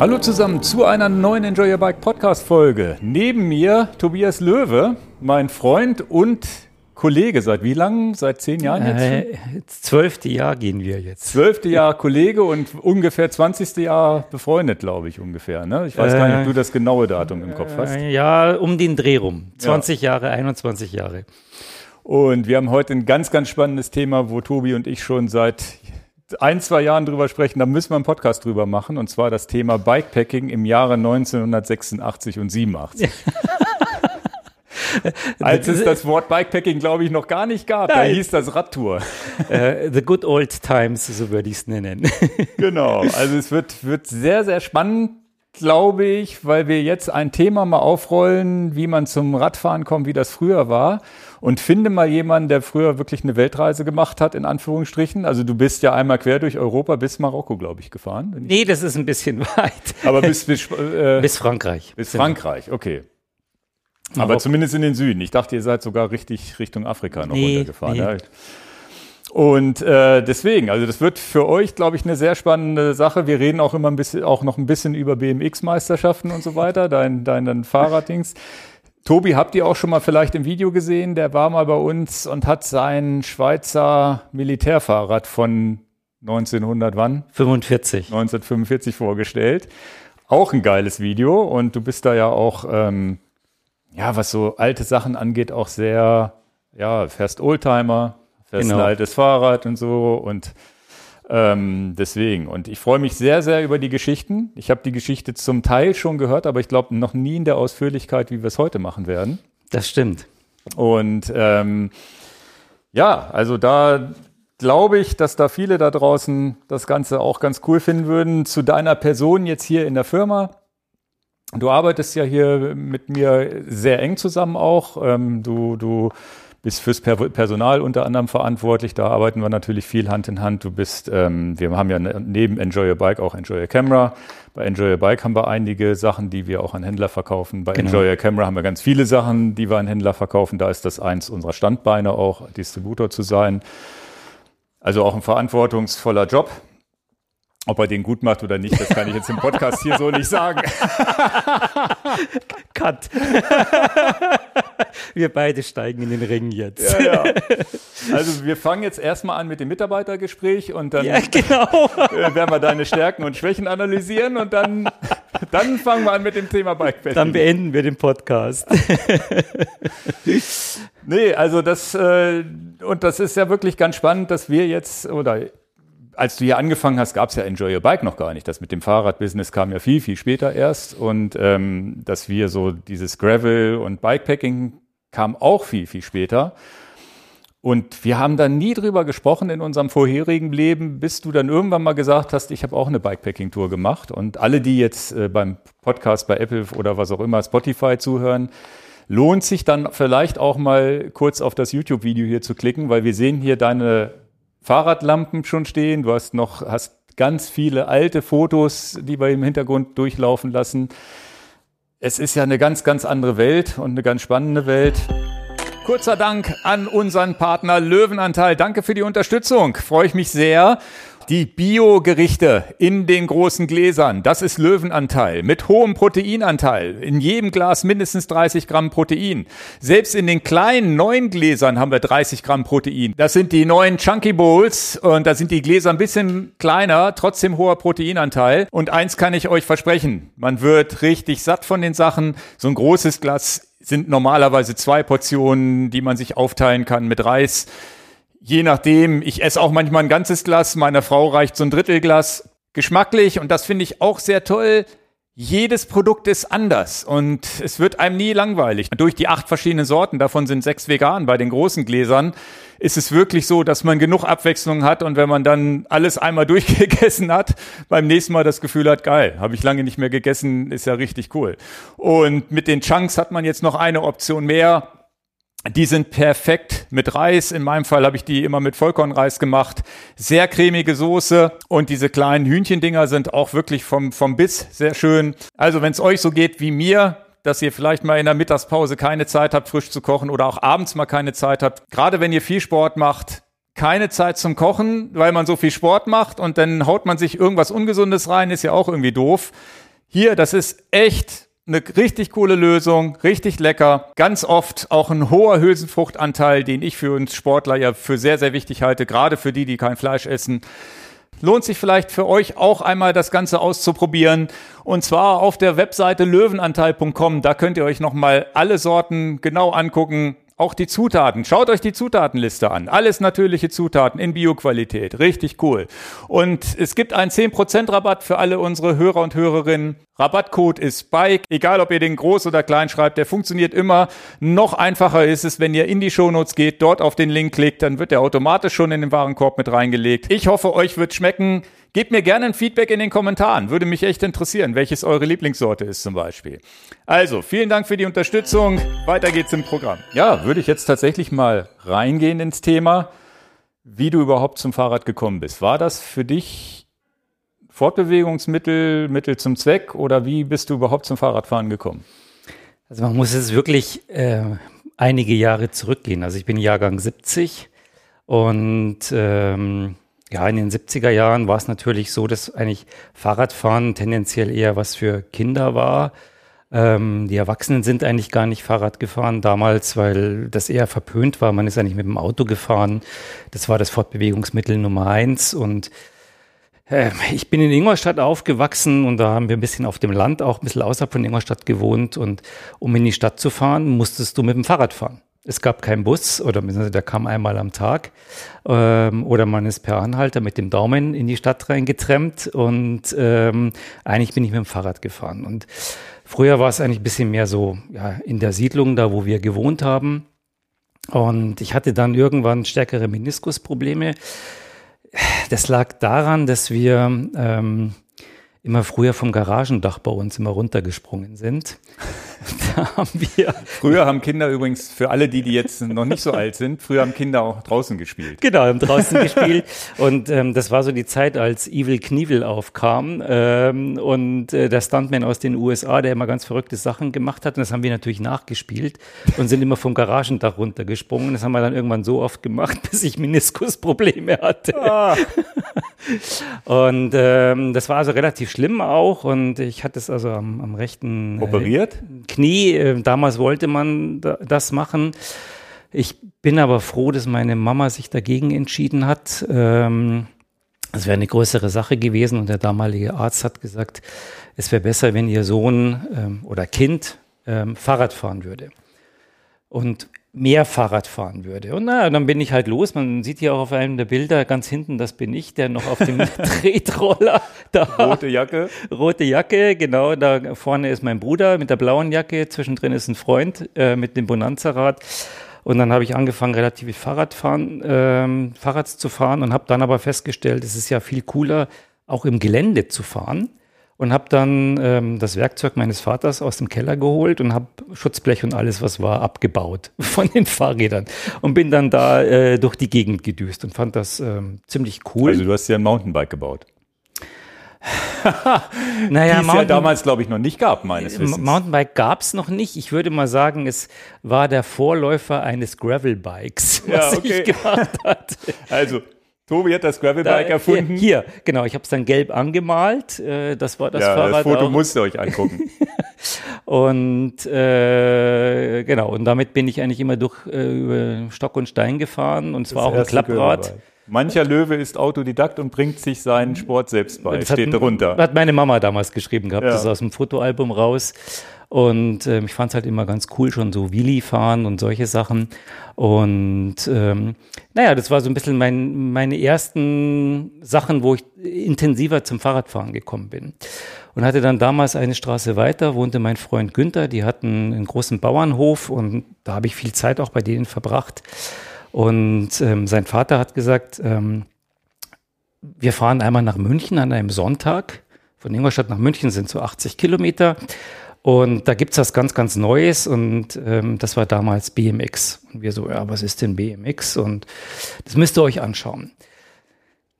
Hallo zusammen zu einer neuen Enjoy Your Bike Podcast Folge. Neben mir Tobias Löwe, mein Freund und Kollege seit wie lang? Seit zehn Jahren jetzt? Äh, zwölfte Jahr gehen wir jetzt. Zwölfte Jahr Kollege und ungefähr zwanzigste Jahr befreundet, glaube ich ungefähr. Ne? Ich weiß äh, gar nicht, ob du das genaue Datum im Kopf hast. Äh, ja, um den Dreh rum. 20 ja. Jahre, 21 Jahre. Und wir haben heute ein ganz, ganz spannendes Thema, wo Tobi und ich schon seit ein, zwei Jahren drüber sprechen, da müssen wir einen Podcast drüber machen, und zwar das Thema Bikepacking im Jahre 1986 und 87. Als es das Wort Bikepacking, glaube ich, noch gar nicht gab. Nein. Da hieß das Radtour. Uh, the good old times, so würde ich es nennen. genau. Also es wird, wird sehr, sehr spannend glaube ich, weil wir jetzt ein Thema mal aufrollen, wie man zum Radfahren kommt, wie das früher war. Und finde mal jemanden, der früher wirklich eine Weltreise gemacht hat, in Anführungsstrichen. Also du bist ja einmal quer durch Europa bis Marokko, glaube ich, gefahren. Nee, das ist ein bisschen weit. Aber bis, bis, äh, bis Frankreich. Bis Frankreich, okay. Marokko. Aber zumindest in den Süden. Ich dachte, ihr seid sogar richtig Richtung Afrika noch nee, runtergefahren. Nee. Ja. Und äh, deswegen, also das wird für euch, glaube ich, eine sehr spannende Sache. Wir reden auch immer ein bisschen, auch noch ein bisschen über BMX-Meisterschaften und so weiter, dein, dein, dein Fahrraddings. Tobi, habt ihr auch schon mal vielleicht im Video gesehen? Der war mal bei uns und hat sein Schweizer Militärfahrrad von 1900 wann? 45. 1945 vorgestellt. Auch ein geiles Video und du bist da ja auch, ähm, ja, was so alte Sachen angeht, auch sehr, ja, fährst Oldtimer, das genau. ein altes Fahrrad und so und ähm, deswegen. Und ich freue mich sehr, sehr über die Geschichten. Ich habe die Geschichte zum Teil schon gehört, aber ich glaube noch nie in der Ausführlichkeit, wie wir es heute machen werden. Das stimmt. Und ähm, ja, also da glaube ich, dass da viele da draußen das Ganze auch ganz cool finden würden. Zu deiner Person jetzt hier in der Firma. Du arbeitest ja hier mit mir sehr eng zusammen auch. Ähm, du, du bist fürs Personal unter anderem verantwortlich. Da arbeiten wir natürlich viel Hand in Hand. Du bist, ähm, wir haben ja ne, neben Enjoy Your Bike auch Enjoy Your Camera. Bei Enjoy Your Bike haben wir einige Sachen, die wir auch an Händler verkaufen. Bei genau. Enjoy Your Camera haben wir ganz viele Sachen, die wir an Händler verkaufen. Da ist das eins unserer Standbeine auch, Distributor zu sein. Also auch ein verantwortungsvoller Job. Ob er den gut macht oder nicht, das kann ich jetzt im Podcast hier so nicht sagen. Cut. wir beide steigen in den Ring jetzt. Ja, ja. Also wir fangen jetzt erstmal an mit dem Mitarbeitergespräch und dann ja, genau. Äh, werden wir deine Stärken und Schwächen analysieren und dann, dann fangen wir an mit dem Thema Bikepacking. Dann beenden wir den Podcast. nee, also das, äh, und das ist ja wirklich ganz spannend, dass wir jetzt, oder als du hier angefangen hast, gab es ja Enjoy Your Bike noch gar nicht. Das mit dem Fahrradbusiness kam ja viel, viel später erst. Und ähm, dass wir so dieses Gravel und Bikepacking kam auch viel, viel später. Und wir haben da nie drüber gesprochen in unserem vorherigen Leben, bis du dann irgendwann mal gesagt hast, ich habe auch eine Bikepacking-Tour gemacht. Und alle, die jetzt äh, beim Podcast bei Apple oder was auch immer, Spotify zuhören, lohnt sich dann vielleicht auch mal kurz auf das YouTube-Video hier zu klicken, weil wir sehen hier deine Fahrradlampen schon stehen. Du hast noch, hast ganz viele alte Fotos, die wir im Hintergrund durchlaufen lassen. Es ist ja eine ganz, ganz andere Welt und eine ganz spannende Welt. Kurzer Dank an unseren Partner Löwenanteil. Danke für die Unterstützung. Freue ich mich sehr. Die Bio-Gerichte in den großen Gläsern, das ist Löwenanteil mit hohem Proteinanteil. In jedem Glas mindestens 30 Gramm Protein. Selbst in den kleinen neuen Gläsern haben wir 30 Gramm Protein. Das sind die neuen Chunky Bowls und da sind die Gläser ein bisschen kleiner, trotzdem hoher Proteinanteil. Und eins kann ich euch versprechen, man wird richtig satt von den Sachen. So ein großes Glas sind normalerweise zwei Portionen, die man sich aufteilen kann mit Reis je nachdem, ich esse auch manchmal ein ganzes Glas, meiner Frau reicht so ein Drittelglas geschmacklich und das finde ich auch sehr toll. Jedes Produkt ist anders und es wird einem nie langweilig. Durch die acht verschiedenen Sorten, davon sind sechs vegan bei den großen Gläsern, ist es wirklich so, dass man genug Abwechslung hat und wenn man dann alles einmal durchgegessen hat, beim nächsten Mal das Gefühl hat, geil, habe ich lange nicht mehr gegessen, ist ja richtig cool. Und mit den Chunks hat man jetzt noch eine Option mehr die sind perfekt mit Reis. In meinem Fall habe ich die immer mit Vollkornreis gemacht. Sehr cremige Soße und diese kleinen Hühnchendinger sind auch wirklich vom, vom Biss sehr schön. Also wenn es euch so geht wie mir, dass ihr vielleicht mal in der Mittagspause keine Zeit habt, frisch zu kochen oder auch abends mal keine Zeit habt. Gerade wenn ihr viel Sport macht, keine Zeit zum Kochen, weil man so viel Sport macht und dann haut man sich irgendwas Ungesundes rein, ist ja auch irgendwie doof Hier, das ist echt eine richtig coole Lösung, richtig lecker. Ganz oft auch ein hoher Hülsenfruchtanteil, den ich für uns Sportler ja für sehr, sehr wichtig halte, gerade für die, die kein Fleisch essen. Lohnt sich vielleicht für euch auch einmal das Ganze auszuprobieren. Und zwar auf der Webseite löwenanteil.com. Da könnt ihr euch nochmal alle Sorten genau angucken. Auch die Zutaten. Schaut euch die Zutatenliste an. Alles natürliche Zutaten in Bioqualität. Richtig cool. Und es gibt einen 10% Rabatt für alle unsere Hörer und Hörerinnen. Rabattcode ist Bike. Egal, ob ihr den groß oder klein schreibt, der funktioniert immer. Noch einfacher ist es, wenn ihr in die Shownotes geht, dort auf den Link klickt, dann wird der automatisch schon in den Warenkorb mit reingelegt. Ich hoffe, euch wird schmecken. Gebt mir gerne ein Feedback in den Kommentaren. Würde mich echt interessieren, welches eure Lieblingssorte ist zum Beispiel. Also, vielen Dank für die Unterstützung. Weiter geht's im Programm. Ja, würde ich jetzt tatsächlich mal reingehen ins Thema, wie du überhaupt zum Fahrrad gekommen bist. War das für dich Fortbewegungsmittel, Mittel zum Zweck oder wie bist du überhaupt zum Fahrradfahren gekommen? Also man muss jetzt wirklich äh, einige Jahre zurückgehen. Also ich bin Jahrgang 70 und ähm, ja, in den 70er Jahren war es natürlich so, dass eigentlich Fahrradfahren tendenziell eher was für Kinder war. Ähm, die Erwachsenen sind eigentlich gar nicht Fahrrad gefahren damals, weil das eher verpönt war. Man ist eigentlich mit dem Auto gefahren. Das war das Fortbewegungsmittel Nummer eins. Und äh, ich bin in Ingolstadt aufgewachsen und da haben wir ein bisschen auf dem Land, auch ein bisschen außerhalb von Ingolstadt gewohnt. Und um in die Stadt zu fahren, musstest du mit dem Fahrrad fahren. Es gab keinen Bus oder der kam einmal am Tag ähm, oder man ist per Anhalter mit dem Daumen in die Stadt reingetrennt und ähm, eigentlich bin ich mit dem Fahrrad gefahren. Und früher war es eigentlich ein bisschen mehr so ja, in der Siedlung, da wo wir gewohnt haben. Und ich hatte dann irgendwann stärkere Meniskusprobleme. Das lag daran, dass wir ähm, immer früher vom Garagendach bei uns immer runtergesprungen sind. da haben wir. Früher haben Kinder übrigens, für alle die, die jetzt noch nicht so alt sind, früher haben Kinder auch draußen gespielt. Genau, haben draußen gespielt. Und ähm, das war so die Zeit, als Evil Knievel aufkam. Ähm, und äh, der Stuntman aus den USA, der immer ganz verrückte Sachen gemacht hat. Und das haben wir natürlich nachgespielt und sind immer vom Garagendach runtergesprungen. Das haben wir dann irgendwann so oft gemacht, bis ich Meniskusprobleme hatte. Ah. und ähm, das war also relativ schlimm auch. Und ich hatte es also am, am rechten. Äh, Operiert? Knie. Äh, damals wollte man das machen. Ich bin aber froh, dass meine Mama sich dagegen entschieden hat. Ähm, es wäre eine größere Sache gewesen und der damalige Arzt hat gesagt, es wäre besser, wenn ihr Sohn ähm, oder Kind ähm, Fahrrad fahren würde. Und mehr Fahrrad fahren würde. Und na, dann bin ich halt los. Man sieht hier auch auf einem der Bilder ganz hinten, das bin ich, der noch auf dem Tretroller da. Rote Jacke. Rote Jacke, genau. Da vorne ist mein Bruder mit der blauen Jacke. Zwischendrin ist ein Freund äh, mit dem Bonanza-Rad. Und dann habe ich angefangen, relativ viel Fahrradfahren, ähm, Fahrrad zu fahren und habe dann aber festgestellt, es ist ja viel cooler, auch im Gelände zu fahren und habe dann ähm, das Werkzeug meines Vaters aus dem Keller geholt und habe Schutzblech und alles, was war, abgebaut von den Fahrrädern und bin dann da äh, durch die Gegend gedüst und fand das ähm, ziemlich cool. Also du hast ja ein Mountainbike gebaut. naja, die es ja damals, glaube ich, noch nicht gab, meines Wissens. Mountainbike gab es noch nicht. Ich würde mal sagen, es war der Vorläufer eines Gravelbikes, was ja, okay. ich gemacht hatte. Also Tobi hat das Gravelbike da, erfunden. Hier, hier, genau. Ich habe es dann gelb angemalt. Äh, das war das ja, Fahrrad. Das Foto auch. musst ihr euch angucken. und äh, genau. Und damit bin ich eigentlich immer durch äh, über Stock und Stein gefahren. Und es war auch ein Klapprad. Mancher Löwe ist Autodidakt und bringt sich seinen Sport selbst bei. Das steht hat, darunter. Hat meine Mama damals geschrieben gehabt. Ja. Das ist aus dem Fotoalbum raus. Und ähm, ich fand es halt immer ganz cool, schon so Wheelie fahren und solche Sachen. Und ähm, naja, das war so ein bisschen mein, meine ersten Sachen, wo ich intensiver zum Fahrradfahren gekommen bin. Und hatte dann damals eine Straße weiter, wohnte mein Freund Günther, die hatten einen großen Bauernhof und da habe ich viel Zeit auch bei denen verbracht. Und ähm, sein Vater hat gesagt, ähm, wir fahren einmal nach München an einem Sonntag. Von Ingolstadt nach München sind so 80 Kilometer. Und da gibt's was ganz, ganz Neues und ähm, das war damals BMX. Und wir so, ja, was ist denn BMX? Und das müsst ihr euch anschauen.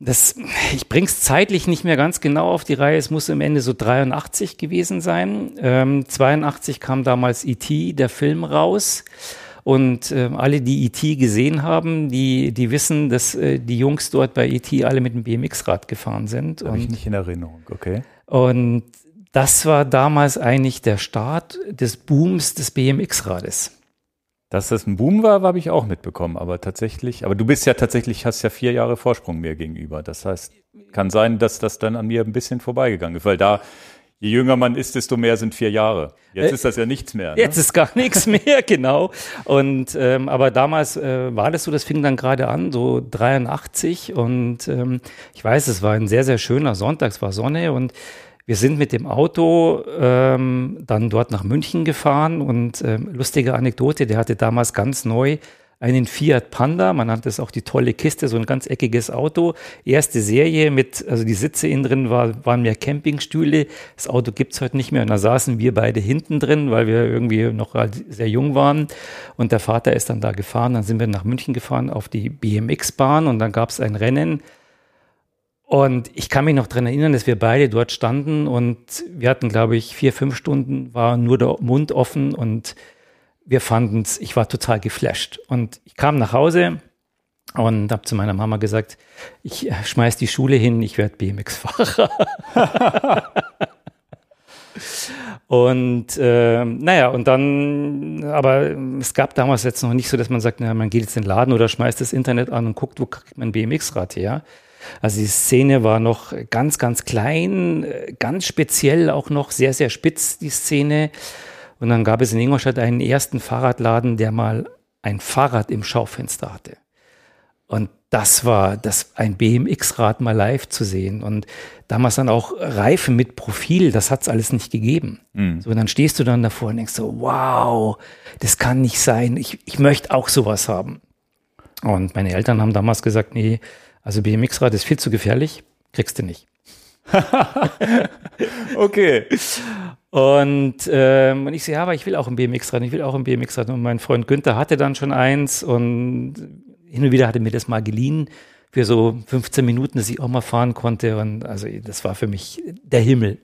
Das, ich bring's zeitlich nicht mehr ganz genau auf die Reihe. Es muss im Ende so 83 gewesen sein. Ähm, 82 kam damals E.T., der Film, raus. Und äh, alle, die E.T. gesehen haben, die, die wissen, dass äh, die Jungs dort bei E.T. alle mit dem BMX-Rad gefahren sind. Habe ich nicht in Erinnerung, okay. Und das war damals eigentlich der Start des Booms des BMX-Rades. Dass das ein Boom war, habe ich auch mitbekommen, aber tatsächlich, aber du bist ja tatsächlich, hast ja vier Jahre Vorsprung mir gegenüber. Das heißt, kann sein, dass das dann an mir ein bisschen vorbeigegangen ist, weil da, je jünger man ist, desto mehr sind vier Jahre. Jetzt äh, ist das ja nichts mehr. Ne? Jetzt ist gar nichts mehr, genau. Und ähm, aber damals äh, war das so, das fing dann gerade an, so 83 und ähm, ich weiß, es war ein sehr, sehr schöner Sonntag, es war Sonne und wir sind mit dem Auto ähm, dann dort nach München gefahren und ähm, lustige Anekdote, der hatte damals ganz neu einen Fiat Panda, man nannte es auch die tolle Kiste, so ein ganz eckiges Auto. Erste Serie mit, also die Sitze innen drin war, waren mehr Campingstühle. Das Auto gibt's heute nicht mehr und da saßen wir beide hinten drin, weil wir irgendwie noch halt sehr jung waren. Und der Vater ist dann da gefahren, dann sind wir nach München gefahren auf die BMX-Bahn und dann gab's ein Rennen und ich kann mich noch dran erinnern, dass wir beide dort standen und wir hatten, glaube ich, vier, fünf Stunden, war nur der Mund offen und wir fanden es, ich war total geflasht. Und ich kam nach Hause und habe zu meiner Mama gesagt, ich äh, schmeiß die Schule hin, ich werde BMX-Fahrer. und äh, naja, und dann, aber es gab damals jetzt noch nicht so, dass man sagt, na, man geht jetzt in den Laden oder schmeißt das Internet an und guckt, wo kriegt man BMX-Rad her. Also die Szene war noch ganz, ganz klein, ganz speziell auch noch sehr, sehr spitz, die Szene. Und dann gab es in Ingolstadt einen ersten Fahrradladen, der mal ein Fahrrad im Schaufenster hatte. Und das war das ein BMX-Rad mal live zu sehen. Und damals dann auch Reifen mit Profil, das hat's alles nicht gegeben. Mhm. So, und dann stehst du dann davor und denkst so, wow, das kann nicht sein. Ich, ich möchte auch sowas haben. Und meine Eltern haben damals gesagt, nee, also BMX-Rad ist viel zu gefährlich, kriegst du nicht. okay. Und, ähm, und ich so, ja, aber ich will auch ein BMX-Rad, ich will auch ein BMX-Rad. Und mein Freund Günther hatte dann schon eins und hin und wieder hatte mir das mal geliehen für so 15 Minuten, dass ich auch mal fahren konnte. Und also das war für mich der Himmel.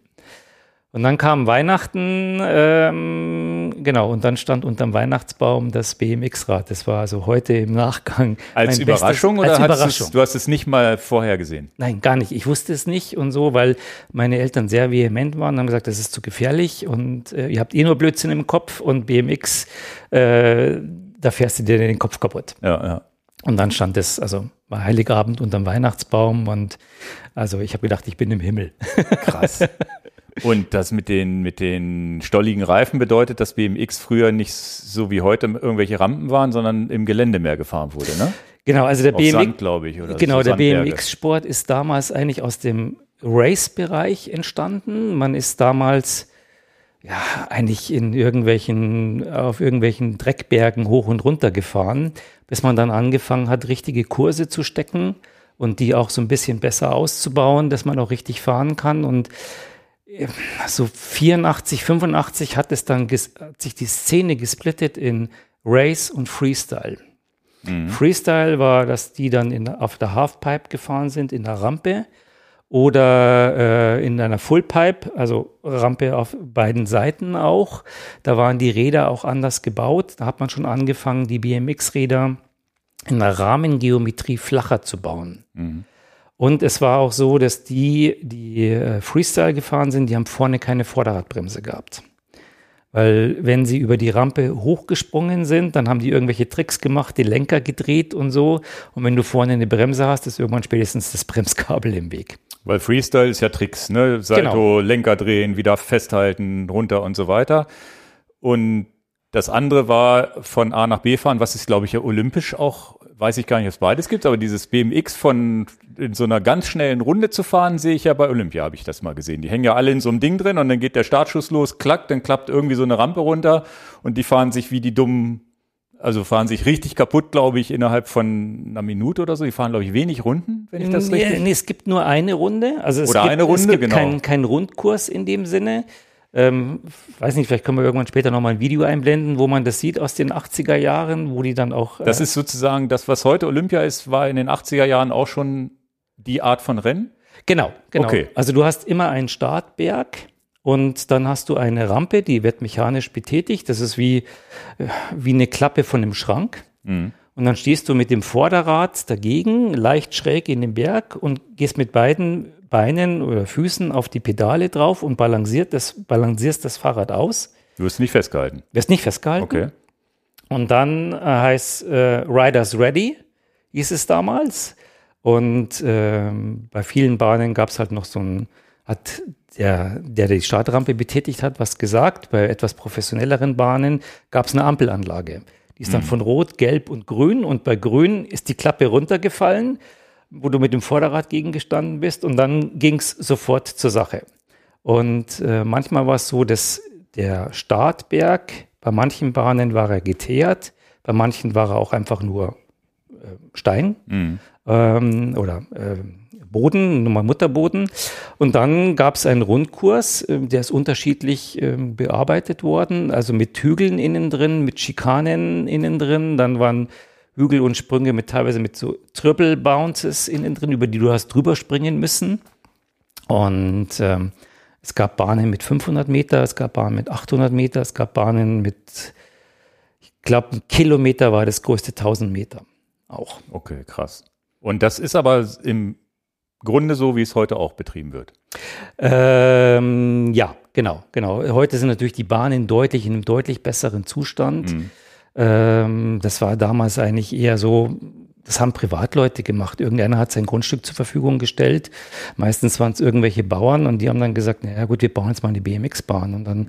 Und dann kam Weihnachten, ähm, genau, und dann stand unterm Weihnachtsbaum das BMX-Rad. Das war also heute im Nachgang. Als Überraschung bestes, oder als Überraschung. Es, du hast es nicht mal vorher gesehen? Nein, gar nicht. Ich wusste es nicht und so, weil meine Eltern sehr vehement waren und haben gesagt, das ist zu gefährlich und äh, ihr habt eh nur Blödsinn im Kopf und BMX, äh, da fährst du dir den Kopf kaputt. Ja, ja. Und dann stand es, also war Heiligabend unterm Weihnachtsbaum und also ich habe gedacht, ich bin im Himmel. Krass. Und das mit den, mit den stolligen Reifen bedeutet, dass BMX früher nicht so wie heute irgendwelche Rampen waren, sondern im Gelände mehr gefahren wurde, ne? Genau, also der BMX, glaube ich, oder genau, so der BMX-Sport ist damals eigentlich aus dem Race-Bereich entstanden. Man ist damals ja eigentlich in irgendwelchen auf irgendwelchen Dreckbergen hoch und runter gefahren, bis man dann angefangen hat, richtige Kurse zu stecken und die auch so ein bisschen besser auszubauen, dass man auch richtig fahren kann und so 84, 85 hat es dann hat sich die Szene gesplittet in Race und Freestyle. Mhm. Freestyle war, dass die dann in, auf der Halfpipe gefahren sind, in der Rampe oder äh, in einer Fullpipe, also Rampe auf beiden Seiten auch. Da waren die Räder auch anders gebaut. Da hat man schon angefangen, die BMX-Räder in der Rahmengeometrie flacher zu bauen. Mhm. Und es war auch so, dass die, die äh, Freestyle gefahren sind, die haben vorne keine Vorderradbremse gehabt. Weil wenn sie über die Rampe hochgesprungen sind, dann haben die irgendwelche Tricks gemacht, die Lenker gedreht und so. Und wenn du vorne eine Bremse hast, ist irgendwann spätestens das Bremskabel im Weg. Weil Freestyle ist ja Tricks, ne? Salto, genau. Lenker drehen, wieder festhalten, runter und so weiter. Und das andere war von A nach B fahren, was ist, glaube ich, ja olympisch auch weiß ich gar nicht, ob es beides gibt, aber dieses BMX von in so einer ganz schnellen Runde zu fahren, sehe ich ja bei Olympia, habe ich das mal gesehen. Die hängen ja alle in so einem Ding drin und dann geht der Startschuss los, klackt, dann klappt irgendwie so eine Rampe runter und die fahren sich wie die dummen, also fahren sich richtig kaputt, glaube ich, innerhalb von einer Minute oder so. Die fahren, glaube ich, wenig Runden, wenn ich das nee, richtig. Nee, es gibt nur eine Runde. Also es oder gibt, eine Runde, es gibt genau. keinen kein Rundkurs in dem Sinne. Ähm, weiß nicht, vielleicht können wir irgendwann später nochmal ein Video einblenden, wo man das sieht aus den 80er Jahren, wo die dann auch. Äh das ist sozusagen das, was heute Olympia ist, war in den 80er Jahren auch schon die Art von Rennen? Genau, genau. Okay. Also du hast immer einen Startberg und dann hast du eine Rampe, die wird mechanisch betätigt. Das ist wie, äh, wie eine Klappe von einem Schrank. Mhm. Und dann stehst du mit dem Vorderrad dagegen, leicht schräg in den Berg und gehst mit beiden Beinen oder Füßen auf die Pedale drauf und balanciert das, balancierst das Fahrrad aus. Du wirst nicht festgehalten. Wirst nicht festgehalten. Okay. Und dann äh, heißt äh, Riders Ready, hieß es damals. Und ähm, bei vielen Bahnen gab es halt noch so ein, hat der, der die Startrampe betätigt hat, was gesagt. Bei etwas professionelleren Bahnen gab es eine Ampelanlage. Die ist dann von Rot, Gelb und Grün. Und bei Grün ist die Klappe runtergefallen, wo du mit dem Vorderrad gegengestanden bist. Und dann ging es sofort zur Sache. Und äh, manchmal war es so, dass der Startberg, bei manchen Bahnen war er geteert, bei manchen war er auch einfach nur äh, Stein ähm, oder äh, Boden, Nummer Mutterboden. Und dann gab es einen Rundkurs, äh, der ist unterschiedlich äh, bearbeitet worden, also mit Hügeln innen drin, mit Schikanen innen drin. Dann waren Hügel und Sprünge mit teilweise mit so Triple Bounces innen drin, über die du hast drüber springen müssen. Und ähm, es gab Bahnen mit 500 Meter, es gab Bahnen mit 800 Meter, es gab Bahnen mit, ich glaube, ein Kilometer war das größte 1000 Meter auch. Okay, krass. Und das ist aber im Grunde so, wie es heute auch betrieben wird. Ähm, ja, genau, genau. Heute sind natürlich die Bahnen deutlich in einem deutlich besseren Zustand. Ähm, das war damals eigentlich eher so, das haben Privatleute gemacht. Irgendeiner hat sein Grundstück zur Verfügung gestellt. Meistens waren es irgendwelche Bauern und die haben dann gesagt, naja gut, wir bauen jetzt mal eine BMX-Bahn. Und dann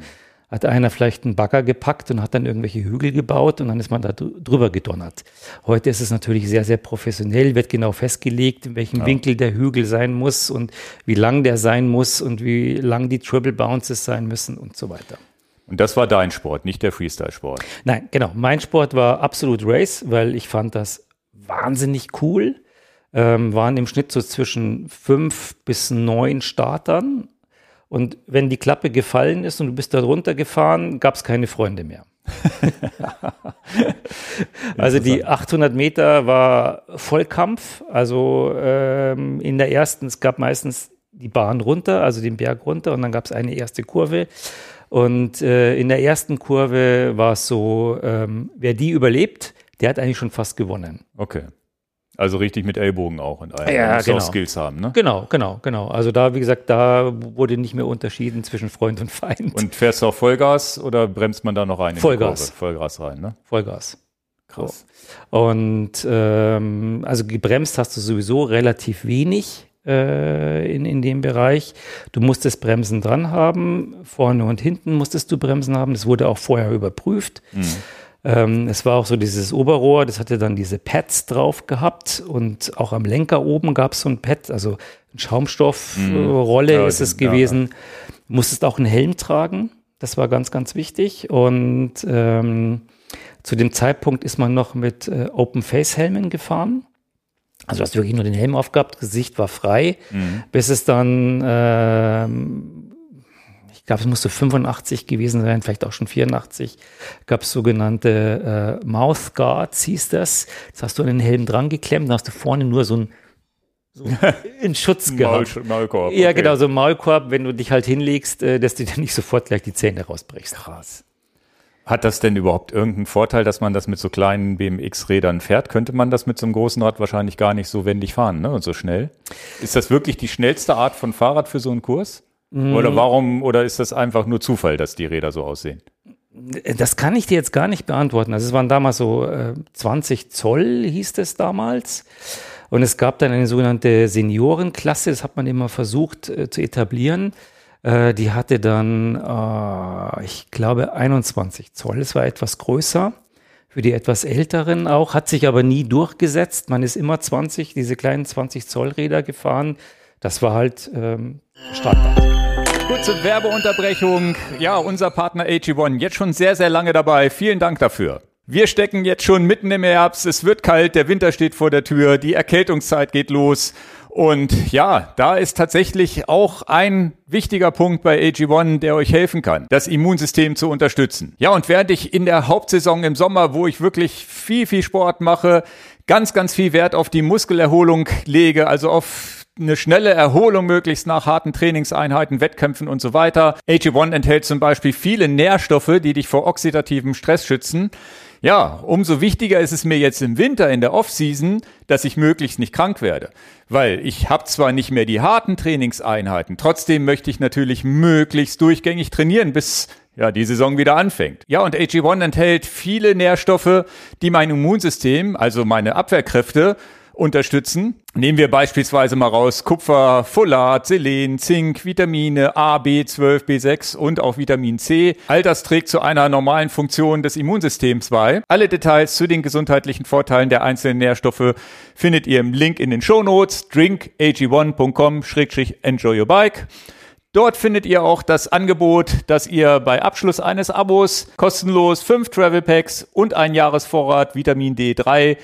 hat einer vielleicht einen Bagger gepackt und hat dann irgendwelche Hügel gebaut und dann ist man da drü- drüber gedonnert. Heute ist es natürlich sehr, sehr professionell, wird genau festgelegt, in welchem Winkel der Hügel sein muss und wie lang der sein muss und wie lang die Triple Bounces sein müssen und so weiter. Und das war dein Sport, nicht der Freestyle-Sport. Nein, genau. Mein Sport war absolut Race, weil ich fand das wahnsinnig cool. Ähm, waren im Schnitt so zwischen fünf bis neun Startern. Und wenn die Klappe gefallen ist und du bist da runtergefahren, gab es keine Freunde mehr. also die 800 Meter war Vollkampf. Also ähm, in der ersten, es gab meistens die Bahn runter, also den Berg runter und dann gab es eine erste Kurve. Und äh, in der ersten Kurve war es so, ähm, wer die überlebt, der hat eigentlich schon fast gewonnen. Okay. Also richtig mit Ellbogen auch und allem. Ja, genau. Skills haben, ne? Genau, genau, genau. Also da, wie gesagt, da wurde nicht mehr unterschieden zwischen Freund und Feind. Und fährst du auf Vollgas oder bremst man da noch rein? Vollgas. Vollgas rein, ne? Vollgas. Krass. Und ähm, also gebremst hast du sowieso relativ wenig in, in dem Bereich. Du musstest Bremsen dran haben, vorne und hinten musstest du Bremsen haben. Das wurde auch vorher überprüft. Ähm, es war auch so dieses Oberrohr, das hatte dann diese Pads drauf gehabt und auch am Lenker oben gab es so ein Pad, also eine Schaumstoffrolle Ja, ist es ja. gewesen. Du musstest auch einen Helm tragen, das war ganz, ganz wichtig. Und ähm, zu dem Zeitpunkt ist man noch mit äh, Open-Face-Helmen gefahren. Also du hast wirklich nur den Helm aufgehabt, Gesicht war frei, bis es dann, ähm, ich glaube, es musste 85 gewesen sein, vielleicht auch schon 84, gab es sogenannte äh, Mouth Guards, hieß das. Das hast du an den Helm dran geklemmt, dann hast du vorne nur so ein so in Schutz gehabt. Maul, Maulkorb. Ja, okay. genau, so ein Maulkorb, wenn du dich halt hinlegst, äh, dass du dir nicht sofort gleich die Zähne rausbrichst. Krass. Hat das denn überhaupt irgendeinen Vorteil, dass man das mit so kleinen BMX-Rädern fährt? Könnte man das mit so einem großen Rad wahrscheinlich gar nicht so wendig fahren ne? und so schnell? Ist das wirklich die schnellste Art von Fahrrad für so einen Kurs? Mhm. Oder warum, oder ist das einfach nur Zufall, dass die Räder so aussehen? Das kann ich dir jetzt gar nicht beantworten. Also es waren damals so äh, 20 Zoll, hieß es damals. Und es gab dann eine sogenannte Seniorenklasse, das hat man immer versucht äh, zu etablieren. Äh, die hatte dann, äh, ich glaube, 21 Zoll. Es war etwas größer. Für die etwas älteren auch, hat sich aber nie durchgesetzt. Man ist immer 20, diese kleinen 20 Zoll Räder gefahren. Das war halt ähm, Standard. Kurze Werbeunterbrechung. Ja, unser Partner AG1, jetzt schon sehr, sehr lange dabei. Vielen Dank dafür. Wir stecken jetzt schon mitten im Herbst. Es wird kalt, der Winter steht vor der Tür, die Erkältungszeit geht los. Und ja, da ist tatsächlich auch ein wichtiger Punkt bei AG1, der euch helfen kann, das Immunsystem zu unterstützen. Ja, und während ich in der Hauptsaison im Sommer, wo ich wirklich viel, viel Sport mache, ganz, ganz viel Wert auf die Muskelerholung lege, also auf eine schnelle Erholung möglichst nach harten Trainingseinheiten, Wettkämpfen und so weiter. AG1 enthält zum Beispiel viele Nährstoffe, die dich vor oxidativem Stress schützen. Ja, umso wichtiger ist es mir jetzt im Winter in der Offseason, dass ich möglichst nicht krank werde. Weil ich habe zwar nicht mehr die harten Trainingseinheiten, trotzdem möchte ich natürlich möglichst durchgängig trainieren, bis ja, die Saison wieder anfängt. Ja, und AG1 enthält viele Nährstoffe, die mein Immunsystem, also meine Abwehrkräfte, unterstützen. Nehmen wir beispielsweise mal raus Kupfer, Folat, Selen, Zink, Vitamine A, B12, B6 und auch Vitamin C. All das trägt zu einer normalen Funktion des Immunsystems bei. Alle Details zu den gesundheitlichen Vorteilen der einzelnen Nährstoffe findet ihr im Link in den Shownotes drinkag1.com-enjoy your bike. Dort findet ihr auch das Angebot, dass ihr bei Abschluss eines Abos kostenlos fünf Travel Packs und ein Jahresvorrat Vitamin D3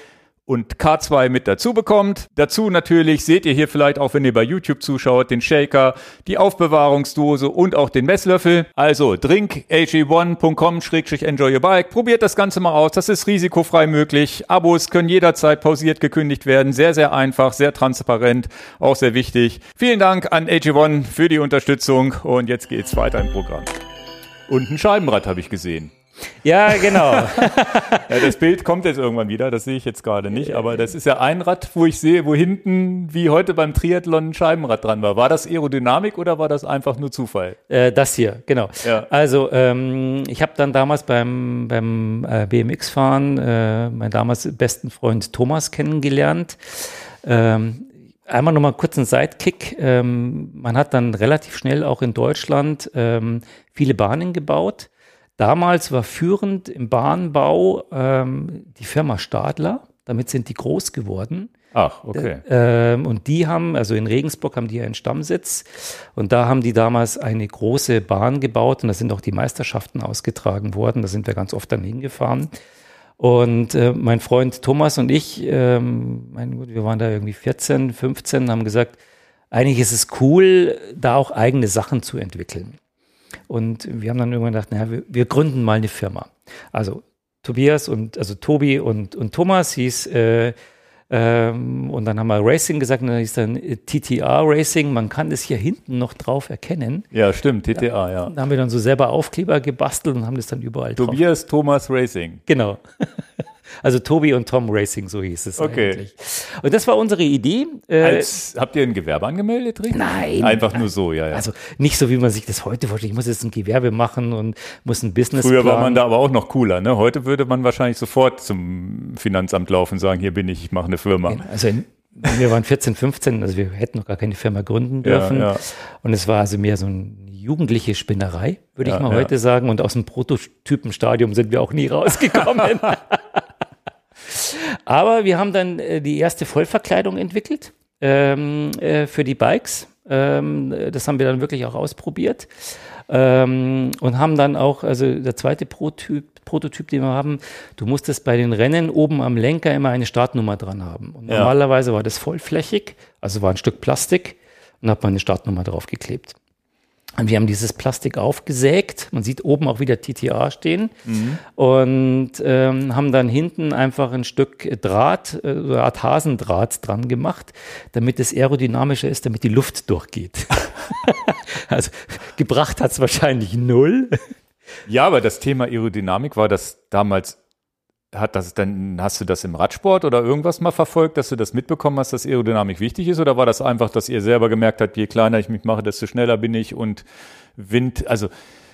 und K2 mit dazu bekommt. Dazu natürlich seht ihr hier vielleicht auch, wenn ihr bei YouTube zuschaut, den Shaker, die Aufbewahrungsdose und auch den Messlöffel. Also drinkag1.com-enjoy your bike. Probiert das Ganze mal aus. Das ist risikofrei möglich. Abos können jederzeit pausiert gekündigt werden. Sehr, sehr einfach, sehr transparent, auch sehr wichtig. Vielen Dank an AG1 für die Unterstützung und jetzt geht's weiter im Programm. Und ein Scheibenrad habe ich gesehen. Ja, genau. ja, das Bild kommt jetzt irgendwann wieder, das sehe ich jetzt gerade nicht, aber das ist ja ein Rad, wo ich sehe, wo hinten wie heute beim Triathlon ein Scheibenrad dran war. War das Aerodynamik oder war das einfach nur Zufall? Äh, das hier, genau. Ja. Also ähm, ich habe dann damals beim, beim äh, BMX-Fahren äh, meinen damals besten Freund Thomas kennengelernt. Ähm, einmal nochmal kurz einen Sidekick. Ähm, man hat dann relativ schnell auch in Deutschland ähm, viele Bahnen gebaut. Damals war führend im Bahnbau ähm, die Firma Stadler. Damit sind die groß geworden. Ach, okay. Ähm, und die haben, also in Regensburg haben die einen Stammsitz und da haben die damals eine große Bahn gebaut und da sind auch die Meisterschaften ausgetragen worden. Da sind wir ganz oft dann hingefahren. Und äh, mein Freund Thomas und ich, ähm, mein Gott, wir waren da irgendwie 14, 15, haben gesagt, eigentlich ist es cool, da auch eigene Sachen zu entwickeln. Und wir haben dann irgendwann gedacht, naja, wir, wir gründen mal eine Firma. Also Tobias und, also Tobi und, und Thomas hieß, äh, ähm, und dann haben wir Racing gesagt, und dann hieß dann TTA Racing. Man kann das hier hinten noch drauf erkennen. Ja, stimmt, TTA, ja. Da haben wir dann so selber Aufkleber gebastelt und haben das dann überall Tobias drauf. Thomas Racing. Genau. Also Tobi und Tom Racing, so hieß es okay. eigentlich. Und das war unsere Idee. Äh, Als, habt ihr ein Gewerbe angemeldet, richtig? Nein. Einfach nur so, ja, ja. Also nicht so, wie man sich das heute vorstellt. Ich muss jetzt ein Gewerbe machen und muss ein Business Früher war man da aber auch noch cooler, ne? Heute würde man wahrscheinlich sofort zum Finanzamt laufen und sagen, hier bin ich, ich mache eine Firma. Also in, wir waren 14, 15, also wir hätten noch gar keine Firma gründen dürfen. Ja, ja. Und es war also mehr so eine jugendliche Spinnerei, würde ja, ich mal heute sagen. Und aus dem Prototypenstadium sind wir auch nie rausgekommen. Aber wir haben dann äh, die erste Vollverkleidung entwickelt ähm, äh, für die Bikes. Ähm, das haben wir dann wirklich auch ausprobiert. Ähm, und haben dann auch, also der zweite Prototyp, Prototyp, den wir haben, du musstest bei den Rennen oben am Lenker immer eine Startnummer dran haben. Und ja. normalerweise war das vollflächig, also war ein Stück Plastik und hat man eine Startnummer draufgeklebt. Und wir haben dieses Plastik aufgesägt. Man sieht oben auch wieder TTA stehen. Mhm. Und ähm, haben dann hinten einfach ein Stück Draht, äh, eine Art Hasendraht dran gemacht, damit es aerodynamischer ist, damit die Luft durchgeht. also gebracht hat es wahrscheinlich null. Ja, aber das Thema Aerodynamik war das damals hat das dann, hast du das im Radsport oder irgendwas mal verfolgt, dass du das mitbekommen hast, dass Aerodynamik wichtig ist? Oder war das einfach, dass ihr selber gemerkt habt, je kleiner ich mich mache, desto schneller bin ich und Wind, also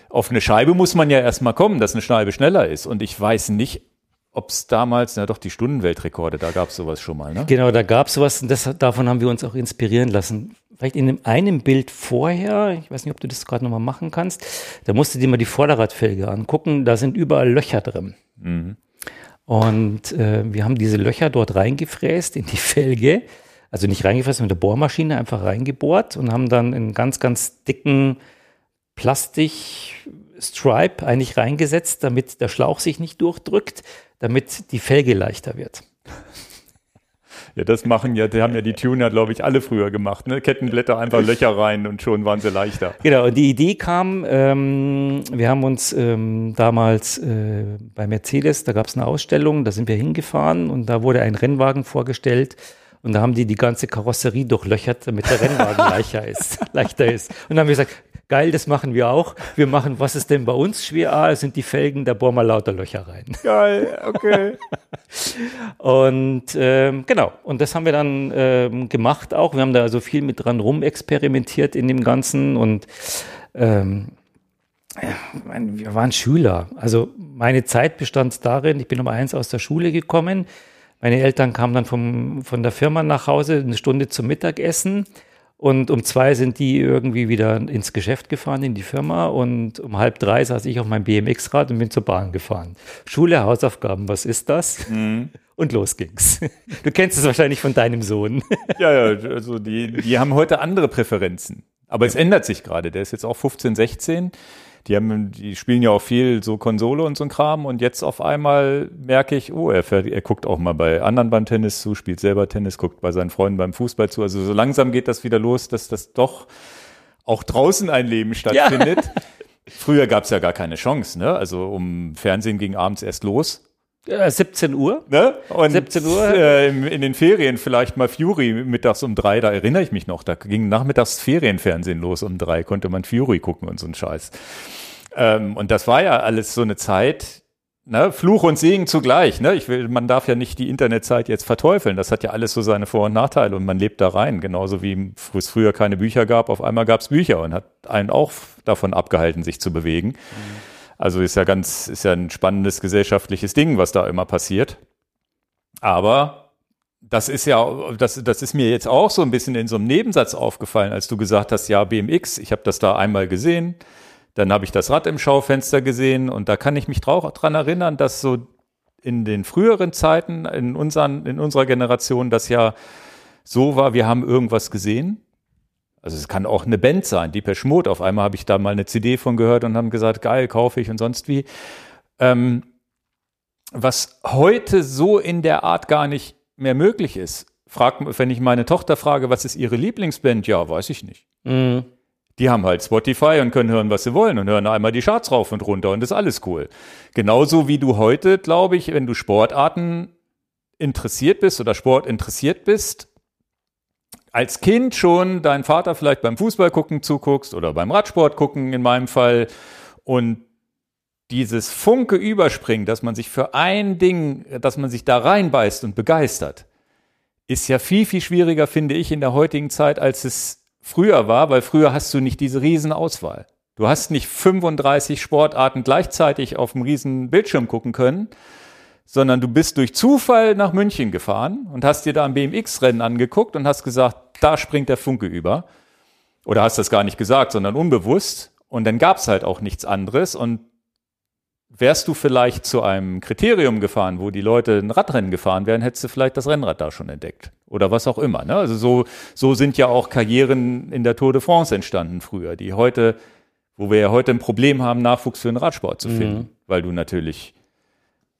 auf eine Scheibe muss man ja erstmal kommen, dass eine Scheibe schneller ist. Und ich weiß nicht, ob es damals, na doch, die Stundenweltrekorde, da gab es sowas schon mal, ne? Genau, da gab es sowas und das, davon haben wir uns auch inspirieren lassen. Vielleicht in einem, einem Bild vorher, ich weiß nicht, ob du das gerade nochmal machen kannst, da musst du dir mal die Vorderradfelge angucken, da sind überall Löcher drin. Mhm. Und äh, wir haben diese Löcher dort reingefräst in die Felge. Also nicht reingefräst, mit der Bohrmaschine einfach reingebohrt und haben dann einen ganz, ganz dicken Plastikstripe eigentlich reingesetzt, damit der Schlauch sich nicht durchdrückt, damit die Felge leichter wird. Ja, das machen ja, die haben ja die Tuner, glaube ich, alle früher gemacht. Ne? Kettenblätter, einfach Löcher rein und schon waren sie leichter. Genau, und die Idee kam, ähm, wir haben uns ähm, damals äh, bei Mercedes, da gab es eine Ausstellung, da sind wir hingefahren und da wurde ein Rennwagen vorgestellt. Und da haben die die ganze Karosserie durchlöchert, damit der Rennwagen leichter ist, leichter ist. Und dann haben wir gesagt, geil, das machen wir auch. Wir machen, was ist denn bei uns schwer? Ah, sind die Felgen, da bohren wir lauter Löcher rein. Geil, okay. und ähm, genau, und das haben wir dann ähm, gemacht auch. Wir haben da so viel mit dran rumexperimentiert in dem Ganzen und ähm, ja, wir waren Schüler. Also meine Zeit bestand darin, ich bin um eins aus der Schule gekommen. Meine Eltern kamen dann vom, von der Firma nach Hause, eine Stunde zum Mittagessen. Und um zwei sind die irgendwie wieder ins Geschäft gefahren, in die Firma. Und um halb drei saß ich auf meinem BMX-Rad und bin zur Bahn gefahren. Schule, Hausaufgaben, was ist das? Mhm. Und los ging's. Du kennst es wahrscheinlich von deinem Sohn. Ja, ja, also die, die haben heute andere Präferenzen. Aber es ändert sich gerade. Der ist jetzt auch 15, 16 die haben, die spielen ja auch viel so Konsole und so ein Kram und jetzt auf einmal merke ich, oh, er, fährt, er guckt auch mal bei anderen beim Tennis zu, spielt selber Tennis, guckt bei seinen Freunden beim Fußball zu. Also so langsam geht das wieder los, dass das doch auch draußen ein Leben stattfindet. Ja. Früher gab es ja gar keine Chance, ne? Also um Fernsehen ging abends erst los. 17 Uhr. Ne? Und 17 Uhr. Äh, in den Ferien vielleicht mal Fury mittags um drei, da erinnere ich mich noch, da ging nachmittags Ferienfernsehen los um drei, konnte man Fury gucken und so ein Scheiß. Ähm, und das war ja alles so eine Zeit, ne? Fluch und Segen zugleich. Ne? Ich will, man darf ja nicht die Internetzeit jetzt verteufeln. Das hat ja alles so seine Vor- und Nachteile und man lebt da rein. Genauso wie es früher keine Bücher gab, auf einmal gab es Bücher und hat einen auch davon abgehalten, sich zu bewegen. Mhm. Also ist ja ganz, ist ja ein spannendes gesellschaftliches Ding, was da immer passiert. Aber das ist ja, das, das ist mir jetzt auch so ein bisschen in so einem Nebensatz aufgefallen, als du gesagt hast, ja, BMX, ich habe das da einmal gesehen, dann habe ich das Rad im Schaufenster gesehen und da kann ich mich dran erinnern, dass so in den früheren Zeiten, in, unseren, in unserer Generation, das ja so war, wir haben irgendwas gesehen also es kann auch eine Band sein, die per Schmut. Auf einmal habe ich da mal eine CD von gehört und haben gesagt, geil, kaufe ich und sonst wie. Ähm, was heute so in der Art gar nicht mehr möglich ist. Frag, wenn ich meine Tochter frage, was ist ihre Lieblingsband? Ja, weiß ich nicht. Mhm. Die haben halt Spotify und können hören, was sie wollen und hören einmal die Charts rauf und runter und ist alles cool. Genauso wie du heute, glaube ich, wenn du Sportarten interessiert bist oder Sport interessiert bist, als Kind schon deinen Vater vielleicht beim Fußball gucken zuguckst oder beim Radsport gucken in meinem Fall und dieses Funke überspringen, dass man sich für ein Ding, dass man sich da reinbeißt und begeistert, ist ja viel, viel schwieriger, finde ich, in der heutigen Zeit, als es früher war, weil früher hast du nicht diese Riesenauswahl. Du hast nicht 35 Sportarten gleichzeitig auf dem riesen Bildschirm gucken können, sondern du bist durch Zufall nach München gefahren und hast dir da ein BMX-Rennen angeguckt und hast gesagt, da springt der Funke über. Oder hast das gar nicht gesagt, sondern unbewusst. Und dann gab es halt auch nichts anderes. Und wärst du vielleicht zu einem Kriterium gefahren, wo die Leute ein Radrennen gefahren wären, hättest du vielleicht das Rennrad da schon entdeckt. Oder was auch immer. Ne? Also so, so sind ja auch Karrieren in der Tour de France entstanden früher, die heute, wo wir ja heute ein Problem haben, Nachwuchs für den Radsport zu finden. Mhm. Weil du natürlich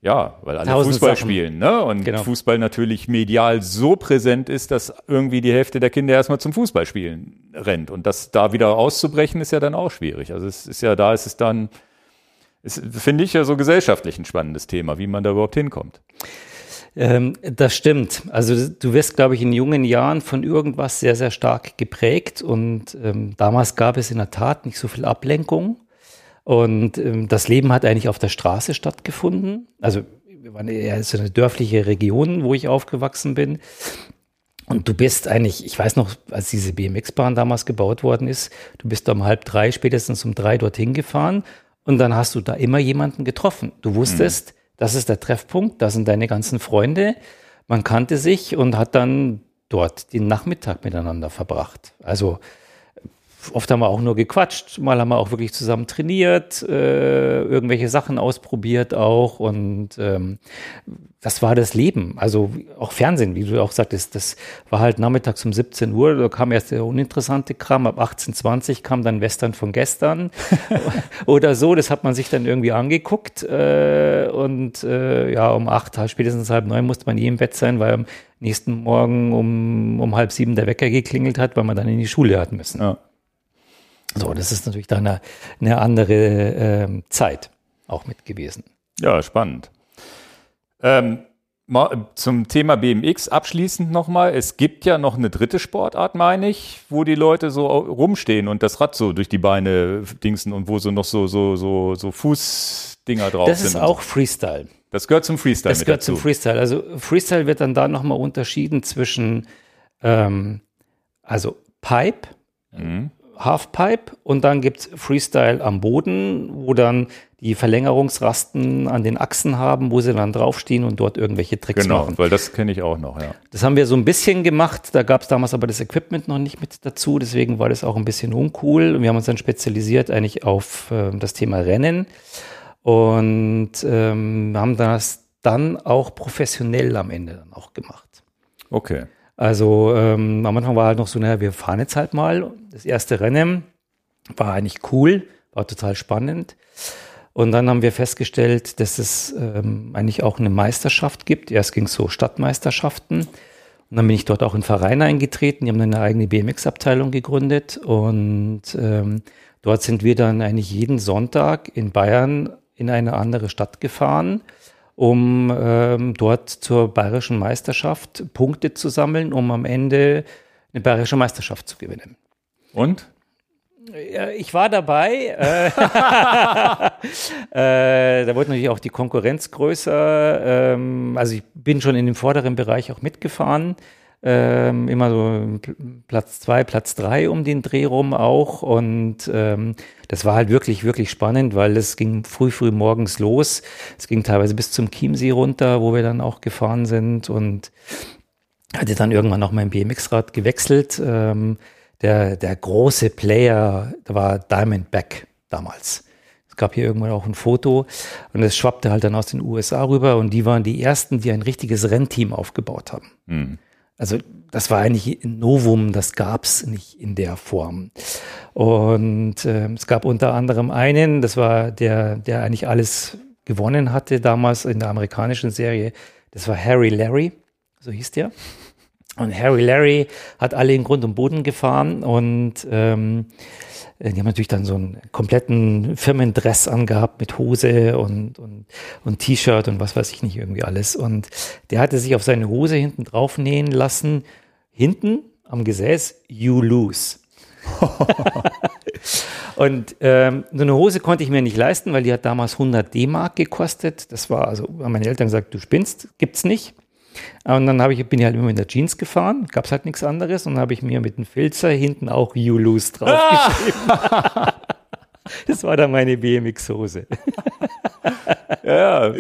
ja, weil alle Tausend Fußball Sachen. spielen, ne? Und genau. Fußball natürlich medial so präsent ist, dass irgendwie die Hälfte der Kinder erstmal zum Fußballspielen rennt. Und das da wieder auszubrechen, ist ja dann auch schwierig. Also es ist ja, da ist es dann, finde ich ja so gesellschaftlich ein spannendes Thema, wie man da überhaupt hinkommt. Ähm, das stimmt. Also du wirst, glaube ich, in jungen Jahren von irgendwas sehr, sehr stark geprägt. Und ähm, damals gab es in der Tat nicht so viel Ablenkung. Und ähm, das Leben hat eigentlich auf der Straße stattgefunden. Also wir waren eher so eine dörfliche Region, wo ich aufgewachsen bin. Und du bist eigentlich, ich weiß noch, als diese BMX-Bahn damals gebaut worden ist, du bist um halb drei, spätestens um drei dorthin gefahren und dann hast du da immer jemanden getroffen. Du wusstest, mhm. das ist der Treffpunkt, da sind deine ganzen Freunde. Man kannte sich und hat dann dort den Nachmittag miteinander verbracht. Also oft haben wir auch nur gequatscht, mal haben wir auch wirklich zusammen trainiert, äh, irgendwelche Sachen ausprobiert auch und ähm, das war das Leben. Also auch Fernsehen, wie du auch sagtest, das war halt nachmittags um 17 Uhr, da kam erst der uninteressante Kram, ab 18.20 kam dann Western von gestern oder so, das hat man sich dann irgendwie angeguckt äh, und äh, ja, um acht, spätestens halb neun musste man eh im Bett sein, weil am nächsten Morgen um, um halb sieben der Wecker geklingelt hat, weil man dann in die Schule hat müssen. Ja. So, das ist natürlich dann eine, eine andere ähm, Zeit auch mit gewesen. Ja, spannend. Ähm, zum Thema BMX abschließend nochmal. Es gibt ja noch eine dritte Sportart, meine ich, wo die Leute so rumstehen und das Rad so durch die Beine dingsen und wo so noch so, so, so, so Fußdinger drauf Das sind. ist und auch Freestyle. Das gehört zum Freestyle Das gehört dazu. zum Freestyle. Also Freestyle wird dann da nochmal unterschieden zwischen ähm, also Pipe, Mhm. Halfpipe und dann gibt's Freestyle am Boden, wo dann die Verlängerungsrasten an den Achsen haben, wo sie dann draufstehen und dort irgendwelche Tricks Genau, machen. weil das kenne ich auch noch, ja. Das haben wir so ein bisschen gemacht. Da gab's damals aber das Equipment noch nicht mit dazu. Deswegen war das auch ein bisschen uncool. Und wir haben uns dann spezialisiert eigentlich auf äh, das Thema Rennen und ähm, haben das dann auch professionell am Ende dann auch gemacht. Okay. Also ähm, am Anfang war halt noch so, naja, wir fahren jetzt halt mal. Das erste Rennen war eigentlich cool, war total spannend. Und dann haben wir festgestellt, dass es ähm, eigentlich auch eine Meisterschaft gibt. Erst ging es so Stadtmeisterschaften. Und dann bin ich dort auch in den Verein eingetreten. Die haben eine eigene BMX-Abteilung gegründet. Und ähm, dort sind wir dann eigentlich jeden Sonntag in Bayern in eine andere Stadt gefahren, um ähm, dort zur bayerischen Meisterschaft Punkte zu sammeln, um am Ende eine bayerische Meisterschaft zu gewinnen. Und? Ich war dabei. Äh, äh, da wurde natürlich auch die Konkurrenz größer. Ähm, also ich bin schon in dem vorderen Bereich auch mitgefahren. Ähm, immer so Platz zwei, Platz drei um den Dreh rum auch. Und ähm, das war halt wirklich, wirklich spannend, weil es ging früh, früh morgens los. Es ging teilweise bis zum Chiemsee runter, wo wir dann auch gefahren sind und hatte dann irgendwann auch mein BMX-Rad gewechselt. Ähm, der, der große Player, war Diamondback damals. Es gab hier irgendwann auch ein Foto und es schwappte halt dann aus den USA rüber und die waren die ersten, die ein richtiges Rennteam aufgebaut haben. Hm. Also das war eigentlich ein Novum, das gab's nicht in der Form. Und äh, es gab unter anderem einen, das war der, der eigentlich alles gewonnen hatte damals in der amerikanischen Serie. Das war Harry Larry, so hieß der. Und Harry Larry hat alle in Grund und Boden gefahren und ähm, die haben natürlich dann so einen kompletten Firmendress angehabt mit Hose und, und, und T-Shirt und was weiß ich nicht irgendwie alles. Und der hatte sich auf seine Hose hinten drauf nähen lassen, hinten am Gesäß, you lose. und ähm, so eine Hose konnte ich mir nicht leisten, weil die hat damals 100 D-Mark gekostet. Das war also, haben meine Eltern gesagt, du spinnst, gibt's nicht. Und dann habe ich, bin ich halt immer in der Jeans gefahren, gab es halt nichts anderes und dann habe ich mir mit dem Filzer hinten auch You Lose draufgeschrieben. das war dann meine BMX-Hose. Ja.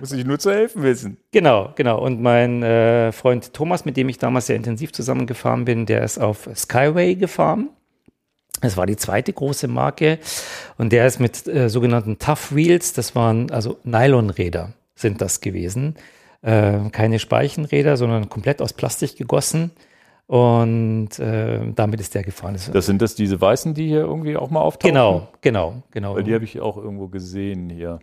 Muss ich nur zu helfen wissen. Genau, genau. Und mein äh, Freund Thomas, mit dem ich damals sehr intensiv zusammengefahren bin, der ist auf Skyway gefahren. Das war die zweite große Marke. Und der ist mit äh, sogenannten Tough Wheels, das waren also Nylonräder, sind das gewesen. Äh, keine Speichenräder, sondern komplett aus Plastik gegossen. Und äh, damit ist der gefahren. Das, Das sind das diese Weißen, die hier irgendwie auch mal auftauchen? genau, genau, genau. Weil die habe ich auch irgendwo gesehen hier.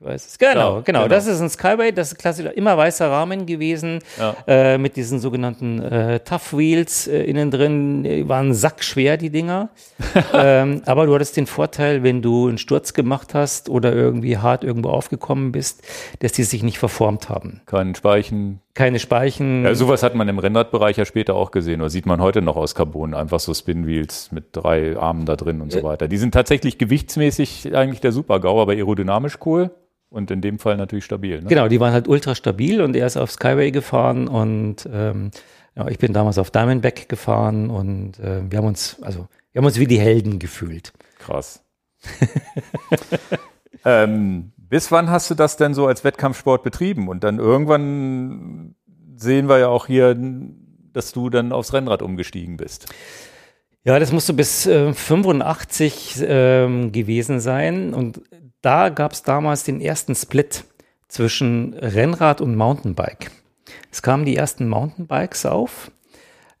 Ich weiß es. Genau, genau, genau. Das ist ein Skyway, das ist klassisch immer weißer Rahmen gewesen, Ja. äh, mit diesen sogenannten äh, Tough Wheels äh, innen drin. Die waren sackschwer, die Dinger. ähm, aber du hattest den Vorteil, wenn du einen Sturz gemacht hast oder irgendwie hart irgendwo aufgekommen bist, dass die sich nicht verformt haben. Keinen Speichen. Keine Speichen. Ja, sowas hat man im Rennradbereich ja später auch gesehen. Oder sieht man heute noch aus Carbon. Einfach so Spinwheels mit drei Armen da drin und so weiter. Die sind tatsächlich gewichtsmäßig eigentlich der Super-GAU, aber aerodynamisch cool. Und in dem Fall natürlich stabil. Ne? Genau, die waren halt ultra stabil und er ist auf Skyway gefahren und ähm, ja, ich bin damals auf Diamondback gefahren und äh, wir haben uns, also wir haben uns wie die Helden gefühlt. Krass. ähm, bis wann hast du das denn so als Wettkampfsport betrieben? Und dann irgendwann sehen wir ja auch hier, dass du dann aufs Rennrad umgestiegen bist. Ja, das musste bis äh, 85 ähm, gewesen sein. Und da gab es damals den ersten Split zwischen Rennrad und Mountainbike. Es kamen die ersten Mountainbikes auf.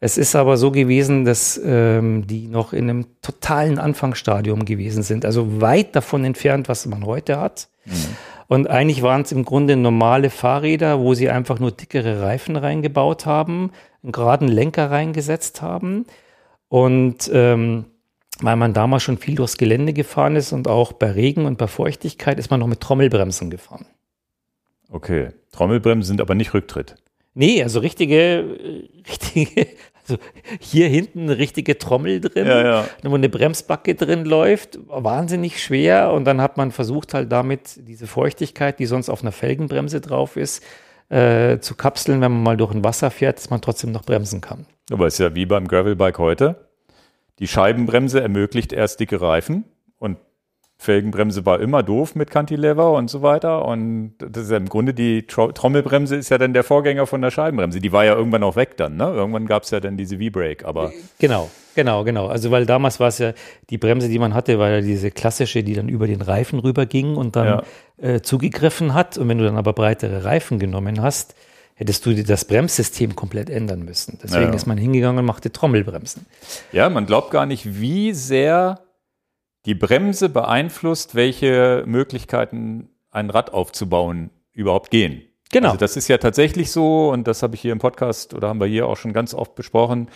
Es ist aber so gewesen, dass ähm, die noch in einem totalen Anfangsstadium gewesen sind, also weit davon entfernt, was man heute hat. Und eigentlich waren es im Grunde normale Fahrräder, wo sie einfach nur dickere Reifen reingebaut haben, einen geraden Lenker reingesetzt haben. Und ähm, weil man damals schon viel durchs Gelände gefahren ist und auch bei Regen und bei Feuchtigkeit ist man noch mit Trommelbremsen gefahren. Okay. Trommelbremsen sind aber nicht Rücktritt. Nee, also richtige, richtige, also hier hinten eine richtige Trommel drin, Ja, ja. wo eine Bremsbacke drin läuft, wahnsinnig schwer und dann hat man versucht halt damit diese Feuchtigkeit, die sonst auf einer Felgenbremse drauf ist, äh, zu kapseln, wenn man mal durch ein Wasser fährt, dass man trotzdem noch bremsen kann. Aber es ist ja wie beim Gravelbike heute. Die Scheibenbremse ermöglicht erst dicke Reifen und Felgenbremse war immer doof mit Cantilever und so weiter. Und das ist ja im Grunde die Tro Trommelbremse ist ja dann der Vorgänger von der Scheibenbremse. Die war ja irgendwann auch weg dann, ne? Irgendwann gab es ja dann diese V-Brake, aber Genau, genau, genau. Also weil damals war es ja, die Bremse, die man hatte, war ja diese klassische, die dann über den Reifen rüber ging und dann äh, zugegriffen hat. Und wenn du dann aber breitere Reifen genommen hast, hättest du das Bremssystem komplett ändern müssen. Deswegen Ja. ist man hingegangen und machte Trommelbremsen. ja, man glaubt gar nicht, wie sehr die Bremse beeinflusst, welche Möglichkeiten ein Rad aufzubauen überhaupt gehen. Genau. Also das ist ja tatsächlich so und das habe ich hier im Podcast oder haben wir hier auch schon ganz oft besprochen.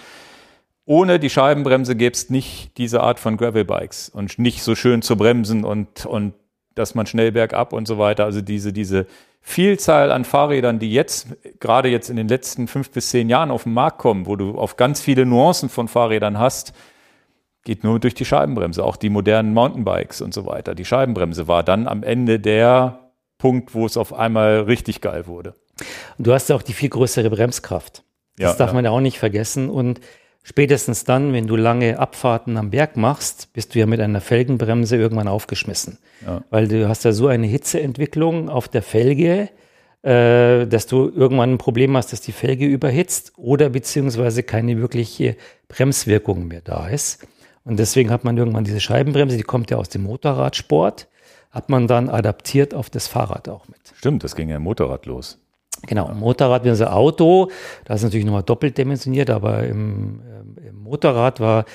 Ohne die Scheibenbremse gäbe es nicht diese Art von Gravelbikes und nicht so schön zu bremsen und, und dass man schnell bergab und so weiter. Also diese, diese Vielzahl an Fahrrädern, die jetzt, gerade jetzt in den letzten fünf bis zehn Jahren auf den Markt kommen, wo du auf ganz viele Nuancen von Fahrrädern hast, geht nur durch die Scheibenbremse. Auch die modernen Mountainbikes und so weiter. Die Scheibenbremse war dann am Ende der Punkt, wo es auf einmal richtig geil wurde. Und du hast ja auch die viel größere Bremskraft. Das Ja, darf ja. man ja auch nicht vergessen. Und spätestens dann, wenn du lange Abfahrten am Berg machst, bist du ja mit einer Felgenbremse irgendwann aufgeschmissen. Ja. Weil du hast ja so eine Hitzeentwicklung auf der Felge, äh, dass du irgendwann ein Problem hast, dass die Felge überhitzt oder beziehungsweise keine wirkliche Bremswirkung mehr da ist. Und deswegen hat man irgendwann diese Scheibenbremse, die kommt ja aus dem Motorradsport, hat man dann adaptiert auf das Fahrrad auch mit. Stimmt, das ging ja im Motorrad los. Genau, Motorrad, wenn sie Auto, das ist natürlich nochmal doppelt dimensioniert, aber im, ähm, im Motorrad war,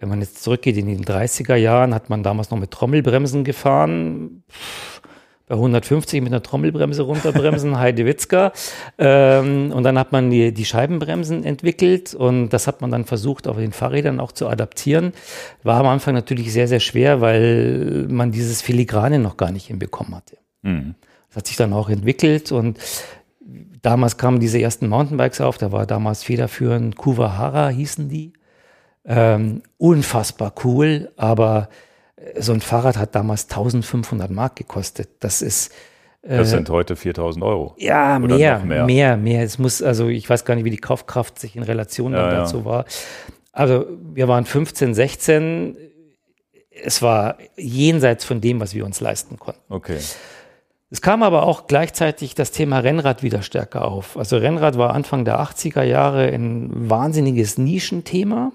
wenn man jetzt zurückgeht in den 30er Jahren, hat man damals noch mit Trommelbremsen gefahren. Pff, Bei 150 mit einer Trommelbremse runterbremsen, Heidewitzka. Ähm, und dann hat man die, die Scheibenbremsen entwickelt und das hat man dann versucht, auf den Fahrrädern auch zu adaptieren. War am Anfang natürlich sehr, sehr schwer, weil man dieses Filigrane noch gar nicht hinbekommen hatte. Mhm. Das hat sich dann auch entwickelt und damals kamen diese ersten Mountainbikes auf, da war damals federführend Kuwahara hießen die. Ähm, unfassbar cool, aber so ein Fahrrad hat damals 1500 Mark gekostet. Das ist Das sind heute 4000 Euro. ja Oder mehr, mehr. mehr, mehr, Es muss, also ich weiß gar nicht, wie die Kaufkraft sich in Relation Ja, ja. dazu war. Also wir waren 15, 16. Es war jenseits von dem, was wir uns leisten konnten. Okay. Es kam aber auch gleichzeitig das Thema Rennrad wieder stärker auf. Also Rennrad war Anfang der 80er Jahre ein wahnsinniges Nischenthema.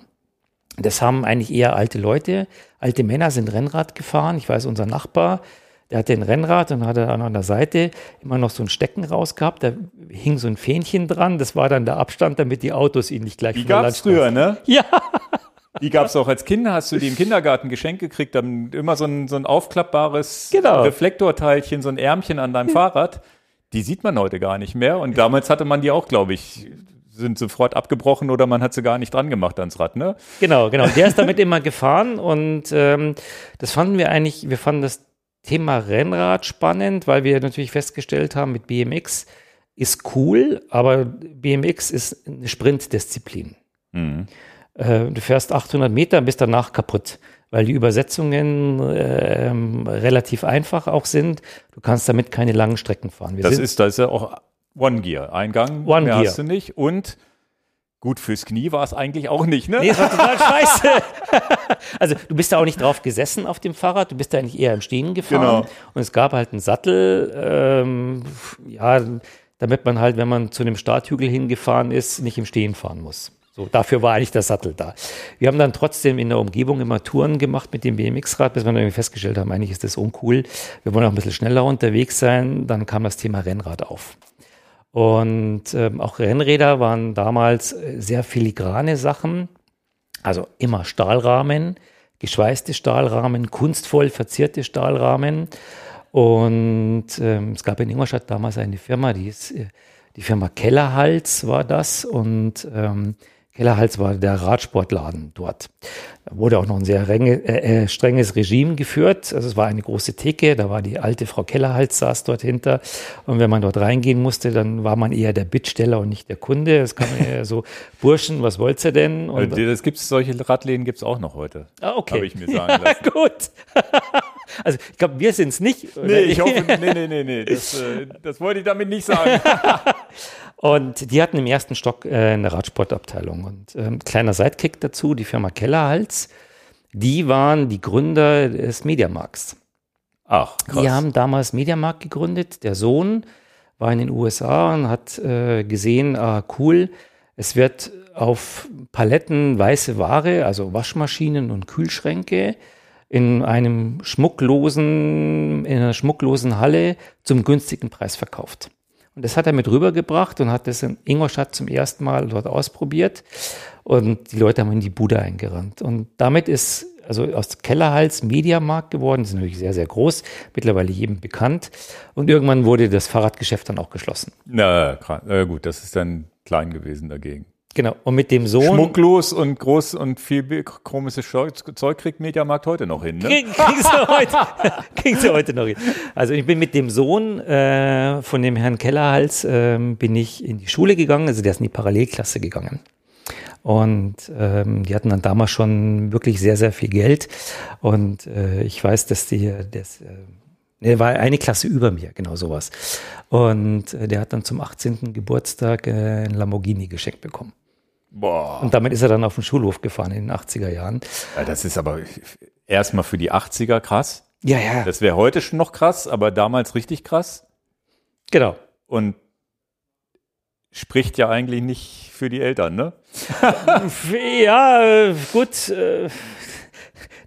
Das haben eigentlich eher alte Leute. Alte Männer sind Rennrad gefahren. Ich weiß, unser Nachbar, der hatte ein Rennrad und hatte an der Seite immer noch so ein Stecken raus gehabt. Da hing so ein Fähnchen dran. Das war dann der Abstand, damit die Autos ihn nicht gleich Die gab es früher, ne? Ja. Die gab es auch als Kinder. Hast du die im Kindergarten geschenkt gekriegt? Dann immer so ein, so ein aufklappbares Genau. Reflektorteilchen, so ein Ärmchen an deinem Fahrrad. Die sieht man heute gar nicht mehr. Und damals hatte man die auch, glaube ich, sind sofort abgebrochen oder man hat sie gar nicht dran gemacht ans Rad, ne? Genau, genau. Der ist damit immer gefahren und ähm, das fanden wir eigentlich, wir fanden das Thema Rennrad spannend, weil wir natürlich festgestellt haben, mit BMX ist cool, aber BMX ist eine Sprintdisziplin. Mhm. Äh, du fährst 800 Meter und bist danach kaputt, weil die Übersetzungen ähm, relativ einfach auch sind. Du kannst damit keine langen Strecken fahren. Wir Das ist, das ist ja auch One-Gear-Eingang. One mehr Gear. hast du nicht. Und gut, fürs Knie war es eigentlich auch nicht, ne? Nee, das war total scheiße. also du bist da auch nicht drauf gesessen auf dem Fahrrad, du bist da eigentlich eher im Stehen gefahren. Genau. Und es gab halt einen Sattel, ähm, ja, damit man halt, wenn man zu einem Starthügel hingefahren ist, nicht im Stehen fahren muss. So, dafür war eigentlich der Sattel da. Wir haben dann trotzdem in der Umgebung immer Touren gemacht mit dem BMX-Rad, bis wir dann irgendwie festgestellt haben, eigentlich ist das uncool. Wir wollen auch ein bisschen schneller unterwegs sein. Dann kam das Thema Rennrad auf. Und ähm, auch Rennräder waren damals äh, sehr filigrane Sachen. Also immer Stahlrahmen, geschweißte Stahlrahmen, kunstvoll verzierte Stahlrahmen. Und ähm, es gab in Ingolstadt damals eine Firma, die ist, äh, die Firma Kellerhals war das. Und ähm, Kellerhals war der Radsportladen dort. Da wurde auch noch ein sehr renge, äh, äh, strenges Regime geführt. Also es war eine große Theke, da war die alte Frau Kellerhals saß dort hinter. Und wenn man dort reingehen musste, dann war man eher der Bittsteller und nicht der Kunde. Das kann man eher so, Burschen, was wollt ihr denn? Und Äh, das gibt's, solche Radläden gibt's auch noch heute. Ah, okay. Habe ich mir sagen lassen. Gut. also ich glaube, wir sind es nicht. oder? Nee, ich hoffe, nee, nee, nee, nee. Das, äh, das wollte ich damit nicht sagen. Und die hatten im ersten Stock äh, eine Radsportabteilung. Und ähm, kleiner Sidekick dazu, die Firma Kellerhals, die waren die Gründer des Mediamarkts. Ach, krass. Die haben damals Mediamarkt gegründet. Der Sohn war in den USA und hat äh, gesehen, ah, cool, es wird auf Paletten weiße Ware, also Waschmaschinen und Kühlschränke, in einem schmucklosen, in einer schmucklosen Halle zum günstigen Preis verkauft. Und das hat er mit rübergebracht und hat das in Ingolstadt zum ersten Mal dort ausprobiert. Und die Leute haben in die Bude eingerannt. Und damit ist also aus Kellerhals Mediamarkt geworden. Das ist natürlich sehr, sehr groß, mittlerweile jedem bekannt. Und irgendwann wurde das Fahrradgeschäft dann auch geschlossen. Na, äh, gut, das ist dann klein gewesen dagegen. Genau. Und mit dem Sohn. Schmucklos und groß und viel komisches Zeug kriegt Mediamarkt heute noch hin, ne? Krieg, kriegen, sie heute, kriegen sie heute noch hin. Also ich bin mit dem Sohn äh, von dem Herrn Kellerhals ähm, bin ich in die Schule gegangen, also der ist in die Parallelklasse gegangen. Und ähm, die hatten dann damals schon wirklich sehr, sehr viel Geld. Und äh, ich weiß, dass die, das, äh, war eine Klasse über mir, genau sowas. Und äh, der hat dann zum 18. Geburtstag äh, ein Lamborghini geschenkt bekommen. Boah. Und damit ist er dann auf den Schulhof gefahren in den 80er Jahren. Ja, das ist aber erstmal für die 80er krass. Ja, ja. Das wäre heute schon noch krass, aber damals richtig krass. Genau. Und spricht ja eigentlich nicht für die Eltern, ne? Ja, gut. Äh,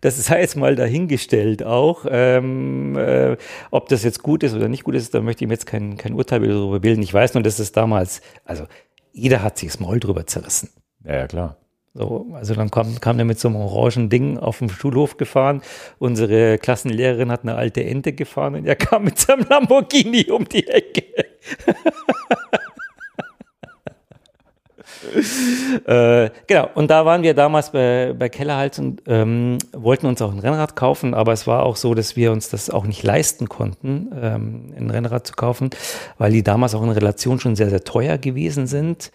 das sei jetzt mal dahingestellt auch. Ähm, äh, ob das jetzt gut ist oder nicht gut ist, da möchte ich mir jetzt kein, kein Urteil darüber bilden. Ich weiß nur, dass es damals, also jeder hat sich das Maul drüber zerrissen. Ja, ja klar. So, also dann kam, kam der mit so einem orangen Ding auf dem Schulhof gefahren. Unsere Klassenlehrerin hat eine alte Ente gefahren und er kam mit seinem Lamborghini um die Ecke. äh, genau, und da waren wir damals bei, bei Kellerhals und ähm, wollten uns auch ein Rennrad kaufen, aber es war auch so, dass wir uns das auch nicht leisten konnten, ähm, ein Rennrad zu kaufen, weil die damals auch in Relation schon sehr, sehr teuer gewesen sind.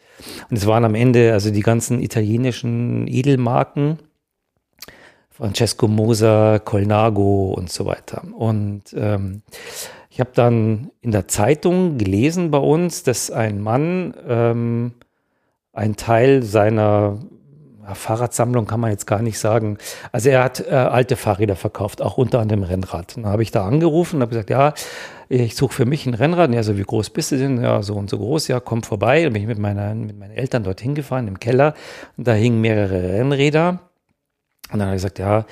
Und es waren am Ende also die ganzen italienischen Edelmarken, Francesco Moser, Colnago und so weiter. Und ähm, ich habe dann in der Zeitung gelesen bei uns, dass ein Mann ähm, ein Teil seiner Fahrradsammlung kann man jetzt gar nicht sagen. Also er hat äh, alte Fahrräder verkauft, auch unter anderem Rennrad. Dann habe ich da angerufen und habe gesagt, ja, ich suche für mich ein Rennrad. Ja, so wie groß bist du denn? Ja, so und so groß. Ja, komm vorbei. Und bin ich mit, meiner, mit meinen Eltern dorthin gefahren im Keller. Und da hingen mehrere Rennräder. Und dann habe ich gesagt, ja,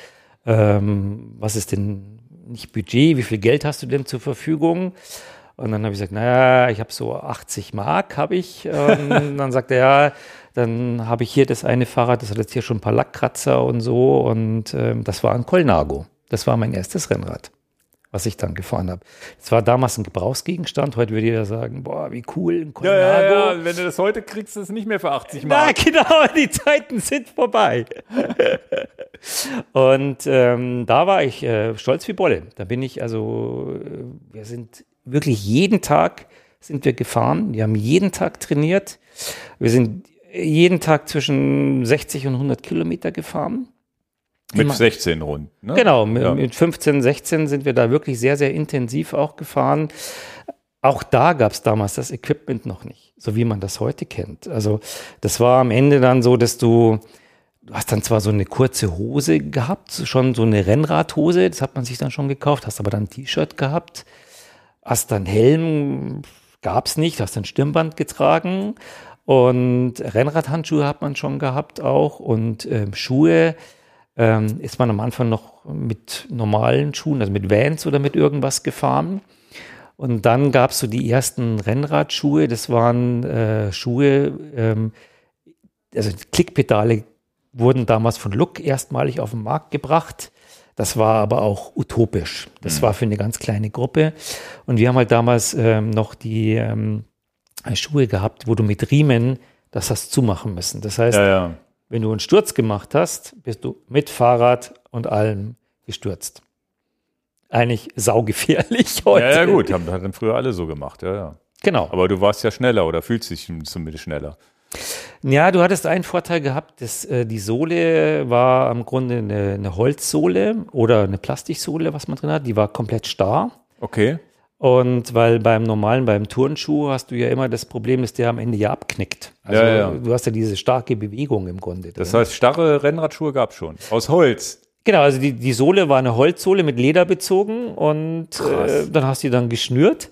ähm, was ist denn nicht Budget? Wie viel Geld hast du denn zur Verfügung? Und dann habe ich gesagt, naja, ich habe so 80 Mark, habe ich. Und dann sagte er, ja, dann habe ich hier das eine Fahrrad, das hat jetzt hier schon ein paar Lackkratzer und so. Und ähm, das war ein Colnago. Das war mein erstes Rennrad, was ich dann gefahren habe. Es war damals ein Gebrauchsgegenstand. Heute würde jeder sagen, boah, wie cool, ein Colnago. Ja, ja, ja. Wenn du das heute kriegst, ist es nicht mehr für 80 Na, Mark. genau, die Zeiten sind vorbei. Und ähm, da war ich äh, stolz wie Bolle. Da bin ich also, äh, wir sind wirklich jeden Tag sind wir gefahren. Wir haben jeden Tag trainiert. Wir sind jeden Tag zwischen 60 und 100 Kilometer gefahren. Mit Immer- 16 rund. Ne? Genau, mit, Ja. mit 15, 16 sind wir da wirklich sehr, sehr intensiv auch gefahren. Auch da gab es damals das Equipment noch nicht, so wie man das heute kennt. Also das war am Ende dann so, dass du, du hast dann zwar so eine kurze Hose gehabt, schon so eine Rennradhose, das hat man sich dann schon gekauft, hast aber dann ein T-Shirt gehabt, hast dann Helm, gab es nicht, hast ein Stirnband getragen und Rennradhandschuhe hat man schon gehabt auch und ähm, Schuhe ähm, ist man am Anfang noch mit normalen Schuhen, also mit Vans oder mit irgendwas gefahren. Und dann gab es so die ersten Rennradschuhe, das waren äh, Schuhe, ähm, also Klickpedale wurden damals von Look erstmalig auf den Markt gebracht. Das war aber auch utopisch. Das war für eine ganz kleine Gruppe. Und wir haben halt damals ähm, noch die ähm, Schuhe gehabt, wo du mit Riemen das hast zumachen müssen. Das heißt, Ja, ja. wenn du einen Sturz gemacht hast, bist du mit Fahrrad und allem gestürzt. Eigentlich saugefährlich heute. Ja, ja, gut, haben haben früher alle so gemacht, ja, ja. Genau. Aber du warst ja schneller oder fühlst dich zumindest schneller. Ja, du hattest einen Vorteil gehabt, dass äh, die Sohle war im Grunde eine, eine Holzsohle oder eine Plastiksohle, was man drin hat. Die war komplett starr. Okay. Und weil beim normalen, beim Turnschuh hast du ja immer das Problem, dass der am Ende ja abknickt. Also Ja, ja. du hast ja diese starke Bewegung im Grunde. Das drin. heißt, starre Rennradschuhe gab es schon. Aus Holz. Genau, also die, die Sohle war eine Holzsohle mit Leder bezogen und äh, dann hast du die dann geschnürt.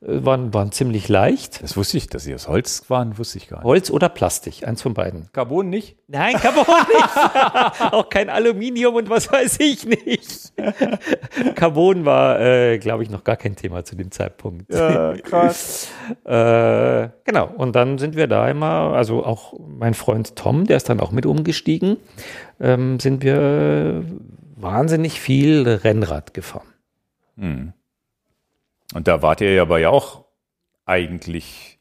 Äh, Waren, waren ziemlich leicht. Das wusste ich, dass sie aus Holz waren, wusste ich gar nicht. Holz oder Plastik, eins von beiden. Carbon nicht? Nein, Carbon nicht. Auch kein Aluminium und was weiß ich nicht. Carbon war, äh, glaube ich, noch gar kein Thema zu dem Zeitpunkt. Ja, krass. Äh, genau, und dann sind wir da immer, also auch mein Freund Tom, der ist dann auch mit umgestiegen, ähm, sind wir wahnsinnig viel Rennrad gefahren. Und da wart ihr ja aber ja auch eigentlich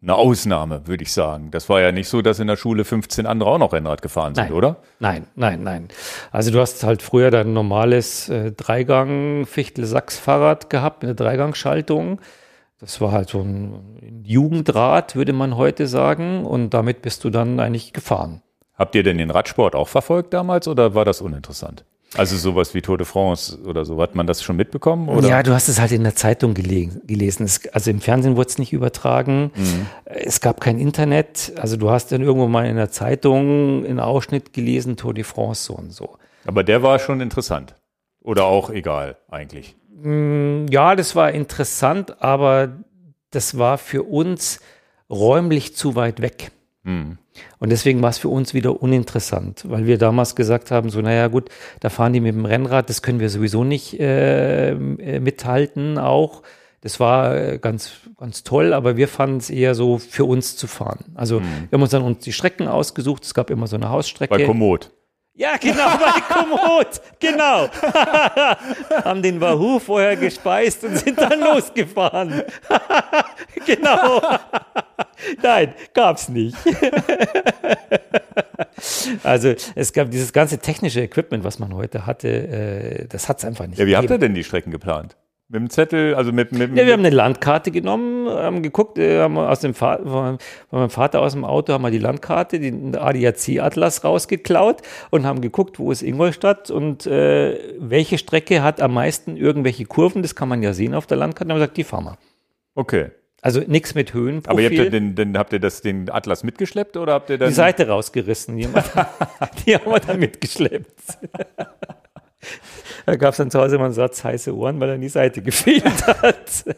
eine Ausnahme, würde ich sagen. Das war ja nicht so, dass in der Schule 15 andere auch noch Rennrad gefahren sind, Nein. oder? Nein, nein, nein. Also du hast halt früher dein normales äh, Dreigang-Fichtel-Sachs-Fahrrad gehabt mit einer Dreigangschaltung. Das war halt so ein Jugendrad, würde man heute sagen. Und damit bist du dann eigentlich gefahren. Habt ihr denn den Radsport auch verfolgt damals oder war das uninteressant? Also sowas wie Tour de France oder so, hat man das schon mitbekommen? Oder? Ja, du hast es halt in der Zeitung gele gelesen. Es, also im Fernsehen wurde es nicht übertragen. Es gab kein Internet. Also du hast dann irgendwo mal in der Zeitung einen Ausschnitt gelesen, Tour de France so und so. Aber der war schon interessant. Oder auch egal, eigentlich. Ja, das war interessant, aber das war für uns räumlich zu weit weg. Und deswegen war es für uns wieder uninteressant, weil wir damals gesagt haben, so, naja gut, da fahren die mit dem Rennrad, das können wir sowieso nicht äh, äh, mithalten auch. Das war äh, ganz, ganz toll, aber wir fanden es eher so für uns zu fahren. Also wir haben uns dann uns die Strecken ausgesucht, es gab immer so eine Hausstrecke. Bei Komoot. Ja, genau, bei Komoot, genau. Haben den Wahoo vorher gespeist und sind dann losgefahren. genau. Nein, gab's nicht. also es gab dieses ganze technische Equipment, was man heute hatte, äh, das hat's einfach nicht Ja, wie habt ihr gegeben. denn die Strecken geplant? Mit dem Zettel, also mit, mit, Ja, wir haben eine Landkarte genommen, haben geguckt, äh, haben aus dem Fa von meinem Vater aus dem Auto haben wir die Landkarte, den ADAC-Atlas rausgeklaut und haben geguckt, wo ist Ingolstadt und äh, welche Strecke hat am meisten irgendwelche Kurven, das kann man ja sehen auf der Landkarte, und haben wir gesagt, die fahren wir. okay. Also nichts mit Aber ihr habt, Höhenprofil. den, den, habt ihr das, den Atlas mitgeschleppt oder habt ihr dann. die Seite rausgerissen, die haben wir, die haben wir dann mitgeschleppt. Da gab es dann zu Hause immer einen Satz heiße Ohren, weil dann die Seite gefehlt hat.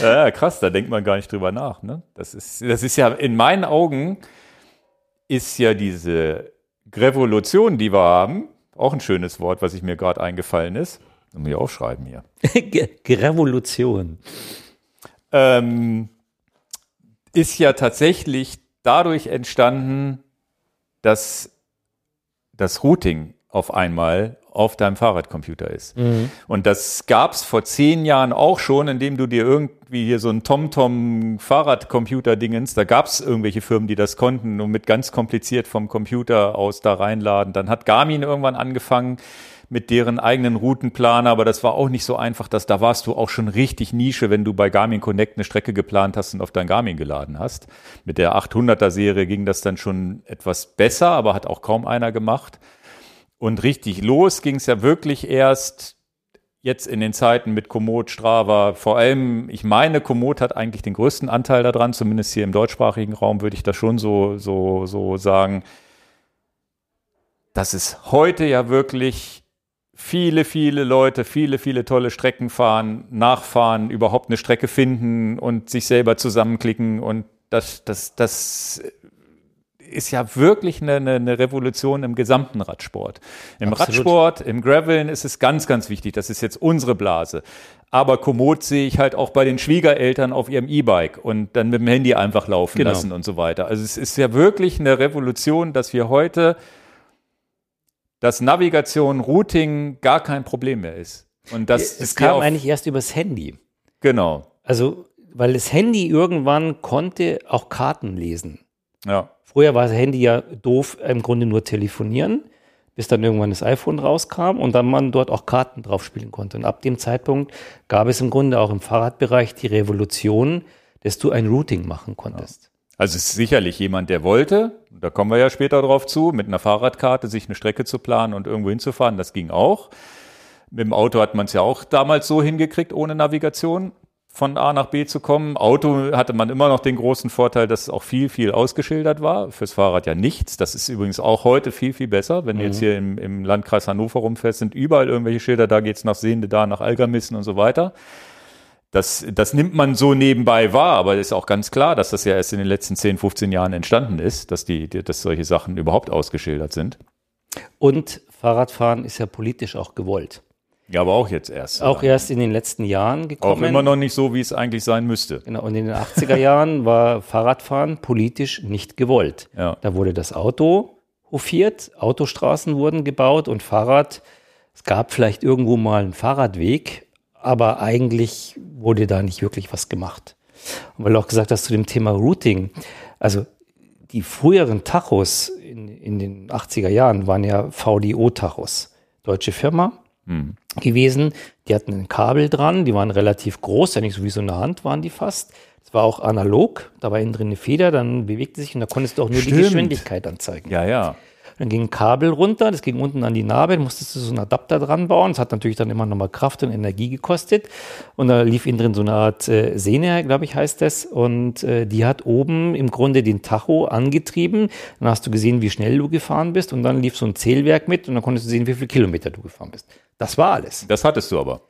Ja, krass, da denkt man gar nicht drüber nach. Ne? Das, ist, das ist ja, in meinen Augen ist ja diese Revolution, die wir haben, auch ein schönes Wort, was ich mir gerade eingefallen ist. Muss ich aufschreiben hier. Revolution. Ähm, ist ja tatsächlich dadurch entstanden, dass das Routing auf einmal auf deinem Fahrradcomputer ist. Und das gab's vor zehn Jahren auch schon, indem du dir irgendwie hier so ein TomTom-Fahrradcomputer-Dingens, da gab's irgendwelche Firmen, die das konnten und mit ganz kompliziert vom Computer aus da reinladen. Dann hat Garmin irgendwann angefangen mit deren eigenen Routenplaner, aber das war auch nicht so einfach, dass da warst du auch schon richtig Nische, wenn du bei Garmin Connect eine Strecke geplant hast und auf dein Garmin geladen hast. Mit der 800er Serie ging das dann schon etwas besser, aber hat auch kaum einer gemacht. Und richtig los ging es ja wirklich erst jetzt in den Zeiten mit Komoot, Strava. Vor allem, ich meine, Komoot hat eigentlich den größten Anteil daran, zumindest hier im deutschsprachigen Raum würde ich das schon so, so, so sagen. Dass es heute ja wirklich viele, viele Leute, viele, viele tolle Strecken fahren, nachfahren, überhaupt eine Strecke finden und sich selber zusammenklicken und das, das, das ist ja wirklich eine, eine, Revolution im gesamten Radsport. Im Absolut. Radsport, im Graveln ist es ganz, ganz wichtig. Das ist jetzt unsere Blase. Aber Komoot sehe ich halt auch bei den Schwiegereltern auf ihrem E-Bike und dann mit dem Handy einfach laufen Genau. lassen und so weiter. Also es ist ja wirklich eine Revolution, dass wir heute, dass Navigation, Routing gar kein Problem mehr ist. Und das Es ja kam eigentlich erst übers Handy. genau. Also weil das Handy irgendwann konnte auch Karten lesen. Ja. Früher war das Handy ja doof, im Grunde nur telefonieren, bis dann irgendwann das iPhone rauskam und dann man dort auch Karten drauf spielen konnte. Und ab dem Zeitpunkt gab es im Grunde auch im Fahrradbereich die Revolution, dass du ein Routing machen konntest. Also es ist sicherlich jemand, der wollte, da kommen wir ja später drauf zu, mit einer Fahrradkarte sich eine Strecke zu planen und irgendwo hinzufahren, das ging auch. Mit dem Auto hat man es ja auch damals so hingekriegt, ohne Navigation von A nach B zu kommen. Auto hatte man immer noch den großen Vorteil, dass es auch viel, viel ausgeschildert war. Fürs Fahrrad ja nichts. Das ist übrigens auch heute viel, viel besser. Wenn mhm. du jetzt hier im, im Landkreis Hannover rumfährst, sind überall irgendwelche Schilder, da geht's nach Sehende, da nach Algermissen und so weiter. Das, das nimmt man so nebenbei wahr, aber es ist auch ganz klar, dass das ja erst in den letzten 10, 15 Jahren entstanden ist, dass, die, dass solche Sachen überhaupt ausgeschildert sind. Und Fahrradfahren ist ja politisch auch gewollt. Ja, aber auch jetzt erst. Auch erst in den letzten Jahren gekommen. Auch immer noch nicht so, wie es eigentlich sein müsste. Genau, und in den 80er Jahren war Fahrradfahren politisch nicht gewollt. Ja. Da wurde das Auto hofiert, Autostraßen wurden gebaut und Fahrrad, es gab vielleicht irgendwo mal einen Fahrradweg, aber eigentlich wurde da nicht wirklich was gemacht. Und weil du auch gesagt hast zu dem Thema Routing, also die früheren Tachos in, in den 80er Jahren waren ja VDO-Tachos. Deutsche Firma, hm. gewesen. Die hatten ein Kabel dran, die waren relativ groß, ja nicht so wie so eine Hand waren die fast. Es war auch analog, da war innen drin eine Feder, dann bewegte sich und da konntest du auch nur Stimmt. die Geschwindigkeit anzeigen. Ja, ja. Dann ging ein Kabel runter, das ging unten an die Narbe, dann musstest du so einen Adapter dran bauen. Das hat natürlich dann immer nochmal Kraft und Energie gekostet. Und da lief innen drin so eine Art äh, Sehne, glaube ich, heißt das. Und äh, die hat oben im Grunde den Tacho angetrieben. Dann hast du gesehen, wie schnell du gefahren bist. Und dann lief so ein Zählwerk mit und dann konntest du sehen, wie viele Kilometer du gefahren bist. Das war alles. Das hattest du aber.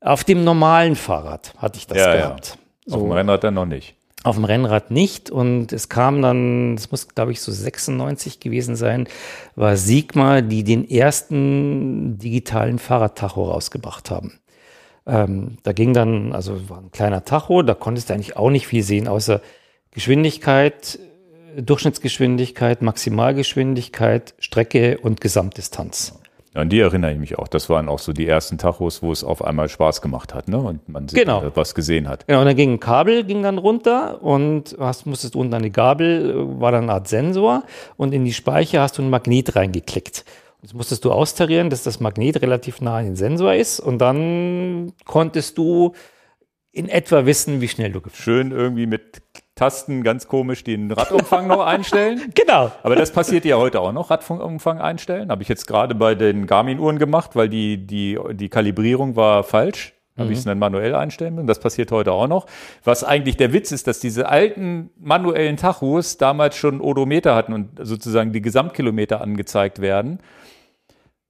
Auf dem normalen Fahrrad hatte ich das Ja, ja. gehabt. Auf dem Rennrad dann noch nicht. Auf dem Rennrad nicht. Und es kam dann, das muss, glaube ich, so 96 gewesen sein, war Sigma, die den ersten digitalen Fahrradtacho rausgebracht haben. Ähm, da ging dann, also war ein kleiner Tacho, da konntest du eigentlich auch nicht viel sehen, außer Geschwindigkeit, Durchschnittsgeschwindigkeit, Maximalgeschwindigkeit, Strecke und Gesamtdistanz. Ja, an die erinnere ich mich auch. Das waren auch so die ersten Tachos, wo es auf einmal Spaß gemacht hat, ne? Und man sich Genau. was gesehen hat. Genau, und dann ging ein Kabel, ging dann runter und hast, musstest unten an die Gabel, äh, war dann eine Art Sensor und in die Speicher hast du ein Magnet reingeklickt. Und das musstest du austarieren, dass das Magnet relativ nah an den Sensor ist und dann konntest du in etwa wissen, wie schnell du gefahren Schön irgendwie mit Tasten ganz komisch den Radumfang noch einstellen. Genau. Aber das passiert ja heute auch noch, Radumfang einstellen. Habe ich jetzt gerade bei den Garmin-Uhren gemacht, weil die, die, die Kalibrierung war falsch. Habe ich es dann manuell einstellen müssen. Das passiert heute auch noch. Was eigentlich der Witz ist, dass diese alten manuellen Tachos damals schon Odometer hatten und sozusagen die Gesamtkilometer angezeigt werden.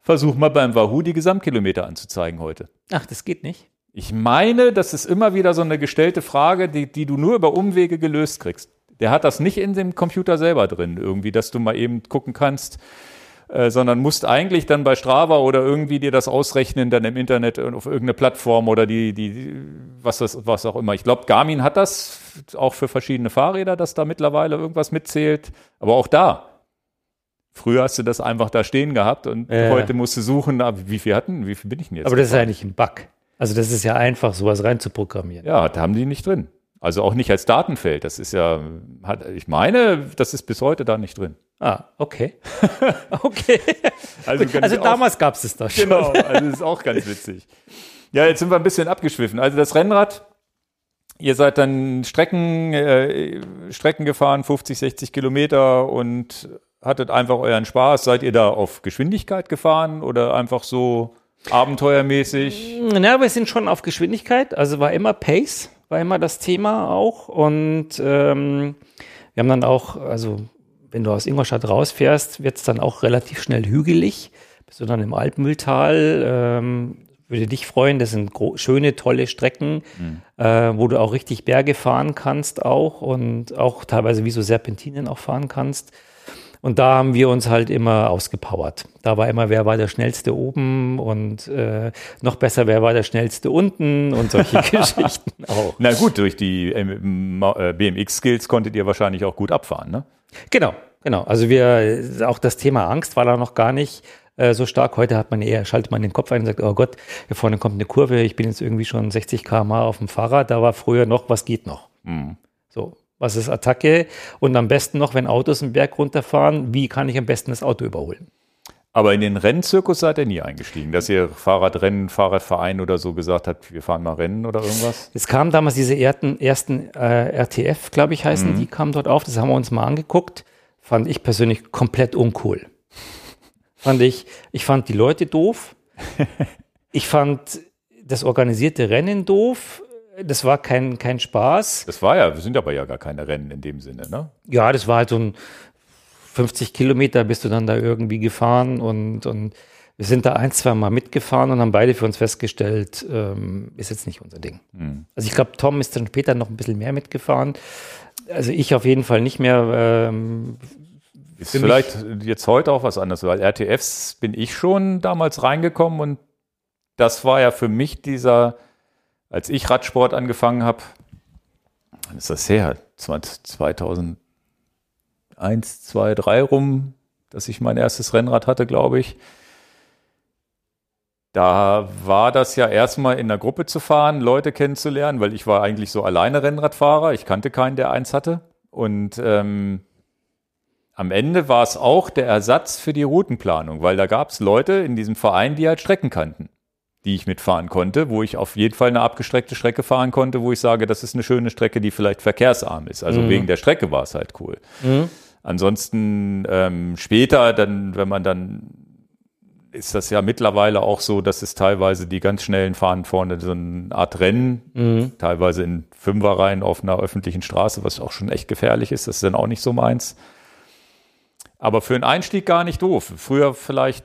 Versuch mal beim Wahoo die Gesamtkilometer anzuzeigen heute. Ach, das geht nicht. Ich meine, das ist immer wieder so eine gestellte Frage, die, die du nur über Umwege gelöst kriegst. Der hat das nicht in dem Computer selber drin, irgendwie, dass du mal eben gucken kannst, äh, sondern musst eigentlich dann bei Strava oder irgendwie dir das ausrechnen, dann im Internet auf irgendeine Plattform oder die, die, was das, was auch immer. Ich glaube, Garmin hat das auch für verschiedene Fahrräder, dass da mittlerweile irgendwas mitzählt. Aber auch da. Früher hast du das einfach da stehen gehabt und Ja. heute musst du suchen, wie viel hatten, wie viel bin ich denn jetzt? Aber das ist eigentlich ein Bug. Also das ist ja einfach, sowas rein zu programmieren. Ja, da haben die nicht drin. Also auch nicht als Datenfeld. Das ist ja, hat, ich meine, das ist bis heute da nicht drin. Ah, okay. okay. Also, also damals gab es doch schon. Genau, also das ist auch ganz witzig. Ja, jetzt sind wir ein bisschen abgeschwiffen. Also das Rennrad, ihr seid dann Strecken, äh, Strecken gefahren, 50, 60 Kilometer und hattet einfach euren Spaß. Seid ihr da auf Geschwindigkeit gefahren oder einfach so abenteuermäßig? Na, wir sind schon auf Geschwindigkeit, also war immer Pace, war immer das Thema auch. Und ähm, wir haben dann auch, also wenn du aus Ingolstadt rausfährst, wird es dann auch relativ schnell hügelig. Bist du dann im Altmühltal, ähm, würde dich freuen, das sind schöne, tolle Strecken, äh, wo du auch richtig Berge fahren kannst auch und auch teilweise wie so Serpentinen auch fahren kannst. Und da haben wir uns halt immer ausgepowert. Da war immer, wer war der Schnellste oben und äh, noch besser, wer war der Schnellste unten und solche Geschichten auch. Na gut, durch die ähm, äh, BMX-Skills konntet ihr wahrscheinlich auch gut abfahren, ne? Genau, genau. Also wir, auch das Thema Angst war da noch gar nicht äh, so stark. Heute hat man eher, schaltet man den Kopf ein und sagt, oh Gott, hier vorne kommt eine Kurve, ich bin jetzt irgendwie schon 60 km/h auf dem Fahrrad, da war früher noch, was geht noch? Mhm. So, was ist Attacke? Und am besten noch, wenn Autos einen Berg runterfahren, wie kann ich am besten das Auto überholen? Aber in den Rennzirkus seid ihr nie eingestiegen, dass ihr Fahrradrennen, Fahrradverein oder so gesagt habt, wir fahren mal Rennen oder irgendwas? Es kamen damals diese ersten, ersten äh, RTF, glaube ich, heißen, Mhm. die kamen dort auf. Das haben wir uns mal angeguckt. Fand ich persönlich komplett uncool. fand ich, ich fand die Leute doof. ich fand das organisierte Rennen doof. Das war kein, kein Spaß. Das war ja, wir sind aber ja gar keine Rennen in dem Sinne, ne? Ja, das war halt so ein 50 Kilometer bist du dann da irgendwie gefahren und, und wir sind da ein, zwei Mal mitgefahren und haben beide für uns festgestellt, ähm, ist jetzt nicht unser Ding. Also ich glaube, Tom ist dann später noch ein bisschen mehr mitgefahren. Also ich auf jeden Fall nicht mehr. Ähm, Ist vielleicht jetzt heute auch was anderes, weil RTFs bin ich schon damals reingekommen und das war ja für mich dieser, als ich Radsport angefangen habe, wann ist das her? 20, 2001, 2, 3 rum, dass ich mein erstes Rennrad hatte, glaube ich. Da war das ja erstmal in der Gruppe zu fahren, Leute kennenzulernen, weil ich war eigentlich so alleine Rennradfahrer. Ich kannte keinen, der eins hatte. Und ähm, am Ende war es auch der Ersatz für die Routenplanung, weil da gab es Leute in diesem Verein, die halt Strecken kannten, die ich mitfahren konnte, wo ich auf jeden Fall eine abgestreckte Strecke fahren konnte, wo ich sage, das ist eine schöne Strecke, die vielleicht verkehrsarm ist. Also wegen der Strecke war es halt cool. Ansonsten ähm, später, dann, wenn man dann ist das ja mittlerweile auch so, dass es teilweise die ganz schnellen fahren vorne so eine Art Rennen, teilweise in Fünferreihen auf einer öffentlichen Straße, was auch schon echt gefährlich ist. Das ist dann auch nicht so meins. Aber für einen Einstieg gar nicht doof. Früher vielleicht,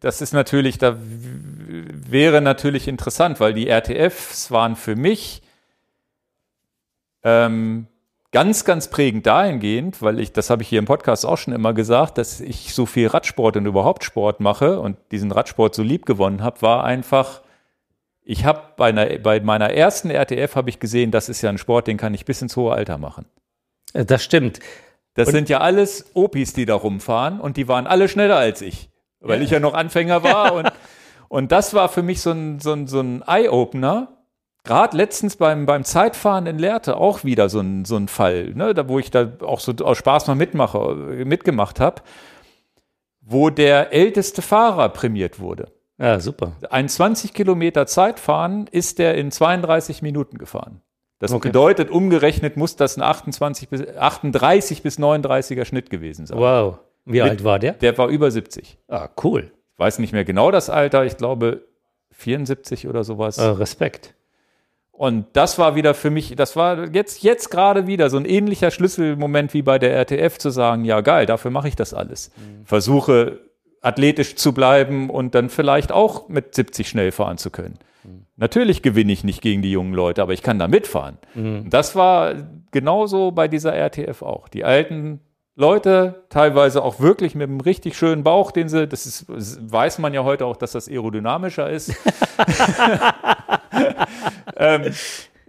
das ist natürlich, da wäre natürlich interessant, weil die RTFs waren für mich ähm, ganz, ganz prägend dahingehend, weil ich, das habe ich hier im Podcast auch schon immer gesagt, dass ich so viel Radsport und überhaupt Sport mache und diesen Radsport so lieb gewonnen habe, war einfach, ich habe bei, einer, bei meiner ersten RTF habe ich gesehen, das ist ja ein Sport, den kann ich bis ins hohe Alter machen. äh, das stimmt. Das sind ja alles Opis, die da rumfahren und die waren alle schneller als ich, weil ich ja noch Anfänger war und, und das war für mich so ein, so ein, so ein Eye-Opener. Gerade letztens beim, beim Zeitfahren in Lehrte auch wieder so ein, so ein Fall, ne, da, wo ich da auch so aus Spaß mal mitmache, mitgemacht habe, wo der älteste Fahrer prämiert wurde. Ja, super. Ein 20 Kilometer Zeitfahren ist der in 32 Minuten gefahren. Das Okay. bedeutet, umgerechnet muss das ein 28 bis, 38 bis 39er Schnitt gewesen sein. Wow. Wie alt war der? Der war über 70. Ah, cool. Ich weiß nicht mehr genau das Alter, ich glaube 74 oder sowas. Äh, Respekt. Und das war wieder für mich, das war jetzt, jetzt gerade wieder so ein ähnlicher Schlüsselmoment wie bei der RTF zu sagen, ja geil, dafür mache ich das alles. Versuche athletisch zu bleiben und dann vielleicht auch mit 70 schnell fahren zu können. Natürlich gewinne ich nicht gegen die jungen Leute, aber ich kann da mitfahren. Und Das war genauso bei dieser RTF auch. Die alten Leute, teilweise auch wirklich mit einem richtig schönen Bauch, den sie, das ist, weiß man ja heute auch, dass das aerodynamischer ist. ähm,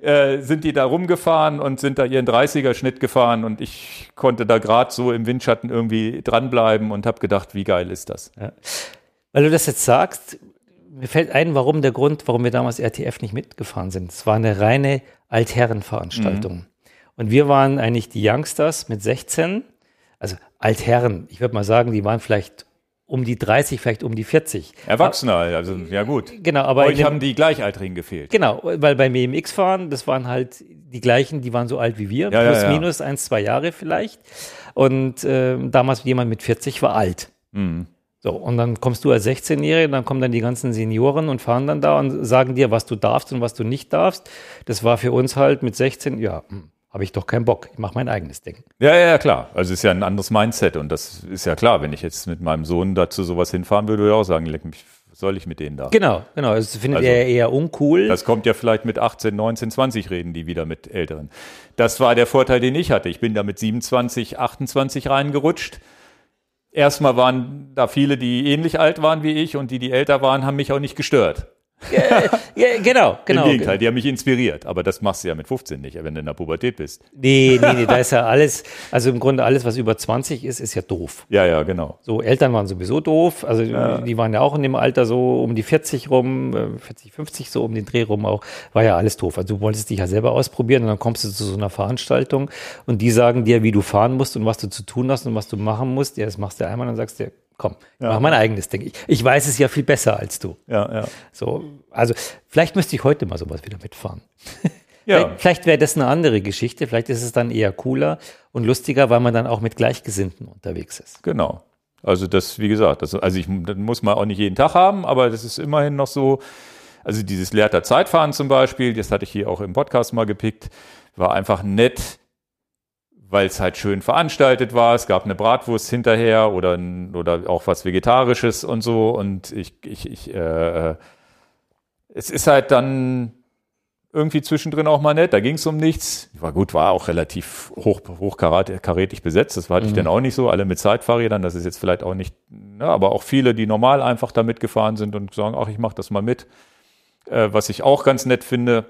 äh, sind die da rumgefahren und sind da ihren 30er-Schnitt gefahren und ich konnte da gerade so im Windschatten irgendwie dranbleiben und habe gedacht, wie geil ist das? Weil du das jetzt sagst, mir fällt ein, warum der Grund, warum wir damals RTF nicht mitgefahren sind. Es war eine reine Altherrenveranstaltung. Und wir waren eigentlich die Youngsters mit 16, also Altherren, ich würde mal sagen, die waren vielleicht um die 30, vielleicht um die 40. Erwachsener, also ja gut. Genau, aber Euch dem- haben die Gleichaltrigen gefehlt. Genau, weil beim BMX-Fahren, das waren halt die gleichen, die waren so alt wie wir, Ja, ja, plus ja. minus eins, zwei Jahre vielleicht. Und ähm, damals jemand mit 40 war alt. Mhm. So, und dann kommst du als 16-Jähriger, dann kommen dann die ganzen Senioren und fahren dann da und sagen dir, was du darfst und was du nicht darfst. Das war für uns halt mit 16, ja, habe ich doch keinen Bock. Ich mache mein eigenes Ding. Ja, ja, klar. Also es ist ja ein anderes Mindset und das ist ja klar, wenn ich jetzt mit meinem Sohn dazu sowas hinfahren würde, würde ich auch sagen, leck mich, was soll ich mit denen da? Genau, genau. Das findet Also, er eher uncool. Das kommt ja vielleicht mit 18, 19, 20 reden die wieder mit Älteren. Das war der Vorteil, den ich hatte. Ich bin da mit 27, 28 reingerutscht. Erstmal waren da viele, die ähnlich alt waren wie ich und die, die älter waren, haben mich auch nicht gestört. ja, genau, genau. Im Gegenteil, die haben mich inspiriert. Aber das machst du ja mit 15 nicht, wenn du in der Pubertät bist. Nee, nee, nee, da ist ja alles, also im Grunde alles, was über 20 ist, ist ja doof. Ja, ja, genau. So, Eltern waren sowieso doof. Also Ja. die waren ja auch in dem Alter so um die 40 rum, äh, 40, 50 so um den Dreh rum auch. War ja alles doof. Also du wolltest dich ja selber ausprobieren und dann kommst du zu so einer Veranstaltung und die sagen dir, wie du fahren musst und was du zu tun hast und was du machen musst. Ja, das machst du einmal und dann sagst du, komm, ich Ja. mach mein eigenes Ding. Ich, ich weiß es ja viel besser als du. Ja, ja. So, also vielleicht müsste ich heute mal sowas wieder mitfahren. Ja, Vielleicht, vielleicht wäre das eine andere Geschichte. Vielleicht ist es dann eher cooler und lustiger, weil man dann auch mit Gleichgesinnten unterwegs ist. genau. Also das, wie gesagt, das, also ich das muss man auch nicht jeden Tag haben, aber das ist immerhin noch so. Also dieses Leerter Zeitfahren zum Beispiel, das hatte ich hier auch im Podcast mal gepickt, war einfach nett, weil es halt schön veranstaltet war. Es gab eine Bratwurst hinterher oder, oder auch was Vegetarisches und so. Und ich, ich, ich äh, es ist halt dann irgendwie zwischendrin auch mal nett. Da ging es um nichts. War gut, war auch relativ hoch, hochkarätig besetzt. Das hatte ich dann auch nicht so. Alle mit Zeitfahrrädern. Das ist jetzt vielleicht auch nicht, ne, aber auch viele, die normal einfach da mitgefahren sind und sagen, ach, ich mache das mal mit. Äh, was ich auch ganz nett finde.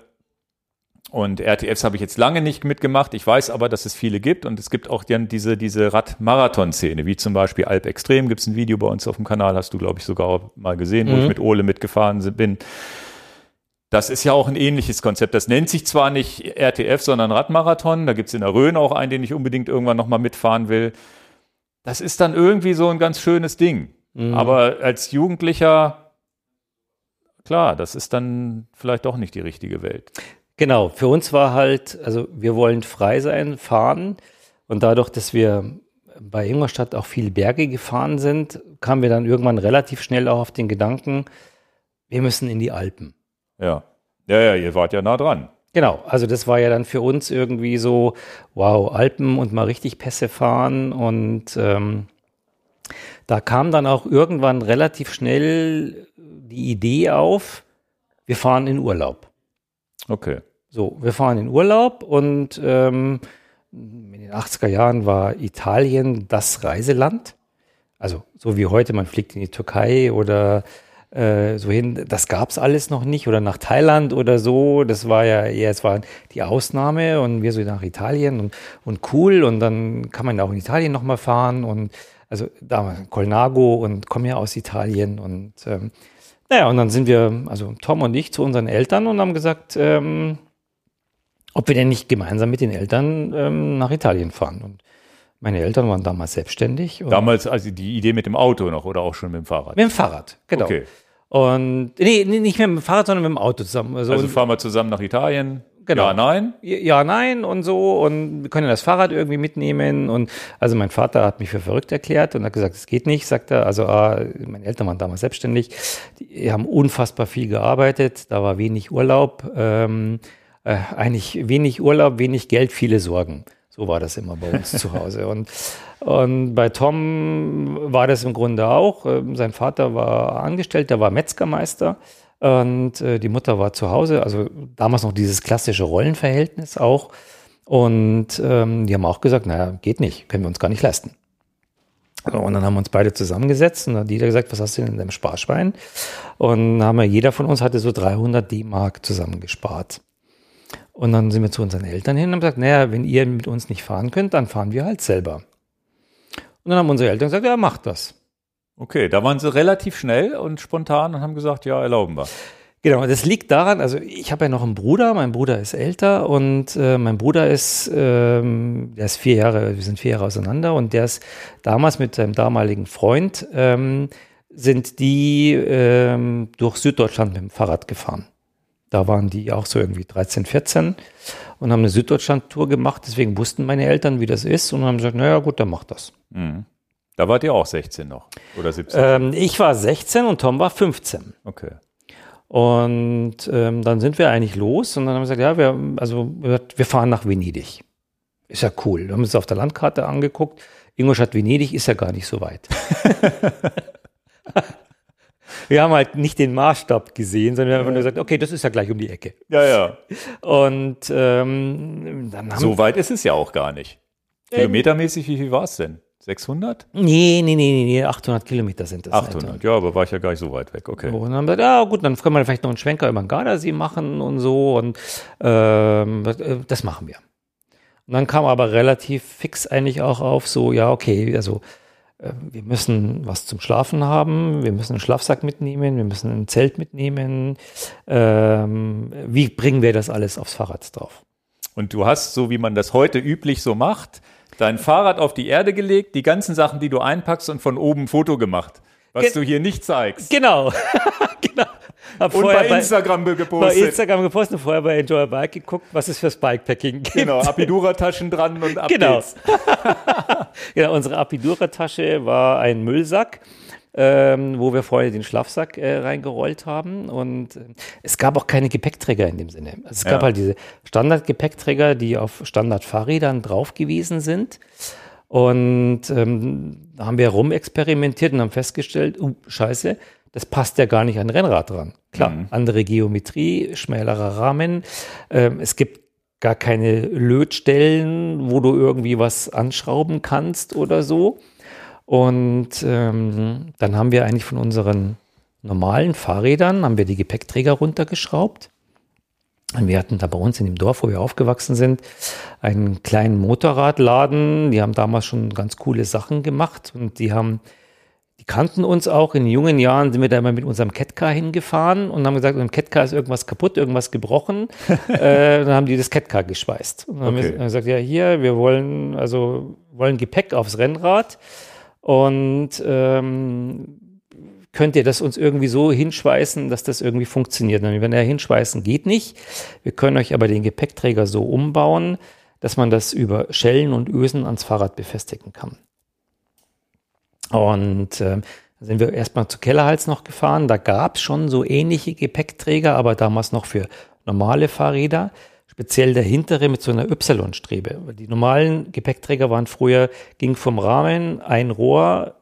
Und RTFs habe ich jetzt lange nicht mitgemacht. Ich weiß aber, dass es viele gibt. Und es gibt auch dann diese, diese Radmarathon-Szene, wie zum Beispiel Alp Extrem. Gibt es ein Video bei uns auf dem Kanal, hast du, glaube ich, sogar mal gesehen, wo ich mit Ole mitgefahren bin. Das ist ja auch ein ähnliches Konzept. Das nennt sich zwar nicht RTF, sondern Radmarathon. Da gibt es in der Rhön auch einen, den ich unbedingt irgendwann nochmal mitfahren will. Das ist dann irgendwie so ein ganz schönes Ding. Aber als Jugendlicher, klar, das ist dann vielleicht doch nicht die richtige Welt. Genau, für uns war halt, also wir wollen frei sein, fahren und dadurch, dass wir bei Ingolstadt auch viele Berge gefahren sind, kamen wir dann irgendwann relativ schnell auch auf den Gedanken, wir müssen in die Alpen. Ja. Ja, ja, ihr wart ja nah dran. Genau, also das war ja dann für uns irgendwie so, wow, Alpen und mal richtig Pässe fahren und ähm, da kam dann auch irgendwann relativ schnell die Idee auf, wir fahren in Urlaub. Okay. So, wir fahren in Urlaub und ähm, in den 80er Jahren war Italien das Reiseland. Also so wie heute, man fliegt in die Türkei oder äh, so hin, das gab's alles noch nicht oder nach Thailand oder so. Das war ja eher, es war die Ausnahme und wir so nach Italien und, und cool und dann kann man auch in Italien nochmal fahren und also da Colnago und komme ja aus Italien und ähm, naja, und dann sind wir, also Tom und ich, zu unseren Eltern und haben gesagt, ähm, ob wir denn nicht gemeinsam mit den Eltern ähm, nach Italien fahren. Und meine Eltern waren damals selbstständig. Damals also die Idee mit dem Auto noch oder auch schon mit dem Fahrrad? mit dem Fahrrad, genau. Okay. Und nee, nicht mit dem Fahrrad, sondern mit dem Auto zusammen. Also, Also fahren wir zusammen nach Italien? Genau. Ja, nein? ja, nein und so und wir können das Fahrrad irgendwie mitnehmen und also mein Vater hat mich für verrückt erklärt und hat gesagt, es geht nicht, sagt er. Also ah, meine Eltern waren damals selbstständig, die haben unfassbar viel gearbeitet, da war wenig Urlaub, ähm, äh, eigentlich wenig Urlaub, wenig Geld, viele Sorgen. So war das immer bei uns zu Hause und und bei Tom war das im Grunde auch. Ähm, Sein Vater war angestellt, der war Metzgermeister. Und äh, die Mutter war zu Hause, also damals noch dieses klassische Rollenverhältnis auch. Und ähm, die haben auch gesagt, naja, geht nicht, können wir uns gar nicht leisten. Und dann haben wir uns beide zusammengesetzt und dann hat jeder gesagt, was hast du denn in deinem Sparschwein? Und haben wir, jeder von uns hatte so 300 D-Mark zusammengespart. Und dann sind wir zu unseren Eltern hin und haben gesagt, naja, wenn ihr mit uns nicht fahren könnt, dann fahren wir halt selber. Und dann haben unsere Eltern gesagt, ja, macht das. Okay, da waren sie relativ schnell und spontan und haben gesagt, ja, erlauben wir. Genau, das liegt daran, also ich habe ja noch einen Bruder, mein Bruder ist älter und äh, mein Bruder ist, ähm, der ist vier Jahre, wir sind vier Jahre auseinander und der ist damals mit seinem damaligen Freund, ähm, sind die ähm, durch Süddeutschland mit dem Fahrrad gefahren. Da waren die auch so irgendwie 13, 14 und haben eine Süddeutschland-Tour gemacht, deswegen wussten meine Eltern, wie das ist und haben gesagt, naja gut, dann macht das. Da wart ihr auch 16 noch oder 17. Ähm, ich war 16 und Tom war 15. Okay. Und ähm, dann sind wir eigentlich los und dann haben wir gesagt, ja, wir, also wir fahren nach Venedig. Ist ja cool. Wir haben uns auf der Landkarte angeguckt. Ingolstadt Venedig ist ja gar nicht so weit. wir haben halt nicht den Maßstab gesehen, sondern wir haben einfach nur gesagt, okay, das ist ja gleich um die Ecke. Ja, ja. Und ähm, dann haben So weit ist es ja auch gar nicht. Kilometermäßig, wie viel war es denn? 600? Nee, nee, nee, nee, 800 Kilometer sind das. 800, ja, aber war ich ja gar nicht so weit weg, okay. So, und dann haben wir gesagt, ja gut, dann können wir vielleicht noch einen Schwenker über den Gardasee machen und so und ähm, das machen wir. Und dann kam aber relativ fix eigentlich auch auf so, ja, okay, also äh, wir müssen was zum Schlafen haben, wir müssen einen Schlafsack mitnehmen, wir müssen ein Zelt mitnehmen. Ähm, wie bringen wir das alles aufs Fahrrad drauf? Und du hast, so wie man das heute üblich so macht, dein Fahrrad auf die Erde gelegt, die ganzen Sachen, die du einpackst und von oben ein Foto gemacht, was Ge du hier nicht zeigst. Genau. genau. Hab und bei Instagram bei, gepostet. Bei Instagram gepostet und vorher bei Enjoy Bike geguckt, was es fürs Bikepacking gibt. Genau, Apidura-Taschen dran und ab genau. geht's. genau, unsere Apidura-Tasche war ein Müllsack. Ähm, wo wir vorher den Schlafsack äh, reingerollt haben. Und äh, es gab auch keine Gepäckträger in dem Sinne. Also es gab ja. halt diese Standard-Gepäckträger, die auf Standard-Fahrrädern drauf gewesen sind. Und ähm, da haben wir rumexperimentiert und haben festgestellt, uh, scheiße, das passt ja gar nicht an Rennrad dran. Klar, mhm. andere Geometrie, schmälerer Rahmen. Ähm, es gibt gar keine Lötstellen, wo du irgendwie was anschrauben kannst oder so. Und ähm, dann haben wir eigentlich von unseren normalen Fahrrädern, haben wir die Gepäckträger runtergeschraubt. Wir hatten da bei uns in dem Dorf, wo wir aufgewachsen sind, einen kleinen Motorradladen. Die haben damals schon ganz coole Sachen gemacht und die haben die kannten uns auch. In jungen Jahren sind wir da immer mit unserem Catcar hingefahren und haben gesagt, im Catcar ist irgendwas kaputt, irgendwas gebrochen. äh, dann haben die das Catcar geschweißt. Und dann okay. haben wir gesagt, ja, hier, wir wollen, also, wollen Gepäck aufs Rennrad und ähm, könnt ihr das uns irgendwie so hinschweißen, dass das irgendwie funktioniert. Und wenn er hinschweißen geht nicht. Wir können euch aber den Gepäckträger so umbauen, dass man das über Schellen und Ösen ans Fahrrad befestigen kann. Und äh, sind wir erstmal zu Kellerhals noch gefahren. Da gab es schon so ähnliche Gepäckträger, aber damals noch für normale Fahrräder. Speziell der hintere mit so einer Y-Strebe. Die normalen Gepäckträger waren früher, ging vom Rahmen ein Rohr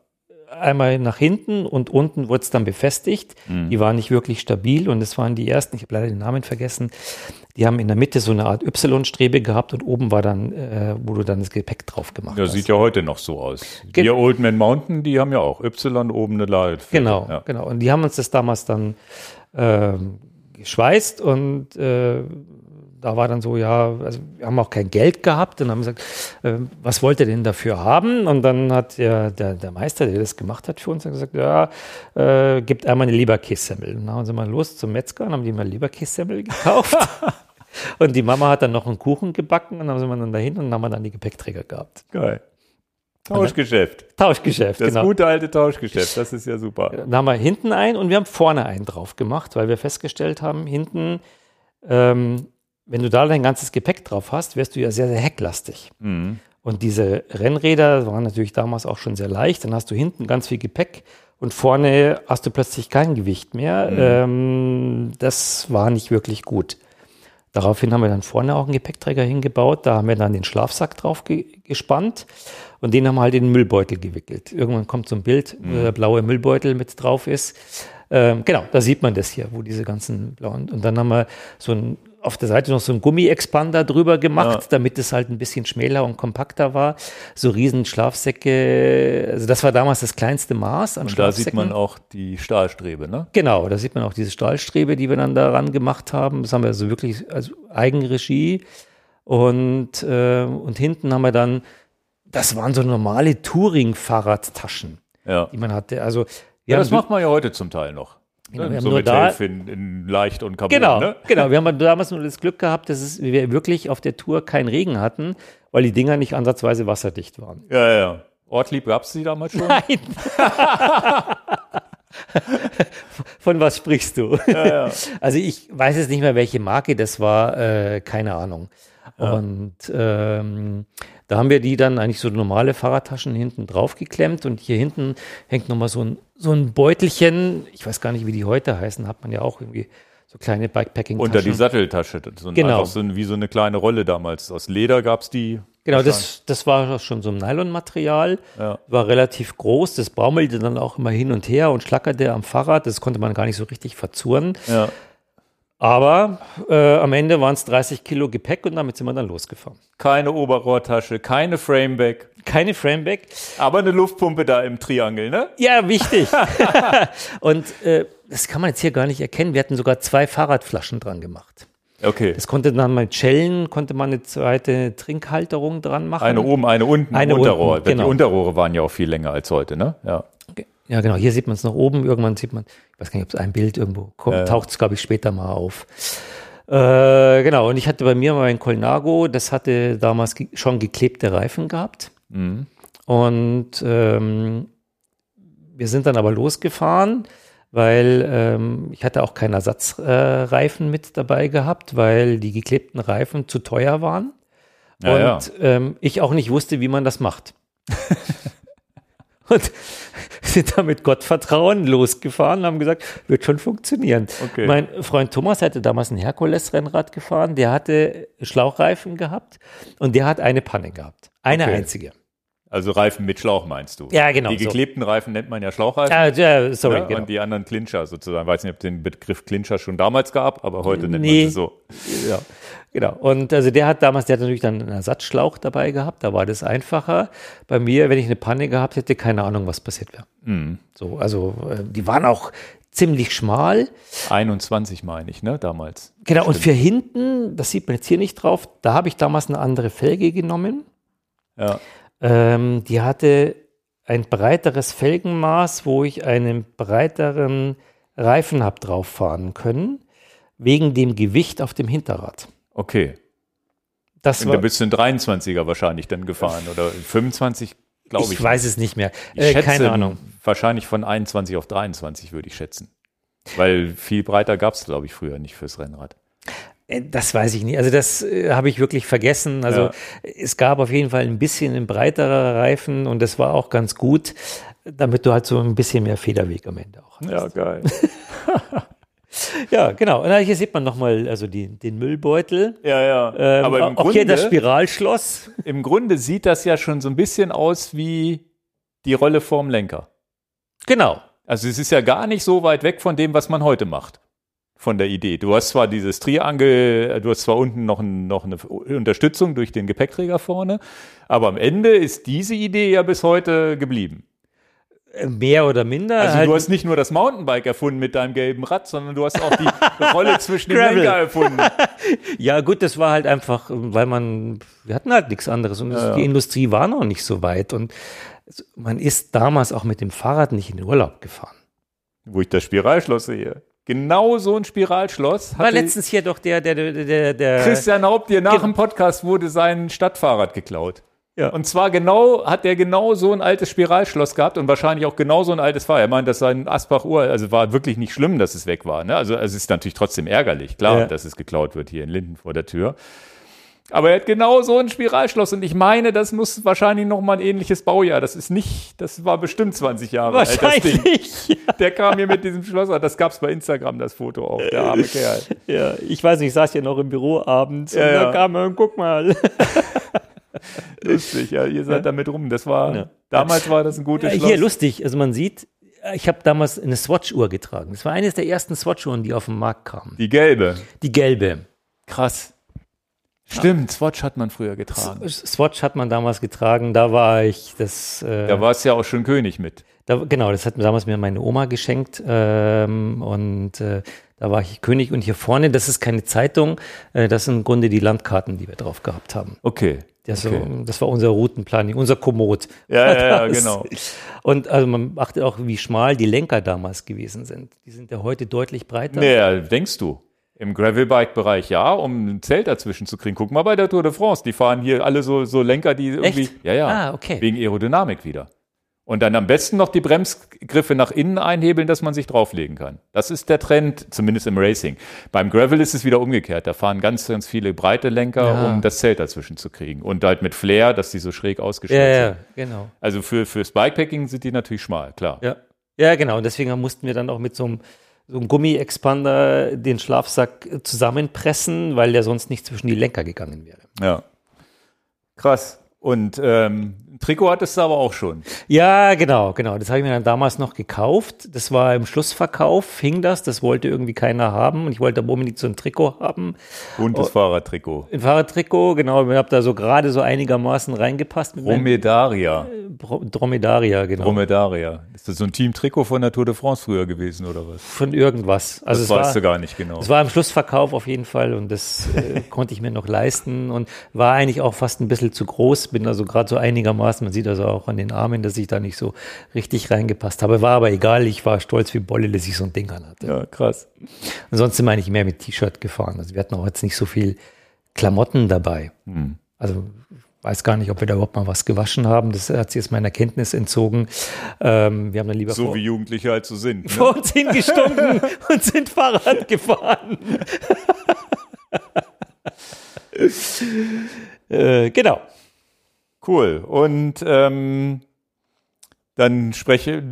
einmal nach hinten und unten wurde es dann befestigt. Mhm. Die waren nicht wirklich stabil und es waren die ersten, ich habe leider den Namen vergessen, die haben in der Mitte so eine Art Y-Strebe gehabt und oben war dann, äh, wo du dann das Gepäck drauf gemacht ja, hast. Sieht ja heute noch so aus. Ge die Old Man Mountain, die haben ja auch Y oben eine Lade. Genau, ja. genau. Und die haben uns das damals dann äh, geschweißt und äh, da war dann so, ja, also wir haben auch kein Geld gehabt und haben gesagt, äh, was wollt ihr denn dafür haben? Und dann hat der, der, der Meister, der das gemacht hat für uns, gesagt, ja, äh, gibt einmal eine Leberkässemmel. Und dann haben sie mal los zum Metzger und haben die mal Leberkässemmel gekauft. und die Mama hat dann noch einen Kuchen gebacken und dann haben sie dann dahin und dann haben wir dann die Gepäckträger gehabt. Geil. Tauschgeschäft. Tauschgeschäft, das genau. Das gute alte Tauschgeschäft, das ist ja super. Dann haben wir hinten einen und wir haben vorne einen drauf gemacht, weil wir festgestellt haben, hinten ähm, wenn du da dein ganzes Gepäck drauf hast, wärst du ja sehr, sehr hecklastig. Mhm. Und diese Rennräder waren natürlich damals auch schon sehr leicht. Dann hast du hinten ganz viel Gepäck und vorne hast du plötzlich kein Gewicht mehr. Mhm. Ähm, das war nicht wirklich gut. Daraufhin haben wir dann vorne auch einen Gepäckträger hingebaut. Da haben wir dann den Schlafsack drauf ge gespannt und den haben wir halt in den Müllbeutel gewickelt. Irgendwann kommt so ein Bild, mhm. wo der blaue Müllbeutel mit drauf ist. Ähm, genau, da sieht man das hier, wo diese ganzen blauen. Und dann haben wir so ein auf der Seite noch so ein Gummi-Expander drüber gemacht, ja. damit es halt ein bisschen schmäler und kompakter war. So riesen Schlafsäcke, also das war damals das kleinste Maß an und da sieht man auch die Stahlstrebe, ne? Genau, da sieht man auch diese Stahlstrebe, die wir dann daran gemacht haben. Das haben wir also wirklich als Eigenregie. Und, äh, und hinten haben wir dann, das waren so normale Touring-Fahrradtaschen, ja. die man hatte. Also ja, das macht man ja heute zum Teil noch. Genau, wir so haben nur da, in, in, leicht und kaputt. Genau, ne? genau. Wir haben damals nur das Glück gehabt, dass es, wir wirklich auf der Tour keinen Regen hatten, weil die Dinger nicht ansatzweise wasserdicht waren. Ja, ja. Ortlieb gab es die damals schon? Nein. Von was sprichst du? Ja, ja. Also ich weiß jetzt nicht mehr, welche Marke das war, äh, keine Ahnung. Ja. Und ähm, da haben wir die dann eigentlich so normale Fahrradtaschen hinten drauf geklemmt und hier hinten hängt nochmal so ein, so ein Beutelchen, ich weiß gar nicht, wie die heute heißen, hat man ja auch irgendwie so kleine Bikepacking-Taschen. Unter die Satteltasche, so ein, genau. so ein, wie so eine kleine Rolle damals. Aus Leder gab es die. Genau, das, das war schon so ein Nylonmaterial, ja. war relativ groß, das baumelte dann auch immer hin und her und schlackerte am Fahrrad, das konnte man gar nicht so richtig verzurren. Ja. Aber äh, am Ende waren es 30 Kilo Gepäck und damit sind wir dann losgefahren. Keine Oberrohrtasche, keine Frameback, Keine Frameback. aber eine Luftpumpe da im Triangel, ne? Ja, wichtig. und äh, das kann man jetzt hier gar nicht erkennen. Wir hatten sogar zwei Fahrradflaschen dran gemacht. Okay. Das konnte dann mit Schellen, konnte man eine zweite Trinkhalterung dran machen. Eine oben, eine unten, Eine Unterrohr. unten, genau. Die Unterrohre waren ja auch viel länger als heute, ne? Ja. Ja, genau. Hier sieht man es noch oben. Irgendwann sieht man, ich weiß gar nicht, ob es ein Bild irgendwo kommt, Ja. taucht es, glaube ich, später mal auf. Äh, genau. Und ich hatte bei mir mein Colnago, das hatte damals ge schon geklebte Reifen gehabt. Mhm. Und ähm, wir sind dann aber losgefahren, weil ähm, ich hatte auch keinen Ersatzreifen äh, mit dabei gehabt, weil die geklebten Reifen zu teuer waren. Ja, und ja. Ähm, ich auch nicht wusste, wie man das macht. und sind da mit Gottvertrauen losgefahren und haben gesagt, wird schon funktionieren. Okay. Mein Freund Thomas hatte damals ein Herkules-Rennrad gefahren, der hatte Schlauchreifen gehabt und der hat eine Panne gehabt. Eine Okay. einzige. Also Reifen mit Schlauch meinst du? Ja, genau, Die so. geklebten Reifen nennt man ja Schlauchreifen. Ah, ja, sorry, ne? genau. Und die anderen Clincher sozusagen. Ich weiß nicht, ob es den Begriff Clincher schon damals gab, aber heute nennt Nee. man sie so. Ja, genau. Und also der hat damals, der hat natürlich dann einen Ersatzschlauch dabei gehabt, da war das einfacher. Bei mir, wenn ich eine Panne gehabt hätte, keine Ahnung, was passiert wäre. Mhm. So, also äh, die waren auch ziemlich schmal. 21 meine ich, ne, damals. Genau, und für hinten, das sieht man jetzt hier nicht drauf, da habe ich damals eine andere Felge genommen. Ja. Ähm, die hatte ein breiteres Felgenmaß, wo ich einen breiteren Reifen habe drauf fahren können, wegen dem Gewicht auf dem Hinterrad. Okay. Das Und da bist du in 23er wahrscheinlich dann gefahren oder 25, glaube ich. ich weiß es nicht mehr. Ich Äh, schätze keine Ahnung. Wahrscheinlich von 21 auf 23 würde ich schätzen. Weil viel breiter gab es, glaube ich, früher nicht fürs Rennrad. Äh, Das weiß ich nicht. Also das äh, habe ich wirklich vergessen. Also Ja. es gab auf jeden Fall ein bisschen ein breiterer Reifen und das war auch ganz gut, damit du halt so ein bisschen mehr Federweg am Ende auch hast. Ja, geil. Ja, genau. Und hier sieht man nochmal also die, den Müllbeutel. ja, ja. Ähm, Aber im auch hier das Grunde, Spiralschloss. im Grunde sieht das ja schon so ein bisschen aus wie die Rolle vorm Lenker. Genau. Also es ist ja gar nicht so weit weg von dem, was man heute macht. Von der Idee. Du hast zwar dieses Triangel, äh, du hast zwar unten noch, ein, noch eine Unterstützung durch den Gepäckträger vorne, aber am Ende ist diese Idee ja bis heute geblieben. Mehr oder minder. Also halt, du hast nicht nur das Mountainbike erfunden mit deinem gelben Rad, sondern du hast auch die Rolle zwischen dem. Lenker erfunden. ja, gut, das war halt einfach, weil man, wir hatten halt nichts anderes und Ja, die ja. Industrie war noch nicht so weit und man ist damals auch mit dem Fahrrad nicht in den Urlaub gefahren. Wo ich das Spiralschloss sehe. Genau so ein Spiralschloss War letztens hier doch der, der, der, der, der Christian Haupt dir nach dem Podcast wurde sein Stadtfahrrad geklaut. Ja. Und zwar genau, hat er genau so ein altes Spiralschloss gehabt und wahrscheinlich auch genau so ein altes Fahrrad. Er meint, dass sein Asbach-Uhr, also war wirklich nicht schlimm, dass es weg war. Ne? Also, also es ist natürlich trotzdem ärgerlich, klar, Ja. dass es geklaut wird hier in Linden vor der Tür. Aber er hat genau so ein Spiralschloss und ich meine, das muss wahrscheinlich noch mal ein ähnliches Baujahr. Das ist nicht, das war bestimmt 20 Jahre alt, das Ding. wahrscheinlich. Der kam hier mit diesem Schloss, das gab's bei Instagram, das Foto auch, der arme Kerl. Ja, ich weiß nicht, ich saß ja noch im Büro abends Ja, und ja. da kam er und guck mal. Lustig, ja, ihr seid damit rum. Das war, Ja. damals war das ein gutes Schloss. Hier lustig, also man sieht, ich habe damals eine Swatch-Uhr getragen. Das war eines der ersten Swatch-Uhren, die auf den Markt kamen. Die gelbe. Die gelbe. Krass. Stimmt, Swatch hat man früher getragen. Swatch hat man damals getragen, da war ich das. Äh, Da war es ja auch schon König mit. da, genau, das hat mir damals mir meine Oma geschenkt ähm, und äh, da war ich König und hier vorne, das ist keine Zeitung, äh, das sind im Grunde die Landkarten, die wir drauf gehabt haben. Okay. Das, okay. so, das war unser Routenplanning, unser Komoot. Ja, ja, ja, genau. Und also man achtet auch, wie schmal die Lenker damals gewesen sind. Die sind ja heute deutlich breiter. Naja, denkst du. Im Gravelbike-Bereich ja, um ein Zelt dazwischen zu kriegen. Guck mal bei der Tour de France, die fahren hier alle so, so Lenker, die irgendwie. Echt? Ja, ja. Ah, okay. Wegen Aerodynamik wieder. Und dann am besten noch die Bremsgriffe nach innen einhebeln, dass man sich drauflegen kann. Das ist der Trend, zumindest im Racing. Beim Gravel ist es wieder umgekehrt. Da fahren ganz, ganz viele breite Lenker, Ja. um das Zelt dazwischen zu kriegen. Und halt mit Flair, dass die so schräg ja, ausgestellt ja, sind. genau. Also für, fürs Bikepacking sind die natürlich schmal, klar. Ja. ja, genau. Und deswegen mussten wir dann auch mit so einem, so einem Gummi-Expander den Schlafsack zusammenpressen, weil der sonst nicht zwischen die Lenker gegangen wäre. Ja. Krass. Und ähm, Ein Trikot hattest du aber auch schon. Ja, genau, genau. Das habe ich mir dann damals noch gekauft. Das war im Schlussverkauf, hing das. Das wollte irgendwie keiner haben. Und ich wollte aber unbedingt so ein Trikot haben. Buntes Fahrradtrikot. Ein Fahrradtrikot, genau. Ich habe da so gerade so einigermaßen reingepasst. Mit Dromedaria. Dro- Dromedaria, genau. Dromedaria. Ist das so ein Team-Trikot von der Tour de France früher gewesen oder was? Von irgendwas. Also Das es weißt war, du gar nicht genau. Es war im Schlussverkauf auf jeden Fall und das äh, konnte ich mir noch leisten und war eigentlich auch fast ein bisschen zu groß. Bin also gerade so einigermaßen, man sieht also auch an den Armen, dass ich da nicht so richtig reingepasst habe. War aber egal, ich war stolz wie Bolle, dass ich so ein Ding an hatte. Ja, krass. Ansonsten meine ich mehr mit T-Shirt gefahren. Also wir hatten auch jetzt nicht so viel Klamotten dabei. Hm. Also weiß gar nicht, ob wir da überhaupt mal was gewaschen haben. Das hat sich jetzt meiner Kenntnis entzogen. Ähm, wir haben dann lieber So vor, wie Jugendliche halt so sind. Ne? vor uns hingestunken und sind Fahrrad gefahren. äh, genau. Cool. Und ähm, dann spreche.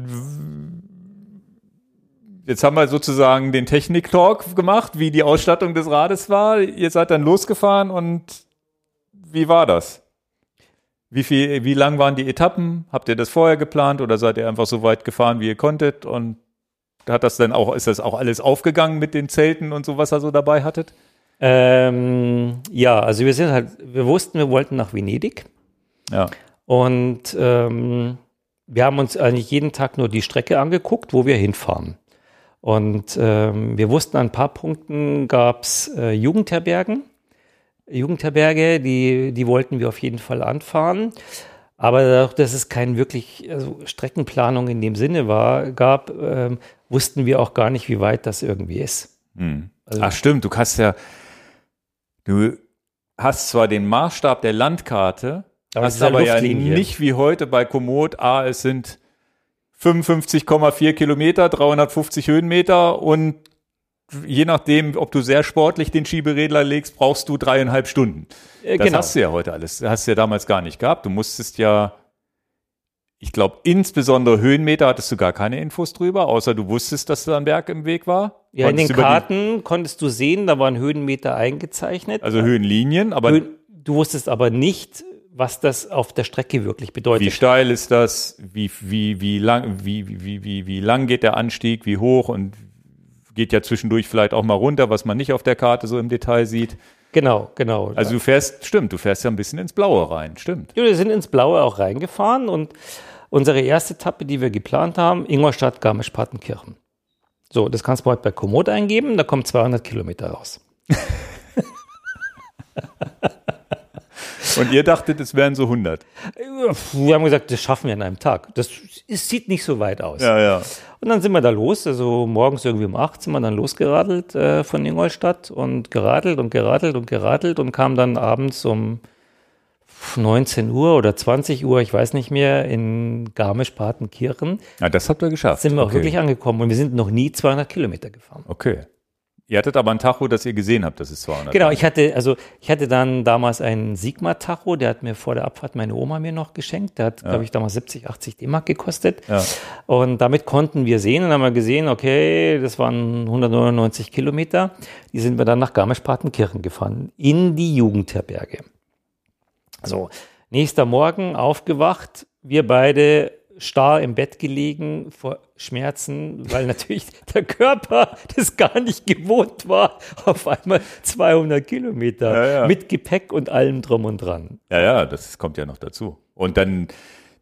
Jetzt haben wir sozusagen den Technik-Talk gemacht, wie die Ausstattung des Rades war. Ihr seid dann losgefahren und wie war das? Wie viel, wie lang waren die Etappen? Habt ihr das vorher geplant oder seid ihr einfach so weit gefahren, wie ihr konntet? Und hat das dann auch, ist das auch alles aufgegangen mit den Zelten und so, was ihr so dabei hattet? Ähm, ja, also wir sind halt, wir wussten, wir wollten nach Venedig Ja. und ähm, wir haben uns eigentlich jeden Tag nur die Strecke angeguckt, wo wir hinfahren. Und ähm, wir wussten, an ein paar Punkten gab es äh, Jugendherbergen. Jugendherberge, die, die wollten wir auf jeden Fall anfahren. Aber dadurch, dass es keine wirklich also Streckenplanung in dem Sinne war, gab, ähm, wussten wir auch gar nicht, wie weit das irgendwie ist. Hm. Also- Ach stimmt, du hast ja, du hast zwar den Maßstab der Landkarte, Aber hast ist ja aber ja nicht wie heute bei Komoot, ah, es sind 55,4 Kilometer, 350 Höhenmeter und je nachdem, ob du sehr sportlich den Schieberegler legst, brauchst du dreieinhalb Stunden. Äh, Das genau. hast du ja heute alles. Das hast du ja damals gar nicht gehabt. Du musstest ja, ich glaube, insbesondere Höhenmeter hattest du gar keine Infos drüber, außer du wusstest, dass da ein Berg im Weg war. Ja, in den Konntest über die- Karten konntest du sehen, da waren Höhenmeter eingezeichnet. Also Höhenlinien, aber Höhen, du wusstest aber nicht, was das auf der Strecke wirklich bedeutet. wie steil ist das? Wie, wie, wie lang, wie, wie, wie, wie lang geht der Anstieg? Wie hoch? Und geht ja zwischendurch vielleicht auch mal runter, was man nicht auf der Karte so im Detail sieht. Genau, genau. Also du fährst, stimmt, du fährst ja ein bisschen ins Blaue rein, stimmt. Ja, wir sind ins Blaue auch reingefahren und unsere erste Etappe, die wir geplant haben, Ingolstadt, Garmisch-Partenkirchen. So, das kannst du heute bei Komoot eingeben, da kommen 200 Kilometer raus. Und ihr dachtet, es wären so 100. Wir haben gesagt, das schaffen wir an einem Tag. Das sieht nicht so weit aus. Ja, ja. Und dann sind wir da los, also morgens irgendwie um 8 sind wir dann losgeradelt äh, von Ingolstadt und geradelt und geradelt und geradelt und kamen dann abends um 19 Uhr oder 20 Uhr, ich weiß nicht mehr, in Garmisch-Partenkirchen Ja, das habt ihr geschafft. sind wir auch okay. wirklich angekommen und wir sind noch nie 200 Kilometer gefahren. Okay. Ihr hattet aber ein Tacho, das ihr gesehen habt, das ist 200. Genau, ich hatte, also ich hatte dann damals einen Sigma-Tacho, der hat mir vor der Abfahrt meine Oma mir noch geschenkt. Der hat, glaube ich, damals 70, 80 D-Mark gekostet. Ja. Und damit konnten wir sehen und haben wir gesehen, okay, das waren 199 Kilometer. Die sind wir dann nach Garmisch-Partenkirchen gefahren, in die Jugendherberge. So, nächster Morgen aufgewacht, wir beide starr im Bett gelegen vor Schmerzen, weil natürlich der Körper das gar nicht gewohnt war, auf einmal 200 Kilometer Ja, ja. mit Gepäck und allem drum und dran. ja, ja, das kommt ja noch dazu. Und dann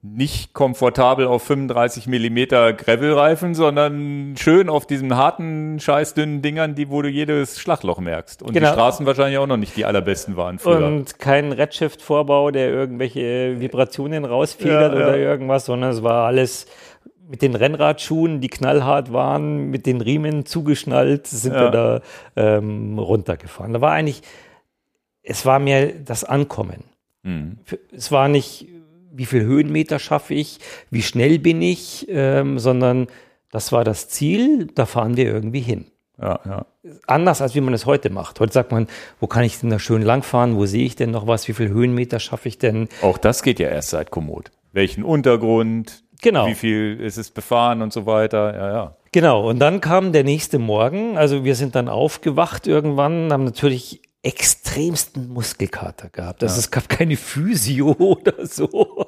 nicht komfortabel auf 35 Millimeter Gravelreifen, sondern schön auf diesen harten, scheißdünnen Dingern, die, wo du jedes Schlagloch merkst. Und Genau. die Straßen wahrscheinlich auch noch nicht die allerbesten waren früher. Und kein Redshift-Vorbau, der irgendwelche Vibrationen rausfedert Ja, ja. oder irgendwas, sondern es war alles mit den Rennradschuhen, die knallhart waren, mit den Riemen zugeschnallt, sind Ja. wir da ähm, runtergefahren. Da war eigentlich, es war mir das Ankommen. Mhm. Es war nicht, wie viel Höhenmeter schaffe ich, wie schnell bin ich, ähm, sondern das war das Ziel, da fahren wir irgendwie hin Ja, ja. anders als wie man es heute macht. Heute sagt man, wo kann ich denn da schön langfahren? Wo sehe ich denn noch was? Wie viel Höhenmeter schaffe ich denn? Auch das geht ja erst seit Komoot. Welchen Untergrund, Genau. wie viel ist es befahren und so weiter. Ja, ja. Genau. Und dann kam der nächste Morgen. Also wir sind dann aufgewacht irgendwann, haben natürlich extremsten Muskelkater gehabt. Also es gab keine Physio oder so.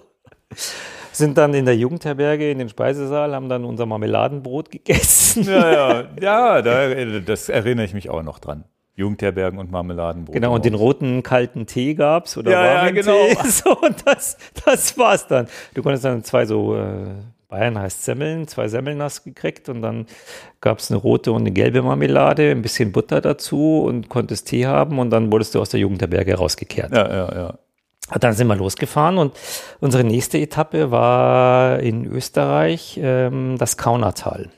Sind dann in der Jugendherberge in den Speisesaal, haben dann unser Marmeladenbrot gegessen. Ja, ja, ja da, das erinnere ich mich auch noch dran. Jugendherbergen und Marmeladenbrot. Genau, und den roten kalten Tee gab's oder Ja, ja, warmen genau. Tee. So, und das, das war's dann. Du konntest dann zwei so, äh, Bayern heißt Semmeln, zwei Semmeln hast gekriegt und dann gab's eine rote und eine gelbe Marmelade, ein bisschen Butter dazu und konntest Tee haben und dann wurdest du aus der Jugendherberge rausgekehrt. Ja, ja, ja. Und Dann sind wir losgefahren und unsere nächste Etappe war in Österreich ähm, das Kaunertal.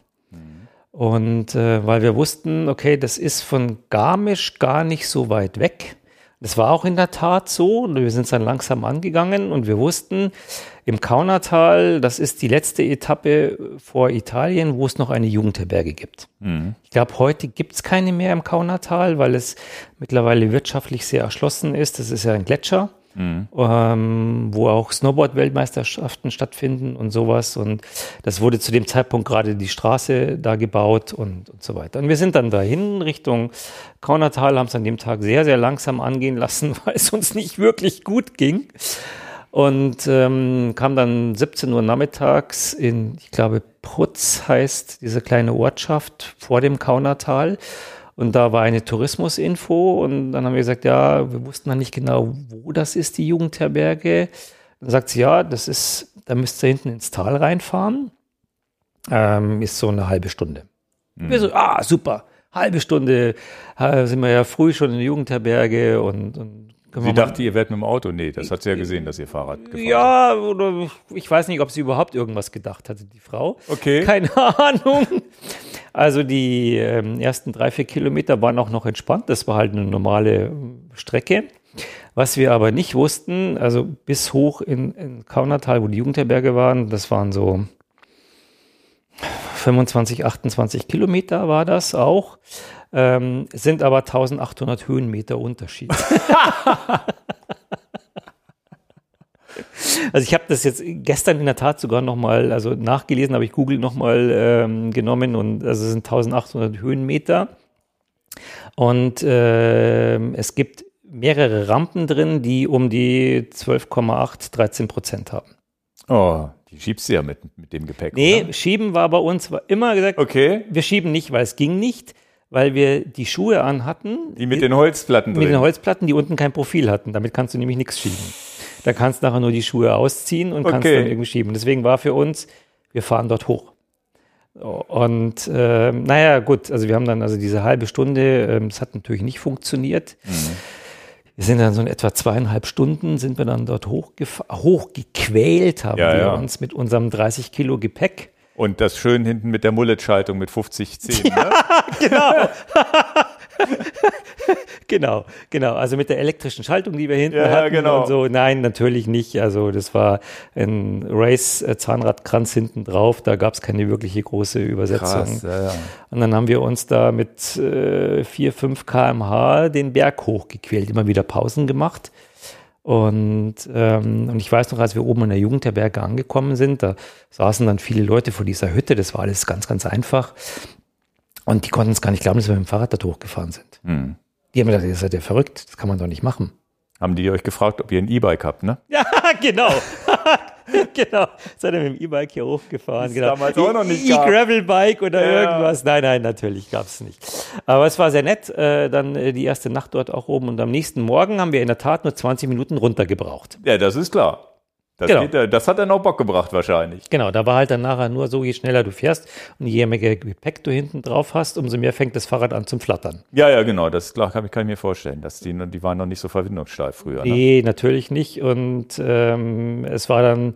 Und äh, weil wir wussten, okay, das ist von Garmisch gar nicht so weit weg. Das war auch in der Tat so. Und wir sind dann langsam angegangen und wir wussten, im Kaunertal, das ist die letzte Etappe vor Italien, wo es noch eine Jugendherberge gibt. Ich glaube, heute gibt es keine mehr im Kaunertal, weil es mittlerweile wirtschaftlich sehr erschlossen ist. Das ist ja ein Gletscher, ähm, wo auch Snowboard-Weltmeisterschaften stattfinden und sowas. Und das wurde zu dem Zeitpunkt gerade die Straße da gebaut und, und so weiter. Und wir sind dann dahin Richtung Kaunertal, haben es an dem Tag sehr, sehr langsam angehen lassen, weil es uns nicht wirklich gut ging. Und ähm, kam dann 17 Uhr nachmittags in, ich glaube, Prutz heißt diese kleine Ortschaft vor dem Kaunertal. Und da war eine Tourismusinfo und dann haben wir gesagt, ja, wir wussten dann nicht genau, wo das ist, die Jugendherberge. Dann sagt sie, ja, das ist, da müsst ihr hinten ins Tal reinfahren. Ähm, ist so eine halbe Stunde. Wir so, ah, super, halbe Stunde, äh, sind wir ja früh schon in der Jugendherberge und, und Sie dachte, ihr werdet mit dem Auto. Nee, das hat sie ja gesehen, dass ihr Fahrrad gefahren ja, oder ich weiß nicht, ob sie überhaupt irgendwas gedacht hatte, die Frau. Okay. Keine Ahnung. Also die ähm, ersten drei, vier Kilometer waren auch noch entspannt. Das war halt eine normale ähm, Strecke. Was wir aber nicht wussten, also bis hoch in, in Kaunertal, wo die Jugendherberge waren, das waren so 25, 28 Kilometer war das auch, ähm, sind aber 1800 Höhenmeter Unterschied. Also ich habe das jetzt gestern in der Tat sogar nochmal, also nachgelesen, habe ich Google nochmal ähm, genommen und also es sind 1800 Höhenmeter. Und ähm, es gibt mehrere Rampen drin, die um die 12,8, 13 Prozent haben. Oh, die schiebst du ja mit, mit dem Gepäck. Nee, Oder? schieben war bei uns war immer gesagt, Okay. wir schieben nicht, weil es ging nicht, weil wir die Schuhe anhatten. Die mit den Holzplatten drin. mit den Holzplatten, die unten kein Profil hatten. Damit kannst du nämlich nichts schieben. Da kannst du nachher nur die Schuhe ausziehen und kannst Okay. dann irgendwie schieben. Deswegen war für uns, wir fahren dort hoch. Und ähm, naja, gut, also wir haben dann also diese halbe Stunde, ähm, es hat natürlich nicht funktioniert. Mhm. Wir sind dann so in etwa zweieinhalb Stunden, sind wir dann dort hochgequält, haben Ja, wir ja. uns mit unserem 30 Kilo Gepäck. Und das schön hinten mit der Mullet-Schaltung mit 50 10. Ne? Genau, genau. Also mit der elektrischen Schaltung, die wir hinten Ja, ja, hatten genau. und so. Nein, natürlich nicht. Also das war ein Race-Zahnradkranz hinten drauf. Da gab es keine wirkliche große Übersetzung. Krass, ja, ja. Und dann haben wir uns da mit äh, 4, 5 kmh den Berg hochgequält, immer wieder Pausen gemacht. Und, ähm, und ich weiß noch, als wir oben in der Jugendherberge angekommen sind, da saßen dann viele Leute vor dieser Hütte. Das war alles ganz, ganz einfach. Und die konnten es gar nicht glauben, dass wir mit dem Fahrrad da hochgefahren sind. Hm. Die haben gedacht, ihr seid ja verrückt, das kann man doch nicht machen. Haben die euch gefragt, ob ihr ein E-Bike habt, ne? Ja, genau. genau. Seid ihr mit dem E-Bike hier hochgefahren. es Genau. damals auch noch nicht gab. E-Gravel-Bike oder Ja. irgendwas. Nein, nein, natürlich gab es nicht. Aber es war sehr nett. Äh, dann äh, die erste Nacht dort auch oben. Und am nächsten Morgen haben wir in der Tat nur 20 Minuten runtergebraucht. Ja, das ist klar. Das, Genau. geht, das hat dann auch Bock gebracht wahrscheinlich. Genau, da war halt dann nachher nur so, je schneller du fährst und je mehr Gepäck du hinten drauf hast, umso mehr fängt das Fahrrad an zum Flattern. Ja, ja, genau. Das klar, kann, ich- kann ich mir vorstellen. Dass die, die waren noch nicht so verbindungssteif früher. Ne? Nee, natürlich nicht. Und ähm, es war dann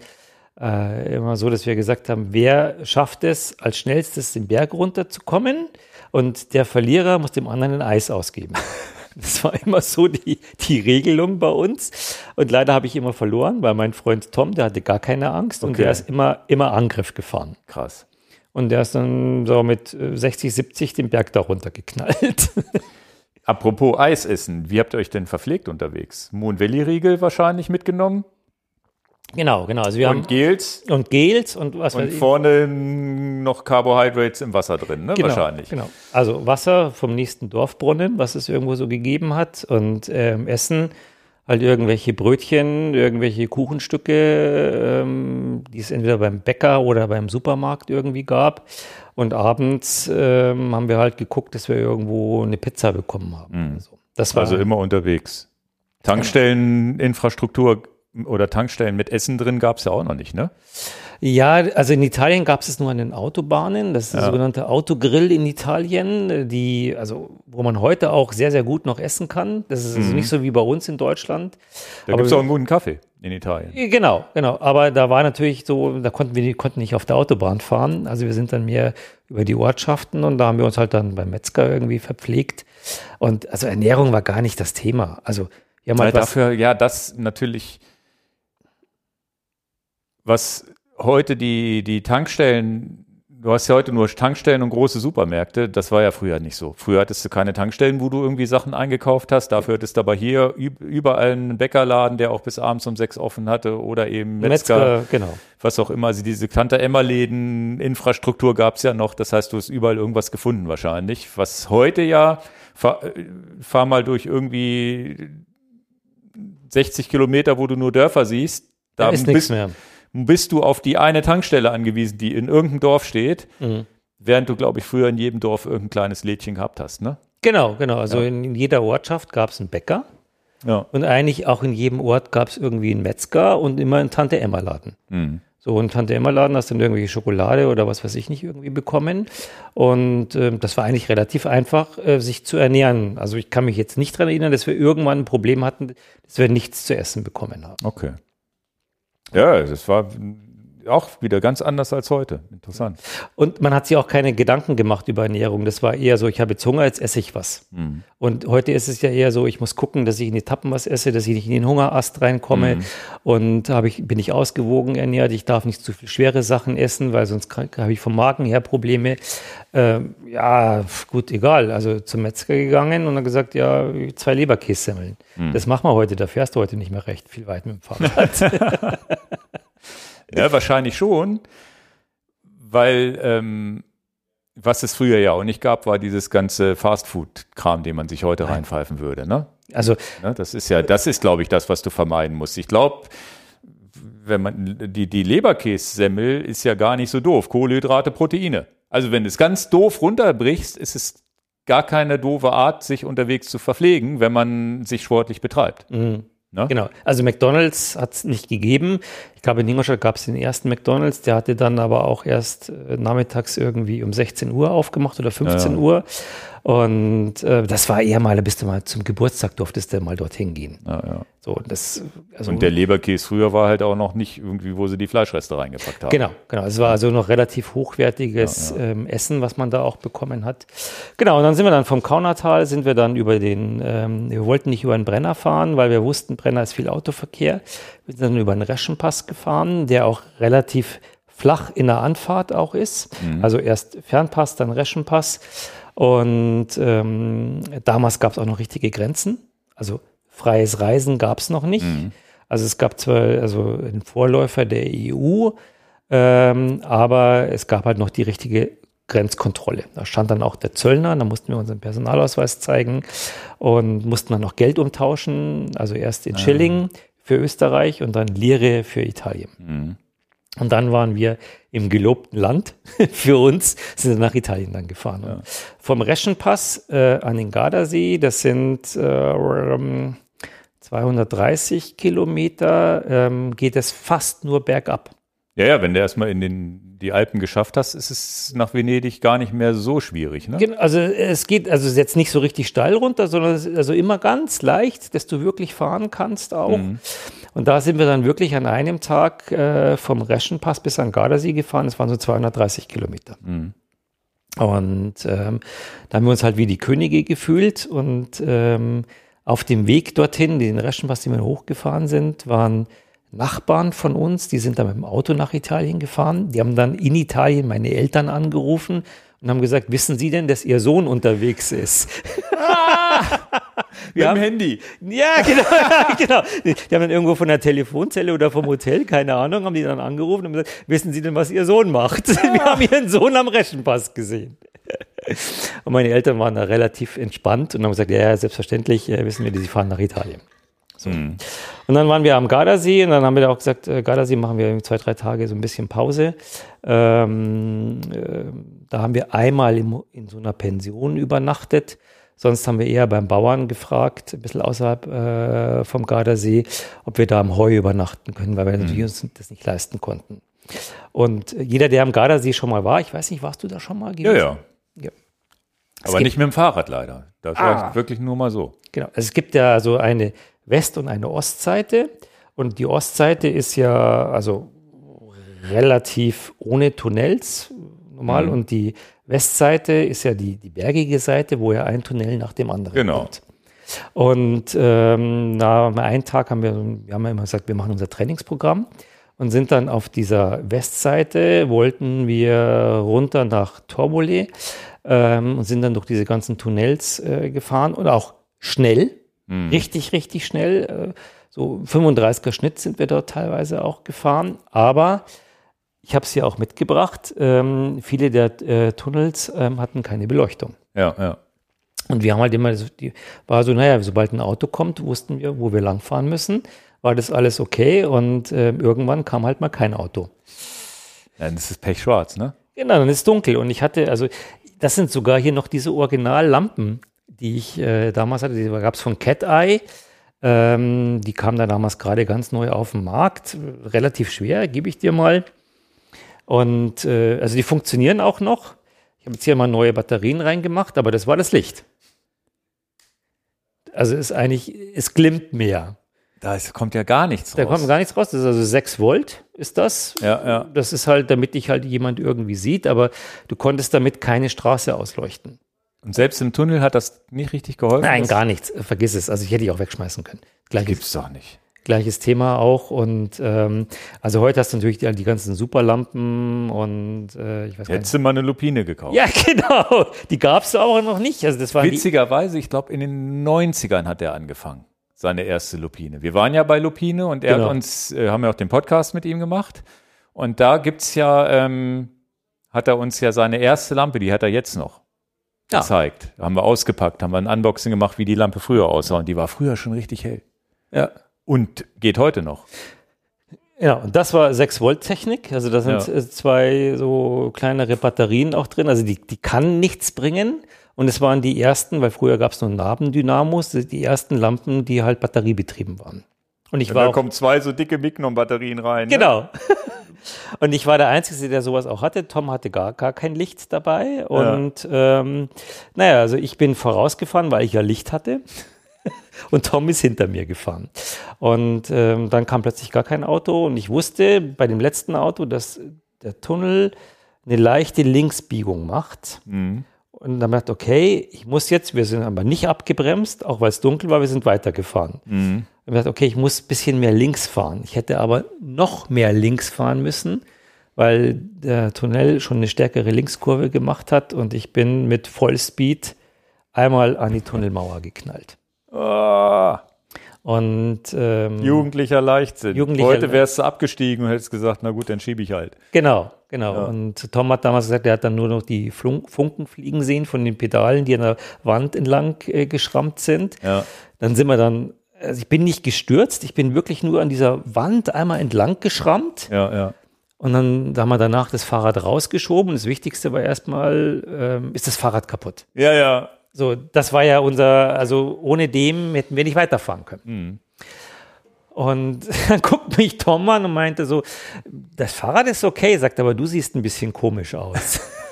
äh, immer so, dass wir gesagt haben, wer schafft es, als schnellstes den Berg runterzukommen und der Verlierer muss dem anderen ein Eis ausgeben. Das war immer so die, die Regelung bei uns. Und leider habe ich immer verloren, weil mein Freund Tom, der hatte gar keine Angst und Okay. der ist immer, immer Angriff gefahren. Krass. Und der ist dann so mit äh, 60, 70 den Berg da runtergeknallt. Apropos Eis essen, wie habt ihr euch denn verpflegt unterwegs? Moon Valley Riegel wahrscheinlich mitgenommen genau, genau. Also wir und haben Gels und Gels und was und vorne noch Carbohydrates im Wasser drin, ne? Genau, wahrscheinlich. Genau. Also Wasser vom nächsten Dorfbrunnen, was es irgendwo so gegeben hat. Und ähm, Essen halt irgendwelche Brötchen, irgendwelche Kuchenstücke, ähm, die es entweder beim Bäcker oder beim Supermarkt irgendwie gab. Und abends ähm, haben wir halt geguckt, dass wir irgendwo eine Pizza bekommen haben. Mhm. Also, das war Also immer unterwegs. Tankstelleninfrastruktur oder Tankstellen mit Essen drin gab es ja auch noch nicht, ne? Ja, also in Italien gab es es nur an den Autobahnen. Das ist der Ja. sogenannte Autogrill in Italien, die, also wo man heute auch sehr, sehr gut noch essen kann. Das ist also nicht so wie bei uns in Deutschland. Da gibt es auch einen guten Kaffee in Italien. Genau, genau. Aber da war natürlich so, da konnten wir konnten nicht auf der Autobahn fahren. Also wir sind dann mehr über die Ortschaften und da haben wir uns halt dann beim Metzger irgendwie verpflegt. Und also Ernährung war gar nicht das Thema. Also haben Weil halt dafür, ja, das natürlich, was heute die, die Tankstellen, du hast ja heute nur Tankstellen und große Supermärkte, das war ja früher nicht so. Früher hattest du keine Tankstellen, wo du irgendwie Sachen eingekauft hast, dafür hattest du aber hier üb- überall einen Bäckerladen, der auch bis abends um sechs offen hatte oder eben Metzger, Metzger, genau. was auch immer. Also diese Tante-Emma-Läden, Infrastruktur gab es ja noch, das heißt, du hast überall irgendwas gefunden wahrscheinlich. Was heute ja, fahr, äh, fahr mal durch irgendwie 60 Kilometer, wo du nur Dörfer siehst, Da da ist nichts mehr. Bist du auf die eine Tankstelle angewiesen, die in irgendeinem Dorf steht, Mhm. während du, glaube ich, früher in jedem Dorf irgendein kleines Lädchen gehabt hast, ne? Genau, genau. Also Ja. in, in jeder Ortschaft gab es einen Bäcker Ja. und eigentlich auch in jedem Ort gab es irgendwie einen Metzger und immer einen Tante-Emma-Laden. Mhm. So, und Tante Emma-Laden hast dann irgendwelche Schokolade oder was weiß ich nicht irgendwie bekommen. Und ähm, das war eigentlich relativ einfach, äh, sich zu ernähren. Also ich kann mich jetzt nicht daran erinnern, dass wir irgendwann ein Problem hatten, dass wir nichts zu essen bekommen haben. Okay. Ja, das war auch wieder ganz anders als heute. Interessant. Und man hat sich auch keine Gedanken gemacht über Ernährung. Das war eher so, ich habe jetzt Hunger, jetzt esse ich was. Mhm. Und heute ist es ja eher so, ich muss gucken, dass ich in die Tappen was esse, dass ich nicht in den Hungerast reinkomme. Und habe ich, bin ich ausgewogen ernährt. Ich darf nicht zu viel schwere Sachen essen, weil sonst habe ich vom Magen her Probleme. Ähm, ja, gut, egal. Also zum Metzger gegangen und dann gesagt, ja, zwei Leberkässemmeln. Das machen wir heute. Da fährst du heute nicht mehr recht viel weit mit dem Fahrrad. Ja, wahrscheinlich schon, weil ähm, was es früher ja auch nicht gab, war dieses ganze Fastfood-Kram, den man sich heute reinpfeifen würde. Ne? also Ne, Das ist ja, das ist, glaube ich, das, was du vermeiden musst. Ich glaube, wenn man die, die Leberkässemmel ist ja gar nicht so doof. Kohlenhydrate, Proteine. Also wenn du es ganz doof runterbrichst, ist es gar keine doofe Art, sich unterwegs zu verpflegen, wenn man sich sportlich betreibt. Ne? Genau. Also McDonalds hat es nicht gegeben. Ich glaube, in Ingolstadt gab es den ersten McDonalds, der hatte dann aber auch erst äh, nachmittags irgendwie um 16 Uhr aufgemacht oder 15 Ja. Uhr. Und äh, das war eher mal, bist du mal zum Geburtstag, durftest du mal dorthin gehen. Ja, ja. So, das, also, Und der Leberkäse früher war halt auch noch nicht irgendwie, wo sie die Fleischreste reingepackt haben. Genau, genau. Es war also noch relativ hochwertiges Ähm, Essen, was man da auch bekommen hat. Genau, und dann sind wir dann vom Kaunertal, sind wir dann über den, ähm, wir wollten nicht über den Brenner fahren, weil wir wussten, Brenner ist viel Autoverkehr. Wir sind dann über den Reschenpass gefahren, der auch relativ flach in der Anfahrt auch ist. Also erst Fernpass, dann Reschenpass. Und ähm, damals gab es auch noch richtige Grenzen. Also freies Reisen gab es noch nicht. Also es gab zwar also einen Vorläufer der EU, ähm, aber es gab halt noch die richtige Grenzkontrolle. Da stand dann auch der Zöllner, da mussten wir unseren Personalausweis zeigen und mussten dann noch Geld umtauschen, also erst in Schilling für Österreich und dann Lire für Italien. Und dann waren wir im gelobten Land für uns, sind nach Italien dann gefahren. Und Vom Reschenpass äh, an den Gardasee, das sind äh, ähm, 230 Kilometer, ähm, geht es fast nur bergab. Ja, ja, wenn du erstmal in den, die Alpen geschafft hast, ist es nach Venedig gar nicht mehr so schwierig. Ne? Also es geht also jetzt nicht so richtig steil runter, sondern es ist also immer ganz leicht, dass du wirklich fahren kannst auch. Und da sind wir dann wirklich an einem Tag äh, vom Reschenpass bis an Gardasee gefahren. Das waren so 230 Kilometer. Und ähm, da haben wir uns halt wie die Könige gefühlt. Und ähm, auf dem Weg dorthin, den Reschenpass, den wir hochgefahren sind, waren Nachbarn von uns, die sind dann mit dem Auto nach Italien gefahren. Die haben dann in Italien meine Eltern angerufen und haben gesagt, wissen Sie denn, dass Ihr Sohn unterwegs ist? Wir Ja. haben Handy. Ja, genau, genau. Die haben dann irgendwo von der Telefonzelle oder vom Hotel, keine Ahnung, haben die dann angerufen und gesagt, wissen Sie denn, was Ihr Sohn macht? Wir haben Ihren Sohn am Reschenpass gesehen. Und meine Eltern waren da relativ entspannt und haben gesagt, ja, ja selbstverständlich äh, wissen wir, Sie fahren nach Italien. So. Und dann waren wir am Gardasee und dann haben wir auch gesagt, äh, Gardasee machen wir zwei, drei Tage so ein bisschen Pause. Ähm, äh, da haben wir einmal im, in so einer Pension übernachtet. Sonst haben wir eher beim Bauern gefragt, ein bisschen außerhalb äh, vom Gardasee, ob wir da am Heu übernachten können, weil wir natürlich uns das nicht leisten konnten. Und jeder, der am Gardasee schon mal war, ich weiß nicht, warst du da schon mal Ja, gewesen? ja. Ja. Aber gibt- nicht mit dem Fahrrad leider. Das Ah. war wirklich nur mal so. Genau. Also es gibt ja so eine West- und eine Ostseite. Und die Ostseite ist ja also relativ ohne Tunnels normal. Mhm. Und die Westseite ist ja die, die bergige Seite, wo ja ein Tunnel nach dem anderen Genau. kommt. Und ähm, na, am einen Tag haben wir, wir haben ja immer gesagt, wir machen unser Trainingsprogramm und sind dann auf dieser Westseite, wollten wir runter nach Torbole ähm, und sind dann durch diese ganzen Tunnels äh, gefahren und auch schnell, richtig, richtig schnell. Äh, so 35er Schnitt sind wir dort teilweise auch gefahren, aber ich habe es hier auch mitgebracht. Ähm, viele der äh, Tunnels ähm, hatten keine Beleuchtung. Ja, ja. Und wir haben halt immer, so, die, war so, naja, sobald ein Auto kommt, wussten wir, wo wir langfahren müssen. War das alles okay und äh, irgendwann kam halt mal kein Auto. Dann ist es pechschwarz, ne? Genau, dann ist es dunkel. Und ich hatte, also, das sind sogar hier noch diese Originallampen, die ich äh, damals hatte. Die gab es von Cat Eye. Ähm, die kamen da damals gerade ganz neu auf den Markt. Relativ schwer, gebe ich dir mal. Und äh, also die funktionieren auch noch. Ich habe jetzt hier mal neue Batterien reingemacht, aber das war das Licht. Also ist eigentlich, es glimmt mehr. Da ist, kommt ja gar nichts Da raus. kommt gar nichts raus. Das ist also 6 Volt, ist das. Ja, ja. Das ist halt, damit dich halt jemand irgendwie sieht, aber du konntest damit keine Straße ausleuchten. Und selbst im Tunnel hat das nicht richtig geholfen? Nein, gar nichts. Vergiss es. Also ich hätte dich auch wegschmeißen können. Gleiches, Gibt's doch nicht. gleiches Thema auch. Und ähm, also heute hast du natürlich die, die ganzen Superlampen und äh, ich weiß gar nicht. Hättest du mal eine Lupine gekauft. Ja, genau. Die gab es auch noch nicht. Also das die, Witzigerweise, ich glaube, in den 90ern hat er angefangen, seine erste Lupine. Wir waren ja bei Lupine und er Genau. hat uns, äh, haben ja auch den Podcast mit ihm gemacht. Und da gibt's ja, ähm, hat er uns ja seine erste Lampe, die hat er jetzt noch Ja. gezeigt. Haben wir ausgepackt, haben wir ein Unboxing gemacht, wie die Lampe früher aussah. Und die war früher schon richtig hell. ja. Und geht heute noch. Ja, und das war 6 Volt Technik. Also da sind Ja. zwei so kleinere Batterien auch drin. Also die, die kann nichts bringen. Und es waren die ersten, weil früher gab es nur Nabendynamos, die ersten Lampen, die halt batteriebetrieben waren. Und ich war da kommen zwei so dicke Mignon-Batterien rein. Ne? genau. und ich war der Einzige, der sowas auch hatte. Tom hatte gar, gar kein Licht dabei. Und ähm, naja, also ich bin vorausgefahren, weil ich ja Licht hatte. Und Tom ist hinter mir gefahren. Und ähm, dann kam plötzlich gar kein Auto und ich wusste bei dem letzten Auto, dass der Tunnel eine leichte Linksbiegung macht. Mhm. Und dann dachte ich, okay, ich muss jetzt, wir sind aber nicht abgebremst, auch weil es dunkel war, wir sind weitergefahren. Mhm. Und ich dachte, okay, ich muss ein bisschen mehr links fahren. Ich hätte aber noch mehr links fahren müssen, weil der Tunnel schon eine stärkere Linkskurve gemacht hat und ich bin mit Vollspeed einmal an die Tunnelmauer geknallt. Ah, Und ähm, jugendlicher Leichtsinn. Jugendlicher Heute wärst du abgestiegen und hättest gesagt, na gut, dann schiebe ich halt. genau, genau. Ja. Und Tom hat damals gesagt, er hat dann nur noch die Flun Funken fliegen sehen von den Pedalen, die an der Wand entlang äh, geschrammt sind. Ja. Dann sind wir dann, also ich bin nicht gestürzt, ich bin wirklich nur an dieser Wand einmal entlang geschrammt. Ja, ja. Und dann haben wir danach das Fahrrad rausgeschoben. Das Wichtigste war erstmal, ähm, ist das Fahrrad kaputt. Ja, ja. So, das war ja unser, also ohne dem hätten wir nicht weiterfahren können. Und dann guckt mich Tom an und meinte so, das Fahrrad ist okay, sagt aber du siehst ein bisschen komisch aus.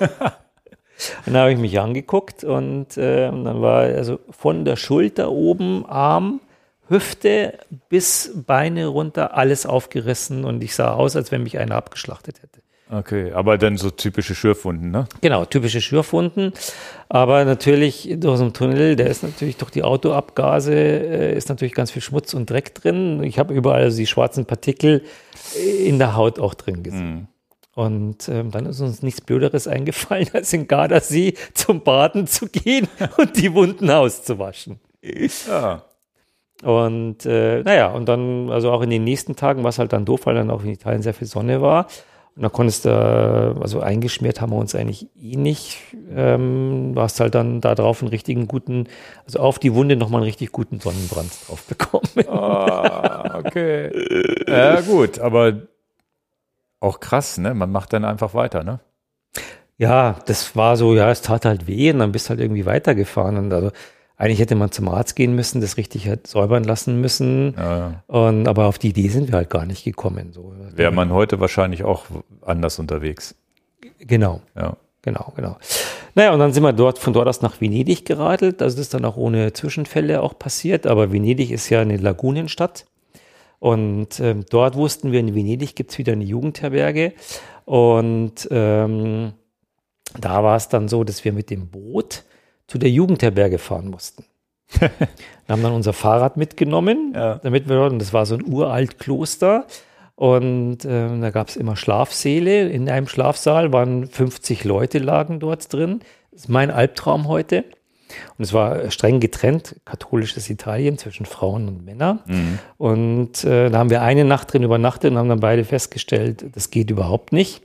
und dann habe ich mich angeguckt und äh, und dann war also von der Schulter oben, Arm, Hüfte bis Beine runter, alles aufgerissen und ich sah aus, als wenn mich einer abgeschlachtet hätte. Okay, aber dann so typische Schürfwunden, ne? Genau, typische Schürfwunden. Aber natürlich durch so einen Tunnel, der ist natürlich durch die Autoabgase, äh, ist natürlich ganz viel Schmutz und Dreck drin. Ich habe überall also die schwarzen Partikel in der Haut auch drin gesehen. Und ähm, dann ist uns nichts Blöderes eingefallen, als in Gardasee zum Baden zu gehen und die Wunden auszuwaschen. Ja. Und äh, naja, und dann, also auch in den nächsten Tagen war es halt dann doof, weil dann auch in Italien sehr viel Sonne war. Und Und da konntest du, also eingeschmiert haben wir uns eigentlich eh nicht. Ähm, hast halt dann da drauf einen richtigen guten, also auf die Wunde nochmal einen richtig guten Sonnenbrand drauf bekommen. Ah, okay. ja, gut, aber auch krass, ne? Man macht dann einfach weiter, ne? Ja, das war so, ja, es tat halt weh und dann bist du halt irgendwie weitergefahren. Und also eigentlich hätte man zum Arzt gehen müssen, das richtig halt säubern lassen müssen. Ja. Und, aber auf die Idee sind wir halt gar nicht gekommen. So. Wäre man heute wahrscheinlich auch anders unterwegs. Genau. Ja. Genau, genau. Naja, und dann sind wir dort von dort aus nach Venedig geradelt. Also das ist dann auch ohne Zwischenfälle auch passiert. Aber Venedig ist ja eine Lagunenstadt. Und ähm, dort wussten wir, in Venedig gibt es wieder eine Jugendherberge. Und ähm, da war es dann so, dass wir mit dem Boot zu der Jugendherberge fahren mussten. wir haben dann unser Fahrrad mitgenommen, ja. damit wir dort, und das war so ein uralt Kloster. Und äh, da gab es immer Schlafsäle. In einem Schlafsaal waren 50 Leute lagen dort drin. Das ist mein Albtraum heute. Und es war streng getrennt, katholisches Italien zwischen Frauen und Männern. Mhm. Und äh, da haben wir eine Nacht drin übernachtet und haben dann beide festgestellt, das geht überhaupt nicht.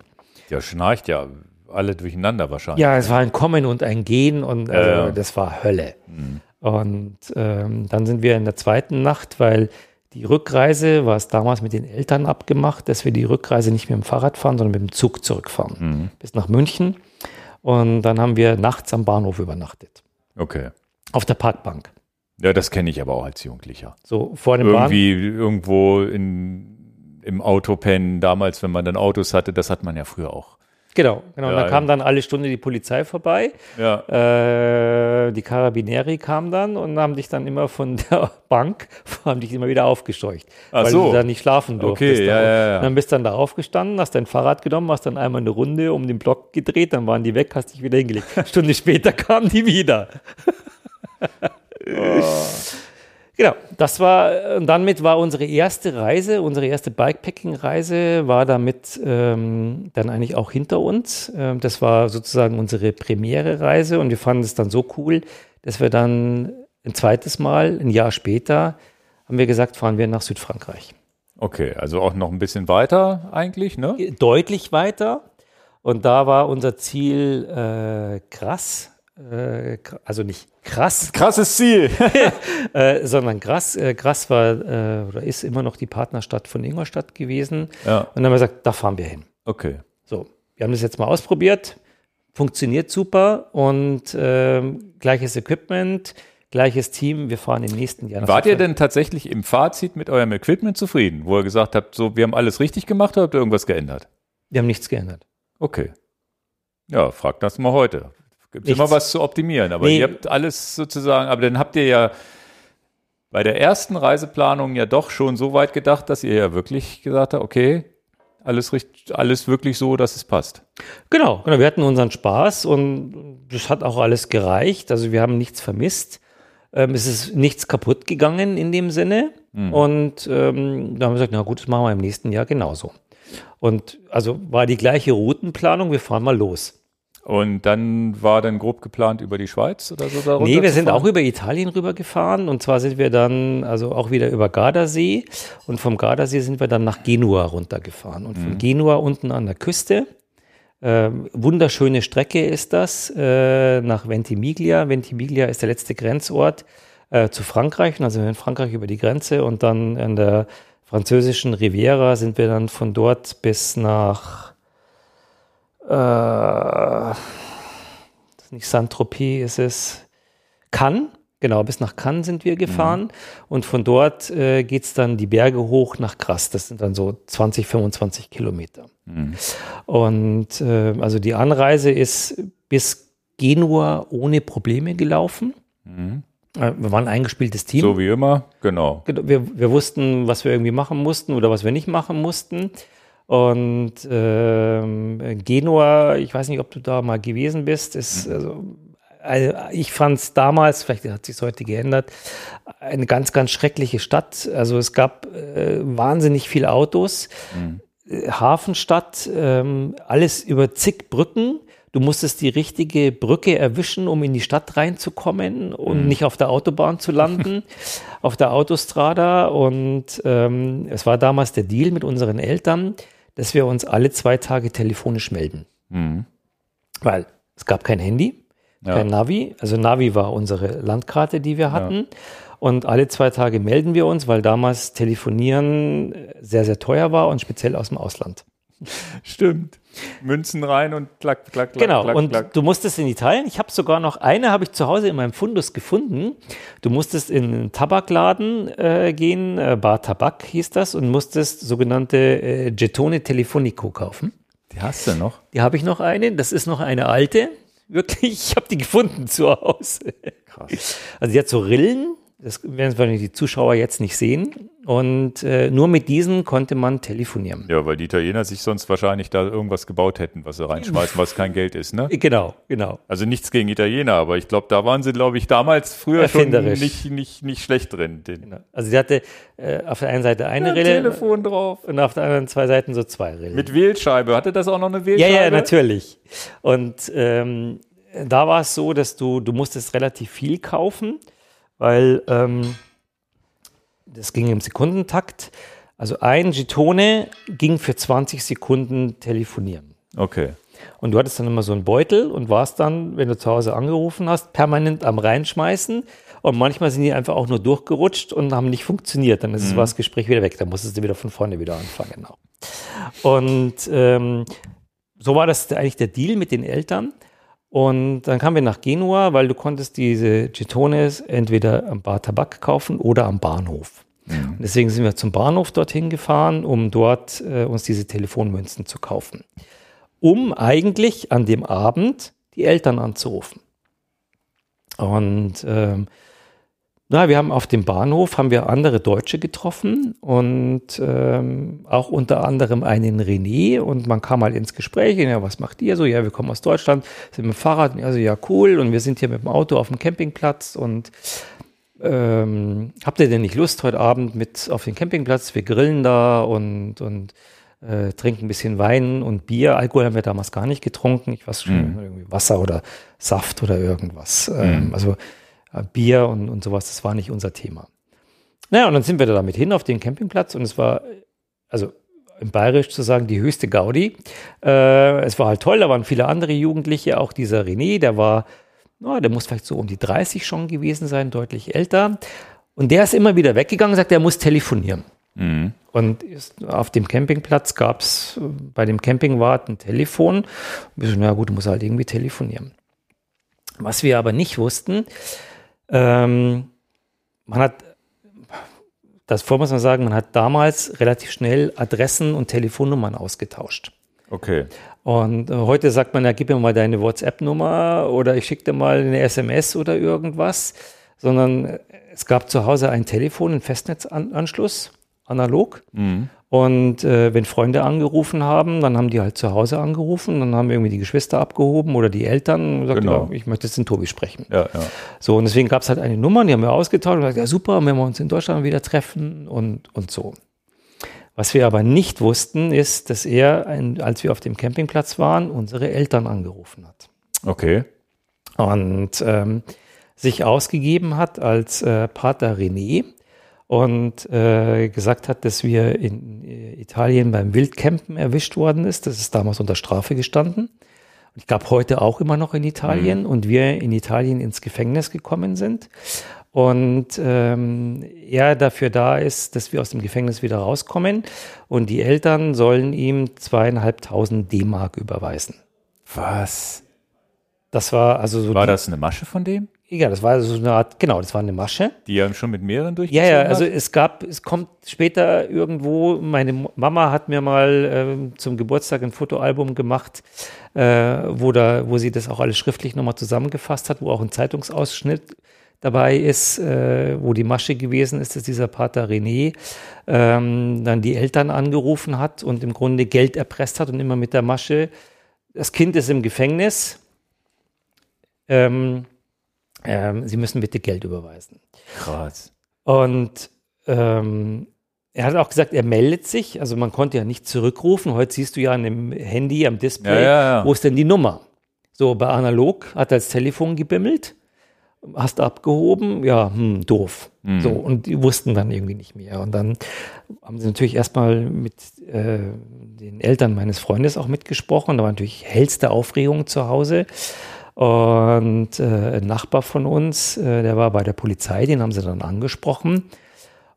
Ja, schnarcht ja alle durcheinander wahrscheinlich. Ja, es war ein Kommen und ein Gehen und also, äh, das war Hölle. Mhm. Und ähm, dann sind wir in der zweiten Nacht, weil die Rückreise war es damals mit den Eltern abgemacht, dass wir die Rückreise nicht mit dem Fahrrad fahren, sondern mit dem Zug zurückfahren mhm. bis nach München. Und dann haben wir nachts am Bahnhof übernachtet. Okay. Auf der Parkbank. Ja, das kenne ich aber auch als Jugendlicher. So vor dem Irgendwie Bahn irgendwo in, im Auto pennen, damals, wenn man dann Autos hatte, das hat man ja früher auch. Genau, genau. Ja, und da kam dann alle Stunde die Polizei vorbei. Ja. Äh, die Carabinieri kamen dann und haben dich dann immer von der Bank, haben dich immer wieder aufgescheucht. Ach weil so. du da nicht schlafen durftest. Okay, ja, ja, ja. Und dann bist du dann da aufgestanden, hast dein Fahrrad genommen, hast dann einmal eine Runde um den Block gedreht, dann waren die weg, hast dich wieder hingelegt. Stunde später kamen die wieder. oh. Genau, das war, und damit war unsere erste Reise, unsere erste Bikepacking-Reise war damit ähm, dann eigentlich auch hinter uns. Ähm, das war sozusagen unsere Premiere-Reise und wir fanden es dann so cool, dass wir dann ein zweites Mal, ein Jahr später, haben wir gesagt, fahren wir nach Südfrankreich. Okay, also auch noch ein bisschen weiter eigentlich, ne? Deutlich weiter. Und da war unser Ziel äh, krass, äh, also nicht krass. Krasses Ziel. äh, sondern krass. Äh, krass war äh, oder ist immer noch die Partnerstadt von Ingolstadt gewesen. Ja. Und dann haben wir gesagt, da fahren wir hin. Okay. So, wir haben das jetzt mal ausprobiert. Funktioniert super und ähm, gleiches Equipment, gleiches Team. Wir fahren im nächsten Jahr. Wart ihr denn tatsächlich im Fazit mit eurem Equipment zufrieden, wo ihr gesagt habt, so, wir haben alles richtig gemacht oder habt ihr irgendwas geändert? Wir haben nichts geändert. Okay. Ja, fragt das mal heute. Gibt immer was zu optimieren, aber nee. ihr habt alles sozusagen, aber dann habt ihr ja bei der ersten Reiseplanung ja doch schon so weit gedacht, dass ihr ja wirklich gesagt habt, okay, alles, richtig, alles wirklich so, dass es passt. Genau, genau, wir hatten unseren Spaß und das hat auch alles gereicht. Also wir haben nichts vermisst. Ähm, es ist nichts kaputt gegangen in dem Sinne. Mhm. Und ähm, da haben wir gesagt, na gut, das machen wir im nächsten Jahr genauso. Und also war die gleiche Routenplanung, wir fahren mal los. Und dann war dann grob geplant über die Schweiz oder so darunter? Nee, wir sind auch über Italien rübergefahren und zwar sind wir dann also auch wieder über Gardasee und vom Gardasee sind wir dann nach Genua runtergefahren und von mhm. Genua unten an der Küste. Äh, wunderschöne Strecke ist das äh, nach Ventimiglia. Ventimiglia ist der letzte Grenzort äh, zu Frankreich. Also wir in Frankreich über die Grenze und dann an der französischen Riviera sind wir dann von dort bis nach äh, nicht Saint-Tropez, ist es Cannes. Genau, bis nach Cannes sind wir gefahren mhm. und von dort äh, geht es dann die Berge hoch nach Grasse. Das sind dann so 20, 25 Kilometer. Mhm. Und äh, also die Anreise ist bis Genua ohne Probleme gelaufen. Mhm. Äh, wir waren ein eingespieltes Team. So wie immer, genau. Wir, wir wussten, was wir irgendwie machen mussten oder was wir nicht machen mussten. Und ähm, Genua, ich weiß nicht, ob du da mal gewesen bist, ist mhm. also, also ich fand es damals, vielleicht hat sich heute geändert, eine ganz, ganz schreckliche Stadt. Also es gab äh, wahnsinnig viele Autos, mhm. Äh, Hafenstadt, ähm, alles über zig Brücken. Du musstest die richtige Brücke erwischen, um in die Stadt reinzukommen und mhm. nicht auf der Autobahn zu landen, auf der Autostrada. Und ähm, es war damals der Deal mit unseren Eltern dass wir uns alle zwei Tage telefonisch melden. Mhm. Weil es gab kein Handy, Ja. kein Navi. Also Navi war unsere Landkarte, die wir hatten. Und alle zwei Tage melden wir uns, weil damals Telefonieren sehr, sehr teuer war und speziell aus dem Ausland. Stimmt. Münzen rein und klack, klack, klack, Genau, klack, und klack. du musstest in Italien, ich habe sogar noch eine, habe ich zu Hause in meinem Fundus gefunden. Du musstest in einen Tabakladen äh, gehen, äh, Bar Tabak hieß das, und musstest sogenannte äh, Getone Telefonico kaufen. Die hast du noch? Die habe ich noch eine, das ist noch eine alte. Wirklich, ich habe die gefunden zu Hause. Krass. Also die hat so Rillen, das werden wahrscheinlich die Zuschauer jetzt nicht sehen. Und äh, nur mit diesen konnte man telefonieren. Ja, weil die Italiener sich sonst wahrscheinlich da irgendwas gebaut hätten, was sie reinschmeißen, was kein Geld ist, ne? Genau, genau. Also nichts gegen Italiener, aber ich glaube, da waren sie, glaube ich, damals früher schon nicht, nicht, nicht schlecht drin. Den Also sie hatte äh, auf der einen Seite eine Ja, Rille Telefon drauf. und auf der anderen zwei Seiten so zwei Rillen. Mit Wählscheibe. Hatte das auch noch eine ja, Wählscheibe? ja, natürlich. Und ähm, da war es so, dass du, du musstest relativ viel kaufen, weil ähm, das ging im Sekundentakt. Also ein Gitone ging für 20 Sekunden telefonieren. Okay. Und du hattest dann immer so einen Beutel und warst dann, wenn du zu Hause angerufen hast, permanent am Reinschmeißen. Und manchmal sind die einfach auch nur durchgerutscht und haben nicht funktioniert. Dann ist war das Gespräch wieder weg. Dann musstest du wieder von vorne wieder anfangen. Genau. Und ähm, so war das eigentlich der Deal mit den Eltern. Und dann kamen wir nach Genua, weil du konntest diese Getones entweder am Bar Tabak kaufen oder am Bahnhof. Und deswegen sind wir zum Bahnhof dorthin gefahren, um dort äh, uns diese Telefonmünzen zu kaufen um eigentlich an dem Abend die Eltern anzurufen. Und ähm, na, wir haben auf dem Bahnhof haben wir andere Deutsche getroffen und ähm, auch unter anderem einen René und man kam mal ins Gespräch, ja, was macht ihr so? Ja, wir kommen aus Deutschland, sind mit dem Fahrrad, also ja, cool und wir sind hier mit dem Auto auf dem Campingplatz und ähm, habt ihr denn nicht Lust heute Abend mit auf den Campingplatz? Wir grillen da und, und äh, trinken ein bisschen Wein und Bier. Alkohol haben wir damals gar nicht getrunken. Ich weiß schon, irgendwie Wasser oder Saft oder irgendwas. Ähm, also äh, Bier und, und sowas, das war nicht unser Thema. Naja, und dann sind wir da damit hin auf den Campingplatz und es war, also im Bayerisch zu sagen, die höchste Gaudi. Äh, es war halt toll, da waren viele andere Jugendliche, auch dieser René, der war, na, der muss vielleicht so um die 30 schon gewesen sein, deutlich älter. Und der ist immer wieder weggegangen und sagt, er muss telefonieren. Mhm. Und ist, auf dem Campingplatz gab es bei dem Campingwart ein Telefon. Wir so, na gut, muss halt irgendwie telefonieren. Was wir aber nicht wussten, ähm, man hat, das vor muss man sagen, man hat damals relativ schnell Adressen und Telefonnummern ausgetauscht. Okay. Und äh, heute sagt man, ja, gib mir mal deine WhatsApp-Nummer oder ich schicke dir mal eine SMS oder irgendwas. Sondern es gab zu Hause ein Telefon, einen Festnetzanschluss, analog. Und äh, wenn Freunde angerufen haben, dann haben die halt zu Hause angerufen, dann haben irgendwie die Geschwister abgehoben oder die Eltern und gesagt, Genau. ja, ich möchte jetzt den Tobi sprechen. Ja, ja. So, und deswegen gab es halt eine Nummer, die haben wir ausgetauscht und gesagt, ja super, wenn wir uns in Deutschland wieder treffen und, und so. Was wir aber nicht wussten, ist, dass er, ein, als wir auf dem Campingplatz waren, unsere Eltern angerufen hat. Okay. Und ähm, sich ausgegeben hat als äh, Pater René und äh, gesagt hat, dass wir in äh, Italien beim Wildcampen erwischt worden ist. Das ist damals unter Strafe gestanden. Und ich glaube, heute auch immer noch in Italien und wir in Italien ins Gefängnis gekommen sind. Und ähm, er dafür da ist, dass wir aus dem Gefängnis wieder rauskommen. Und die Eltern sollen ihm zweieinhalbtausend D-Mark überweisen. Was? Das war also so. War das eine Masche von dem? Ja, das war so eine Art, genau, das war eine Masche. Die er schon mit mehreren Ja, durchgezogen ja, hat? also es gab, es kommt später irgendwo, meine Mama hat mir mal ähm, zum Geburtstag ein Fotoalbum gemacht, äh, wo, da, wo sie das auch alles schriftlich nochmal zusammengefasst hat, wo auch ein Zeitungsausschnitt dabei ist, äh, wo die Masche gewesen ist, dass dieser Pater René ähm, dann die Eltern angerufen hat und im Grunde Geld erpresst hat und immer mit der Masche, das Kind ist im Gefängnis, ähm, ähm, Sie müssen bitte Geld überweisen. Krass. Und ähm, er hat auch gesagt, er meldet sich. Also man konnte ja nicht zurückrufen. Heute siehst du ja an dem Handy, am Display, Ja, ja, ja. wo ist denn die Nummer? So, bei analog hat er das Telefon gebimmelt hast abgehoben, ja, hm, doof. Mhm. So, und die wussten dann irgendwie nicht mehr. Und dann haben sie natürlich erstmal mit äh, den Eltern meines Freundes auch mitgesprochen. Da war natürlich hellste Aufregung zu Hause. Und äh, ein Nachbar von uns, äh, der war bei der Polizei, den haben sie dann angesprochen.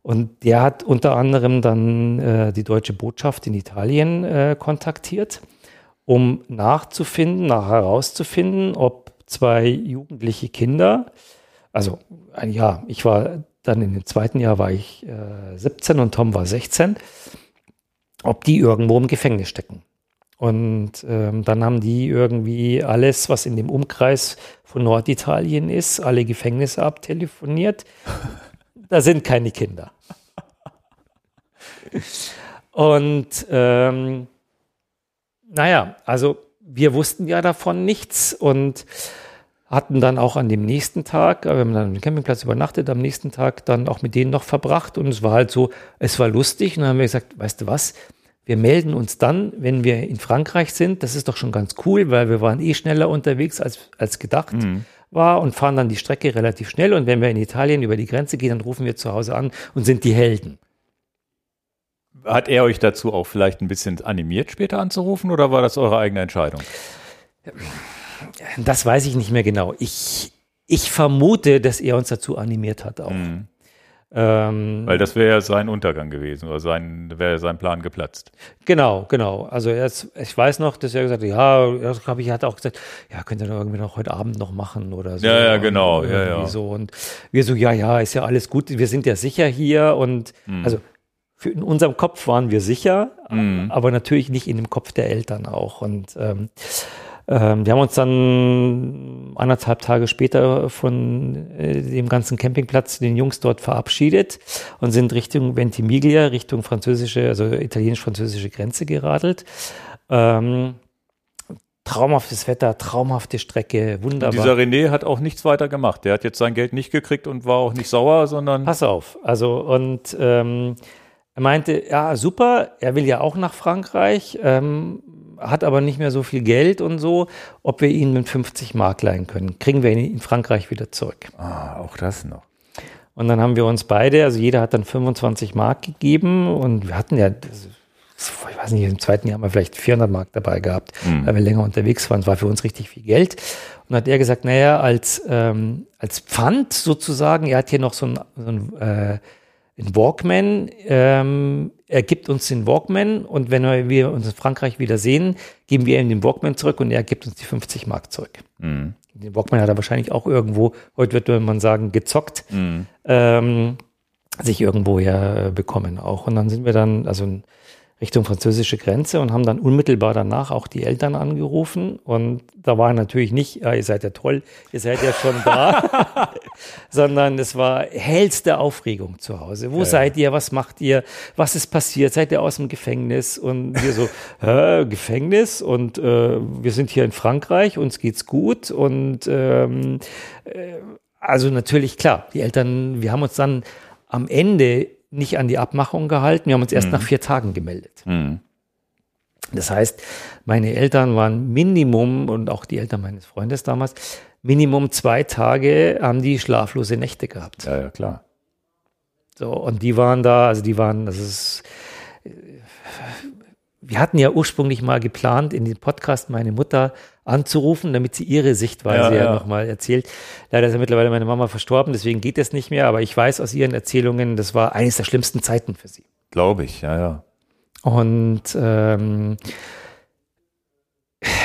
Und der hat unter anderem dann äh, die deutsche Botschaft in Italien äh, kontaktiert, um nachzufinden, nach herauszufinden, ob zwei jugendliche Kinder, also ein Jahr, ich war dann in dem zweiten Jahr war ich äh, 17 und Tom war 16, ob die irgendwo im Gefängnis stecken. Und ähm, dann haben die irgendwie alles, was in dem Umkreis von Norditalien ist, alle Gefängnisse abtelefoniert. da sind keine Kinder. Und ähm, naja, also wir wussten ja davon nichts und hatten dann auch an dem nächsten Tag, wir haben dann am Campingplatz übernachtet, am nächsten Tag dann auch mit denen noch verbracht und es war halt so, es war lustig und dann haben wir gesagt, weißt du was, wir melden uns dann, wenn wir in Frankreich sind, das ist doch schon ganz cool, weil wir waren eh schneller unterwegs als, als gedacht mhm. war und fahren dann die Strecke relativ schnell und wenn wir in Italien über die Grenze gehen, dann rufen wir zu Hause an und sind die Helden. Hat er euch dazu auch vielleicht ein bisschen animiert, später anzurufen oder war das eure eigene Entscheidung? Das weiß ich nicht mehr genau. Ich, ich vermute, dass er uns dazu animiert hat auch. Mhm. Ähm, Weil das wäre ja sein Untergang gewesen oder sein, wäre sein Plan geplatzt. Genau, genau. Also jetzt, ich weiß noch, dass er gesagt hat, ja, das glaube ich, hat auch gesagt, ja, könnt ihr irgendwie noch heute Abend noch machen oder so. Ja, ja, genau, ja, ja. So. Und wir so, ja, ja, ist ja alles gut, wir sind ja sicher hier und mhm. also für in unserem Kopf waren wir sicher, mhm. aber natürlich nicht in dem Kopf der Eltern auch. Und ähm, ähm, wir haben uns dann anderthalb Tage später von äh, dem ganzen Campingplatz den Jungs dort verabschiedet und sind Richtung Ventimiglia, Richtung französische, also italienisch-französische Grenze geradelt. Ähm, traumhaftes Wetter, traumhafte Strecke, wunderbar. Und dieser René hat auch nichts weiter gemacht. Der hat jetzt sein Geld nicht gekriegt und war auch nicht sauer, sondern. Pass auf. Also, und ähm, er meinte, ja, super, er will ja auch nach Frankreich, ähm, hat aber nicht mehr so viel Geld und so, ob wir ihn mit 50 Mark leihen können. Kriegen wir ihn in Frankreich wieder zurück. Ah, auch das noch. Und dann haben wir uns beide, also jeder hat dann 25 Mark gegeben und wir hatten ja, ich weiß nicht, im zweiten Jahr haben wir vielleicht 400 Mark dabei gehabt, mhm. weil wir länger unterwegs waren. Es war für uns richtig viel Geld. Und hat er gesagt, naja, als, ähm, als Pfand sozusagen, er hat hier noch so ein, so ein äh, den Walkman. Ähm, er gibt uns den Walkman und wenn wir uns in Frankreich wieder sehen, geben wir ihm den Walkman zurück und er gibt uns die 50 Mark zurück. Mhm. Den Walkman hat er wahrscheinlich auch irgendwo, heute würde man sagen, gezockt, mhm. ähm, sich irgendwo ja bekommen auch. Und dann sind wir dann, also Richtung französische Grenze und haben dann unmittelbar danach auch die Eltern angerufen. Und da war natürlich nicht, ja, ihr seid ja toll, ihr seid ja schon da, sondern es war hellste Aufregung zu Hause. Wo ja. seid ihr? Was macht ihr? Was ist passiert? Seid ihr aus dem Gefängnis? Und wir so, Hä, Gefängnis? Und äh, wir sind hier in Frankreich, uns geht's gut. Und ähm, äh, also natürlich, klar, die Eltern, wir haben uns dann am Ende nicht an die Abmachung gehalten. Wir haben uns erst mhm. nach vier Tagen gemeldet. Mhm. Das heißt, meine Eltern waren Minimum und auch die Eltern meines Freundes damals, Minimum zwei Tage haben die schlaflose Nächte gehabt. Ja, ja, klar. So, und die waren da, also die waren, das ist, wir hatten ja ursprünglich mal geplant, in den Podcast meine Mutter anzurufen, damit sie ihre Sichtweise ja, ja. nochmal erzählt. Leider ist ja mittlerweile meine Mama verstorben, deswegen geht das nicht mehr, aber ich weiß aus ihren Erzählungen, das war eines der schlimmsten Zeiten für sie. Glaube ich, ja, ja. Und ähm,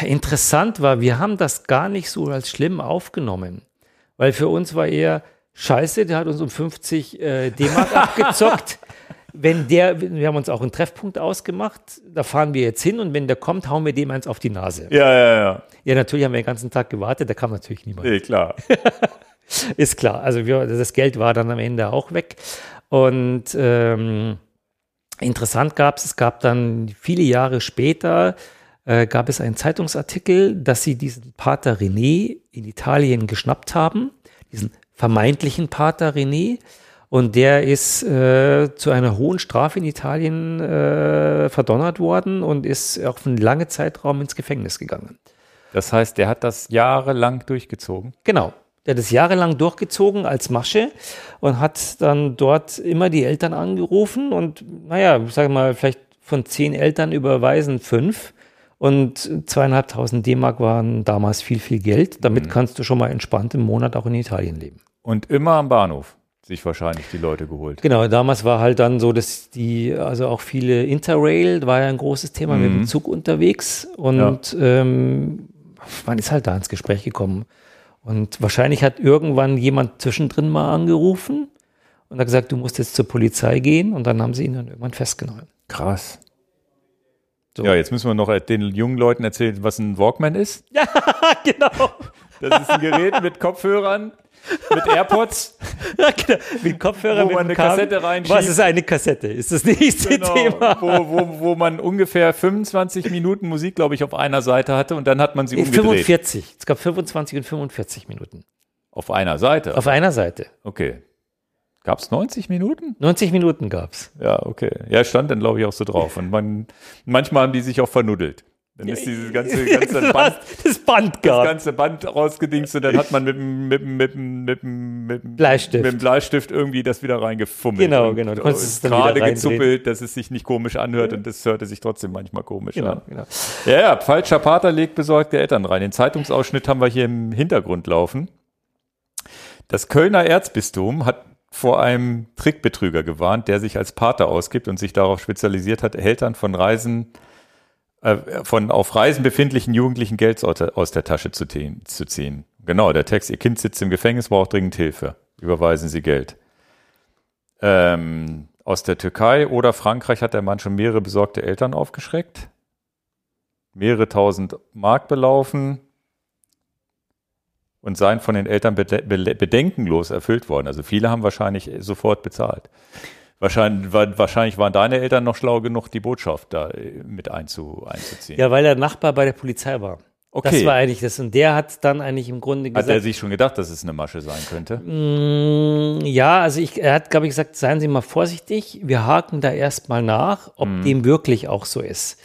interessant war, wir haben das gar nicht so als schlimm aufgenommen, weil für uns war eher, scheiße, der hat uns um 50 äh, D-Mark abgezockt wenn der, wir haben uns auch einen Treffpunkt ausgemacht, da fahren wir jetzt hin und wenn der kommt, hauen wir dem eins auf die Nase. Ja, ja, ja. Ja, natürlich haben wir den ganzen Tag gewartet, da kam natürlich niemand. Nee, klar. Ist klar. Also wir, das Geld war dann am Ende auch weg. Und ähm, interessant gab es, es gab dann viele Jahre später, äh, gab es einen Zeitungsartikel, dass sie diesen Pater René in Italien geschnappt haben, diesen vermeintlichen Pater René. Und der ist äh, zu einer hohen Strafe in Italien äh, verdonnert worden und ist auf einen langen Zeitraum ins Gefängnis gegangen. Das heißt, der hat das jahrelang durchgezogen? Genau. Der hat es jahrelang durchgezogen als Masche und hat dann dort immer die Eltern angerufen und naja, sag mal, vielleicht von zehn Eltern überweisen fünf und zweieinhalbtausend D-Mark waren damals viel, viel Geld. Damit kannst du schon mal entspannt im Monat auch in Italien leben. Und immer am Bahnhof sich wahrscheinlich die Leute geholt. Genau, damals war halt dann so, dass die, also auch viele Interrail, war ja ein großes Thema mit dem Zug unterwegs und ähm, man ist halt da ins Gespräch gekommen. Und wahrscheinlich hat irgendwann jemand zwischendrin mal angerufen und hat gesagt, du musst jetzt zur Polizei gehen und dann haben sie ihn dann irgendwann festgenommen. Krass. So. Ja, jetzt müssen wir noch den jungen Leuten erzählen, was ein Walkman ist. Ja, genau. Das ist ein Gerät mit Kopfhörern, mit AirPods. Ja, genau. Mit Kopfhörer, Wo man eine Kabel. Kassette reinschiebt. Was ist eine Kassette? Ist das nächste Thema? Wo, wo, wo man ungefähr 25 Minuten Musik, glaube ich, auf einer Seite hatte und dann hat man sie umgedreht. 45. Es gab 25 und 45 Minuten. Auf einer Seite. Auf einer Seite. Okay. Gab es 90 Minuten? 90 Minuten gab's. Ja, okay. Ja, stand dann, glaube ich, auch so drauf. Und man, manchmal haben die sich auch vernuddelt. Dann ist dieses ganze, ganze Band, das Band das ganze Band rausgedingst und dann hat man mit dem, mit dem, mit dem, mit dem, mit dem Bleistift. mit dem Bleistift irgendwie das wieder reingefummelt. Genau, genau. Du konntest es dann gerade gezuppelt, dass es sich nicht komisch anhört und das hörte sich trotzdem manchmal komisch Genau, an. genau. Ja, ja, falscher Pater legt besorgte Eltern rein. Den Zeitungsausschnitt haben wir hier im Hintergrund laufen. Das Kölner Erzbistum hat vor einem Trickbetrüger gewarnt, der sich als Pater ausgibt und sich darauf spezialisiert hat, Eltern von Reisen, von auf Reisen befindlichen Jugendlichen Geld aus der, Tasche zu, ziehen- zu ziehen. Genau, der Text, ihr Kind sitzt im Gefängnis, braucht dringend Hilfe. Überweisen Sie Geld. Ähm, aus der Türkei oder Frankreich hat der Mann schon mehrere besorgte Eltern aufgeschreckt. Mehrere tausend Mark belaufen und seien von den Eltern bedenkenlos erfüllt worden. Also viele haben wahrscheinlich sofort bezahlt. Wahrscheinlich, wa- wahrscheinlich waren deine Eltern noch schlau genug, die Botschaft da äh, mit einzu, einzuziehen. Ja, weil der Nachbar bei der Polizei war. Okay. Das war eigentlich das. Und der hat dann eigentlich im Grunde Hat er gesagt, sich schon gedacht, dass es eine Masche sein könnte? Mm, ja, also ich, er hat, glaube ich, gesagt, seien Sie mal vorsichtig. Wir haken da erstmal nach, ob dem wirklich auch so ist.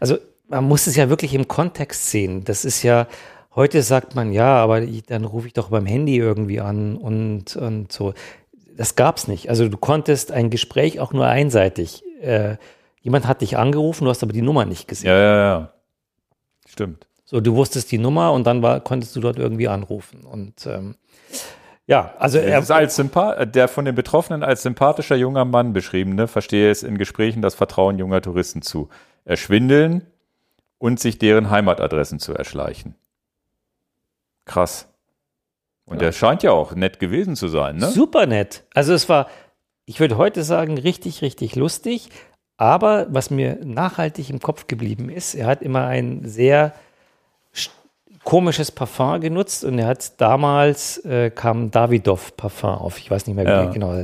Also man muss es ja wirklich im Kontext sehen. Das ist ja, heute sagt man, ja, aber ich, dann rufe ich doch beim Handy irgendwie an und, und so. Das gab's nicht. Also du konntest ein Gespräch auch nur einseitig. Äh, jemand hat dich angerufen, du hast aber die Nummer nicht gesehen. Ja, ja, ja. Stimmt. So, du wusstest die Nummer und dann war, konntest du dort irgendwie anrufen. Und ähm, ja, also Er ist als Sympa der von den Betroffenen als sympathischer junger Mann beschriebene verstehe es in Gesprächen das Vertrauen junger Touristen zu. Erschwindeln und sich deren Heimatadressen zu erschleichen. Krass. Und der scheint ja auch nett gewesen zu sein, ne? Super nett. Also es war, ich würde heute sagen, richtig, richtig lustig. Aber was mir nachhaltig im Kopf geblieben ist, er hat immer ein sehr sch- komisches Parfum genutzt und er hat damals äh, kam Davidoff Parfum auf. Ich weiß nicht mehr, wie Ja. genau.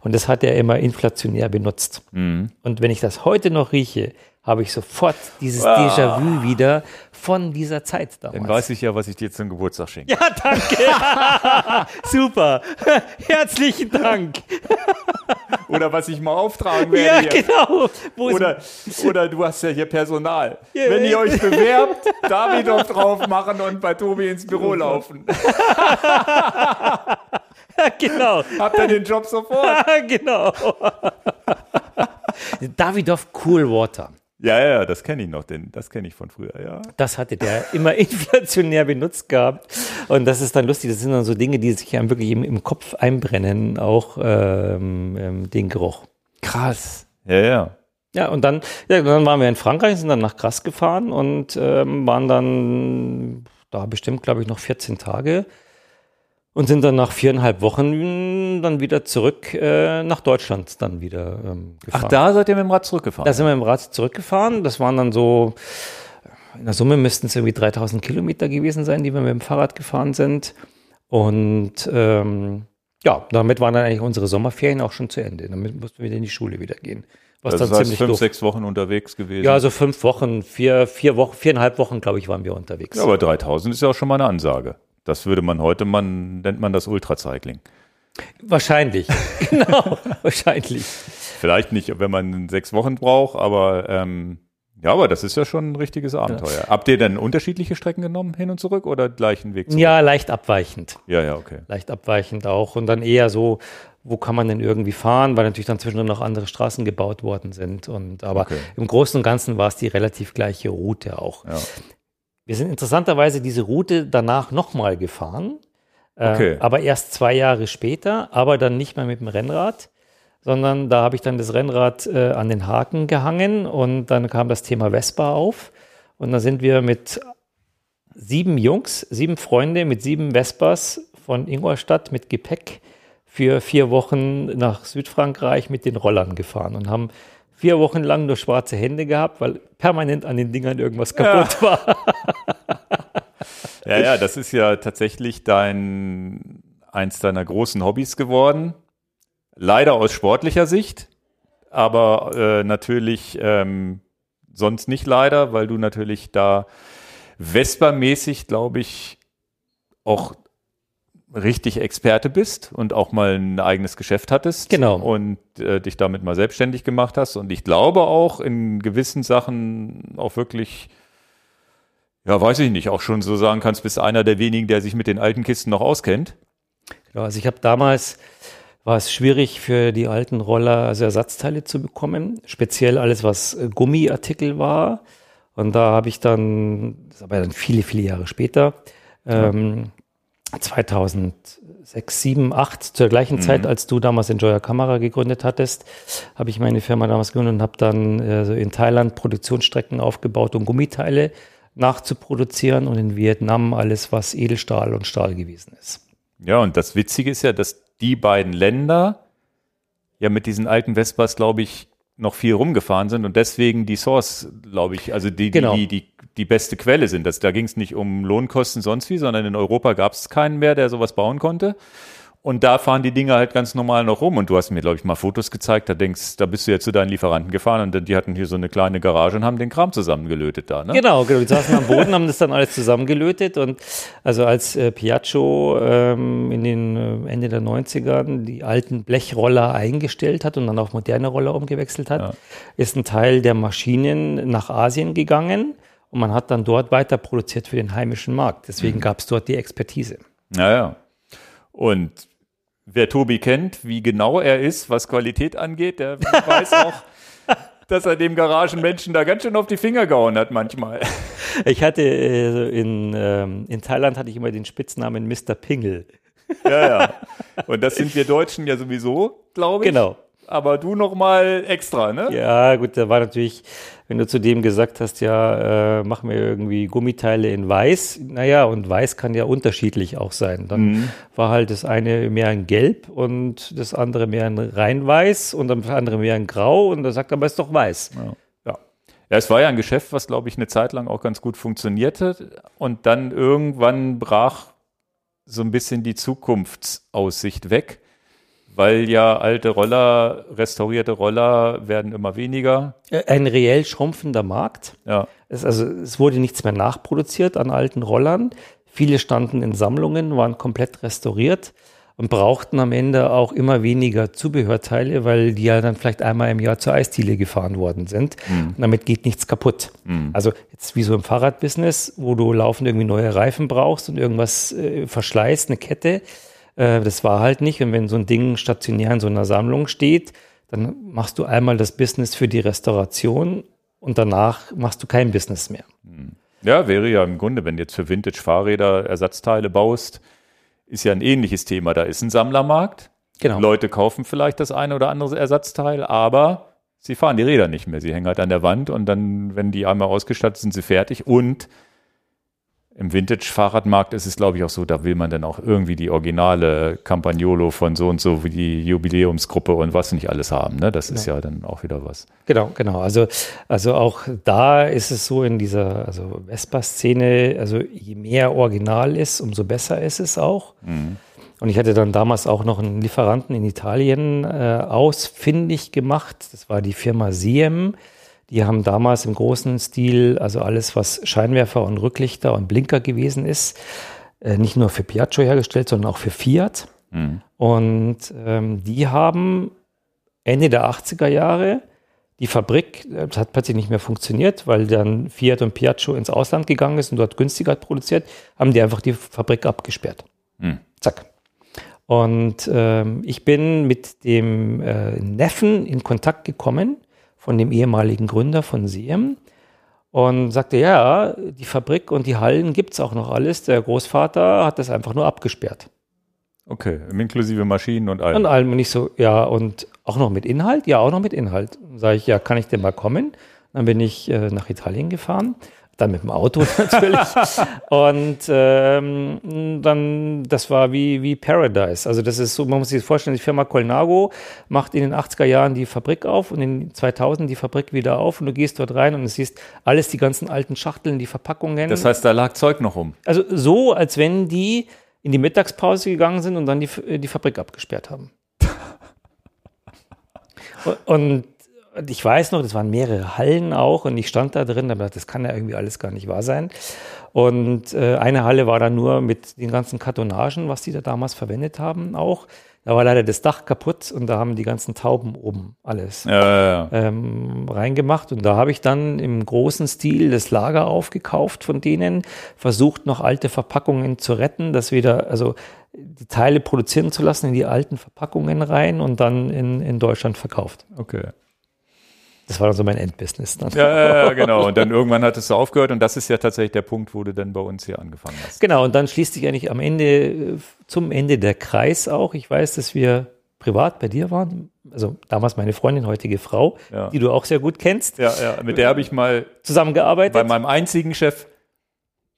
Und das hat er immer inflationär benutzt. Mhm. Und wenn ich das heute noch rieche, habe ich sofort dieses Ah. Déjà-vu wieder von dieser Zeit damals. Dann weiß ich ja, was ich dir zum Geburtstag schenke. ja, danke. Super. Herzlichen Dank. Oder was ich mal auftragen werde. Ja, hier. genau. Wo Oder, oder du hast ja hier Personal. Ja. Wenn ihr euch bewerbt, David doch drauf machen und bei Tobi ins Büro laufen. Ja, genau. Habt ihr den Job sofort? Ja, genau. Davidoff Cool Water. Ja, ja, das kenne ich noch, denn das kenne ich von früher, ja. Das hatte der immer inflationär benutzt gehabt. Und das ist dann lustig. Das sind dann so Dinge, die sich einem wirklich im, im Kopf einbrennen, auch ähm, ähm, den Geruch. Krass. Ja, ja. Ja, und dann, ja, dann waren wir in Frankreich, sind dann nach Grasse gefahren und ähm, waren dann da bestimmt, glaube ich, noch 14 Tage und sind dann nach viereinhalb Wochen dann wieder zurück äh, nach Deutschland dann wieder ähm, gefahren. Ach, da seid ihr mit dem Rad zurückgefahren? Da sind wir im Rad zurückgefahren. Das waren dann so, in der Summe müssten es irgendwie 3000 Kilometer gewesen sein, die wir mit dem Fahrrad gefahren sind. Und ähm, ja, damit waren dann eigentlich unsere Sommerferien auch schon zu Ende. Damit mussten wir wieder in die Schule wieder gehen. Was das dann heißt, ziemlich fünf, doof. sechs Wochen unterwegs gewesen. Ja, also fünf Wochen, vier, vier Wochen, viereinhalb Wochen, glaube ich, waren wir unterwegs. Ja, aber 3000 ist ja auch schon mal eine Ansage. Das würde man heute, man nennt man das Ultracycling. Wahrscheinlich. genau, wahrscheinlich. Vielleicht nicht, wenn man sechs Wochen braucht, aber ähm, Ja, aber das ist ja schon ein richtiges Abenteuer. Ja. Habt ihr denn unterschiedliche Strecken genommen, hin und zurück oder gleichen Weg zurück? Ja, leicht abweichend. Ja, ja, okay. Leicht abweichend auch. Und dann eher so, wo kann man denn irgendwie fahren, weil natürlich dann zwischendurch noch andere Straßen gebaut worden sind. Und aber okay. im Großen und Ganzen war es die relativ gleiche Route auch. Ja. Wir sind interessanterweise diese Route danach nochmal gefahren. Äh, okay. aber erst zwei Jahre später, aber dann nicht mehr mit dem Rennrad, sondern da habe ich dann das Rennrad äh, an den Haken gehangen und dann kam das Thema Vespa auf. Und dann sind wir mit sieben Jungs, sieben Freunde mit sieben Vespas von Ingolstadt mit Gepäck für vier Wochen nach Südfrankreich mit den Rollern gefahren und haben vier Wochen lang nur schwarze Hände gehabt, weil permanent an den Dingern irgendwas kaputt ja. war. ja, ja, das ist ja tatsächlich dein eins deiner großen Hobbys geworden. Leider aus sportlicher Sicht, aber äh, natürlich ähm, sonst nicht leider, weil du natürlich da Vespa-mäßig, glaube ich, auch richtig Experte bist und auch mal ein eigenes Geschäft hattest. Genau. Und äh, dich damit mal selbstständig gemacht hast. Und ich glaube auch in gewissen Sachen auch wirklich, ja, weiß ich nicht, auch schon so sagen kannst, bist einer der wenigen, der sich mit den alten Kisten noch auskennt. Genau, also ich habe damals war es schwierig für die alten Roller also Ersatzteile zu bekommen, speziell alles, was äh, Gummiartikel war. Und da habe ich dann, das ist aber dann viele, viele Jahre später, ähm, 2006, 7, 8, zur gleichen mhm. Zeit, als du damals Enjoyer Kamera gegründet hattest, habe ich meine Firma damals gegründet und habe dann äh, in Thailand Produktionsstrecken aufgebaut, um Gummiteile nachzuproduzieren und in Vietnam alles, was Edelstahl und Stahl gewesen ist. Ja, und das Witzige ist ja, dass die beiden Länder ja mit diesen alten Vespas, glaube ich, noch viel rumgefahren sind und deswegen die Source, glaube ich, also die, genau. die, die, die beste Quelle sind. Das, da ging es nicht um Lohnkosten sonst wie, sondern in Europa gab es keinen mehr, der sowas bauen konnte. Und da fahren die Dinger halt ganz normal noch rum. Und du hast mir, glaube ich, mal Fotos gezeigt, da denkst, da bist du ja zu deinen Lieferanten gefahren und die hatten hier so eine kleine Garage und haben den Kram zusammengelötet da, ne? Genau, genau. Die saßen am Boden, haben das dann alles zusammengelötet. Und also als äh, Piaggio ähm, in den äh, Ende der 90er die alten Blechroller eingestellt hat und dann auf moderne Roller umgewechselt hat, ja. ist ein Teil der Maschinen nach Asien gegangen. Und man hat dann dort weiter produziert für den heimischen Markt. Deswegen mhm. gab es dort die Expertise. Naja. Und wer Tobi kennt, wie genau er ist, was Qualität angeht, der weiß auch, dass er dem Garagenmenschen da ganz schön auf die Finger gehauen hat manchmal. Ich hatte äh, in, ähm, in Thailand hatte ich immer den Spitznamen Mr. Pingel. Ja, ja. Und das sind wir Deutschen ja sowieso, glaube ich. Genau aber du noch mal extra, ne? Ja, gut, da war natürlich, wenn du zu dem gesagt hast, ja, äh, mach mir irgendwie Gummiteile in weiß, naja, und weiß kann ja unterschiedlich auch sein. Dann mhm. war halt das eine mehr in Gelb und das andere mehr in Reinweiß und das andere mehr in Grau und da sagt er, aber es ist doch weiß. Ja. ja. Ja, es war ja ein Geschäft, was, glaube ich, eine Zeit lang auch ganz gut funktionierte. Und dann irgendwann brach so ein bisschen die Zukunftsaussicht weg weil ja alte Roller, restaurierte Roller werden immer weniger. Äh, ein reell schrumpfender Markt. Ja. Es, also es wurde nichts mehr nachproduziert an alten Rollern. Viele standen in Sammlungen, waren komplett restauriert und brauchten am Ende auch immer weniger Zubehörteile, weil die ja dann vielleicht einmal im Jahr zur Eisdiele gefahren worden sind. Mhm. Und damit geht nichts kaputt. Mhm. Also jetzt wie so im Fahrradbusiness, wo du laufend irgendwie neue Reifen brauchst und irgendwas äh, verschleißt, eine Kette äh, das war halt nicht. Und wenn so ein Ding stationär in so einer Sammlung steht, dann machst du einmal das Business für die Restauration und danach machst du kein Business mehr. Ja, wäre ja im Grunde, wenn du jetzt für Vintage-Fahrräder Ersatzteile baust, ist ja ein ähnliches Thema. Da ist ein Sammlermarkt. Genau. Leute kaufen vielleicht das eine oder andere Ersatzteil, aber sie fahren die Räder nicht mehr. Sie hängen halt an der Wand und dann, wenn die einmal ausgestattet sind, sind sie fertig und im Vintage-Fahrradmarkt ist es, glaube ich, auch so, da will man dann auch irgendwie die originale Campagnolo von so und so wie die Jubiläumsgruppe und was nicht alles haben. Ne? Das genau. ist ja dann auch wieder was. Genau, genau. Also, also auch da ist es so in dieser also Vespa-Szene, also je mehr Original ist, umso besser ist es auch. Mhm. Und ich hatte dann damals auch noch einen Lieferanten in Italien äh, ausfindig gemacht. Das war die Firma Siem. Die haben damals im großen Stil, also alles, was Scheinwerfer und Rücklichter und Blinker gewesen ist, äh, nicht nur für Piaggio hergestellt, sondern auch für Fiat. Mhm. Und ähm, die haben Ende der 80er Jahre die Fabrik, das hat plötzlich nicht mehr funktioniert, weil dann Fiat und Piaggio ins Ausland gegangen ist und dort günstiger produziert, haben die einfach die Fabrik abgesperrt. Hm. Zack. Und ähm, ich bin mit dem äh, Neffen in Kontakt gekommen von dem ehemaligen Gründer von Siem und sagte, ja, die Fabrik und die Hallen gibt es auch noch alles. Der Großvater hat das einfach nur abgesperrt. Okay, inklusive Maschinen und allem. Und allem. Und ich so, ja, und auch noch mit Inhalt? Ja, auch noch mit Inhalt. Sage ich, ja, kann ich denn mal kommen? Dann bin ich äh, nach Italien gefahren dann mit dem Auto natürlich. und ähm, dann, das war wie, wie Paradise. Also das ist so, man muss sich das vorstellen, die Firma Colnago macht in den 80er Jahren die Fabrik auf und in den 2000 die Fabrik wieder auf und du gehst dort rein und du siehst alles, die ganzen alten Schachteln, die Verpackungen. Das heißt, da lag Zeug noch rum. Also so, als wenn die in die Mittagspause gegangen sind und dann die, die Fabrik abgesperrt haben. und ich weiß noch, das waren mehrere Hallen auch und ich stand da drin, aber das kann ja irgendwie alles gar nicht wahr sein. Und äh, eine Halle war dann nur mit den ganzen Kartonagen, was die da damals verwendet haben, auch. Da war leider das Dach kaputt und da haben die ganzen Tauben oben alles ja, ja, ja. Ähm, reingemacht. Und da habe ich dann im großen Stil das Lager aufgekauft von denen, versucht noch alte Verpackungen zu retten, das wieder, also die Teile produzieren zu lassen in die alten Verpackungen rein und dann in, in Deutschland verkauft. Okay. Das war dann so mein Endbusiness. Dann. Ja, ja, genau. Und dann irgendwann hattest du aufgehört und das ist ja tatsächlich der Punkt, wo du dann bei uns hier angefangen hast. Genau, und dann schließt sich eigentlich am Ende, zum Ende der Kreis auch. Ich weiß, dass wir privat bei dir waren. Also damals meine Freundin, heutige Frau, ja. die du auch sehr gut kennst. Ja, ja, mit der habe ich mal zusammengearbeitet. Bei meinem einzigen Chef,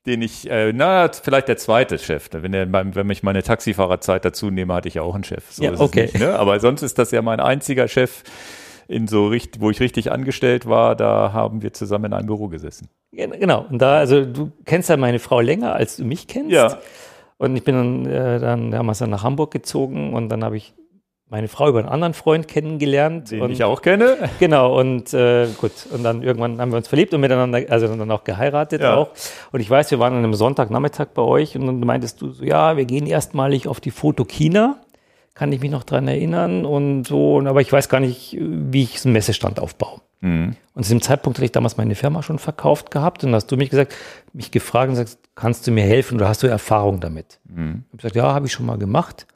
den ich, äh, na, vielleicht der zweite Chef. Wenn, der, wenn ich meine Taxifahrerzeit dazu nehme, hatte ich auch einen Chef. So ja, okay. Nicht, ne? Aber sonst ist das ja mein einziger Chef, in so richtig, wo ich richtig angestellt war, da haben wir zusammen in einem Büro gesessen. Genau. Und da, also du kennst ja meine Frau länger, als du mich kennst. Ja. Und ich bin dann, äh, dann damals dann nach Hamburg gezogen und dann habe ich meine Frau über einen anderen Freund kennengelernt. Den und, ich auch kenne. Genau, und äh, gut, und dann irgendwann haben wir uns verliebt und miteinander, also dann auch geheiratet ja. auch. Und ich weiß, wir waren an einem Sonntagnachmittag bei euch und dann meintest du so, ja, wir gehen erstmalig auf die Fotokina kann ich mich noch dran erinnern und so, aber ich weiß gar nicht, wie ich so einen Messestand aufbaue. Mhm. Und zu dem Zeitpunkt hatte ich damals meine Firma schon verkauft gehabt und hast du mich gesagt, mich gefragt und sagst, kannst du mir helfen oder hast du Erfahrung damit? Mhm. Ich habe gesagt, ja, habe ich schon mal gemacht.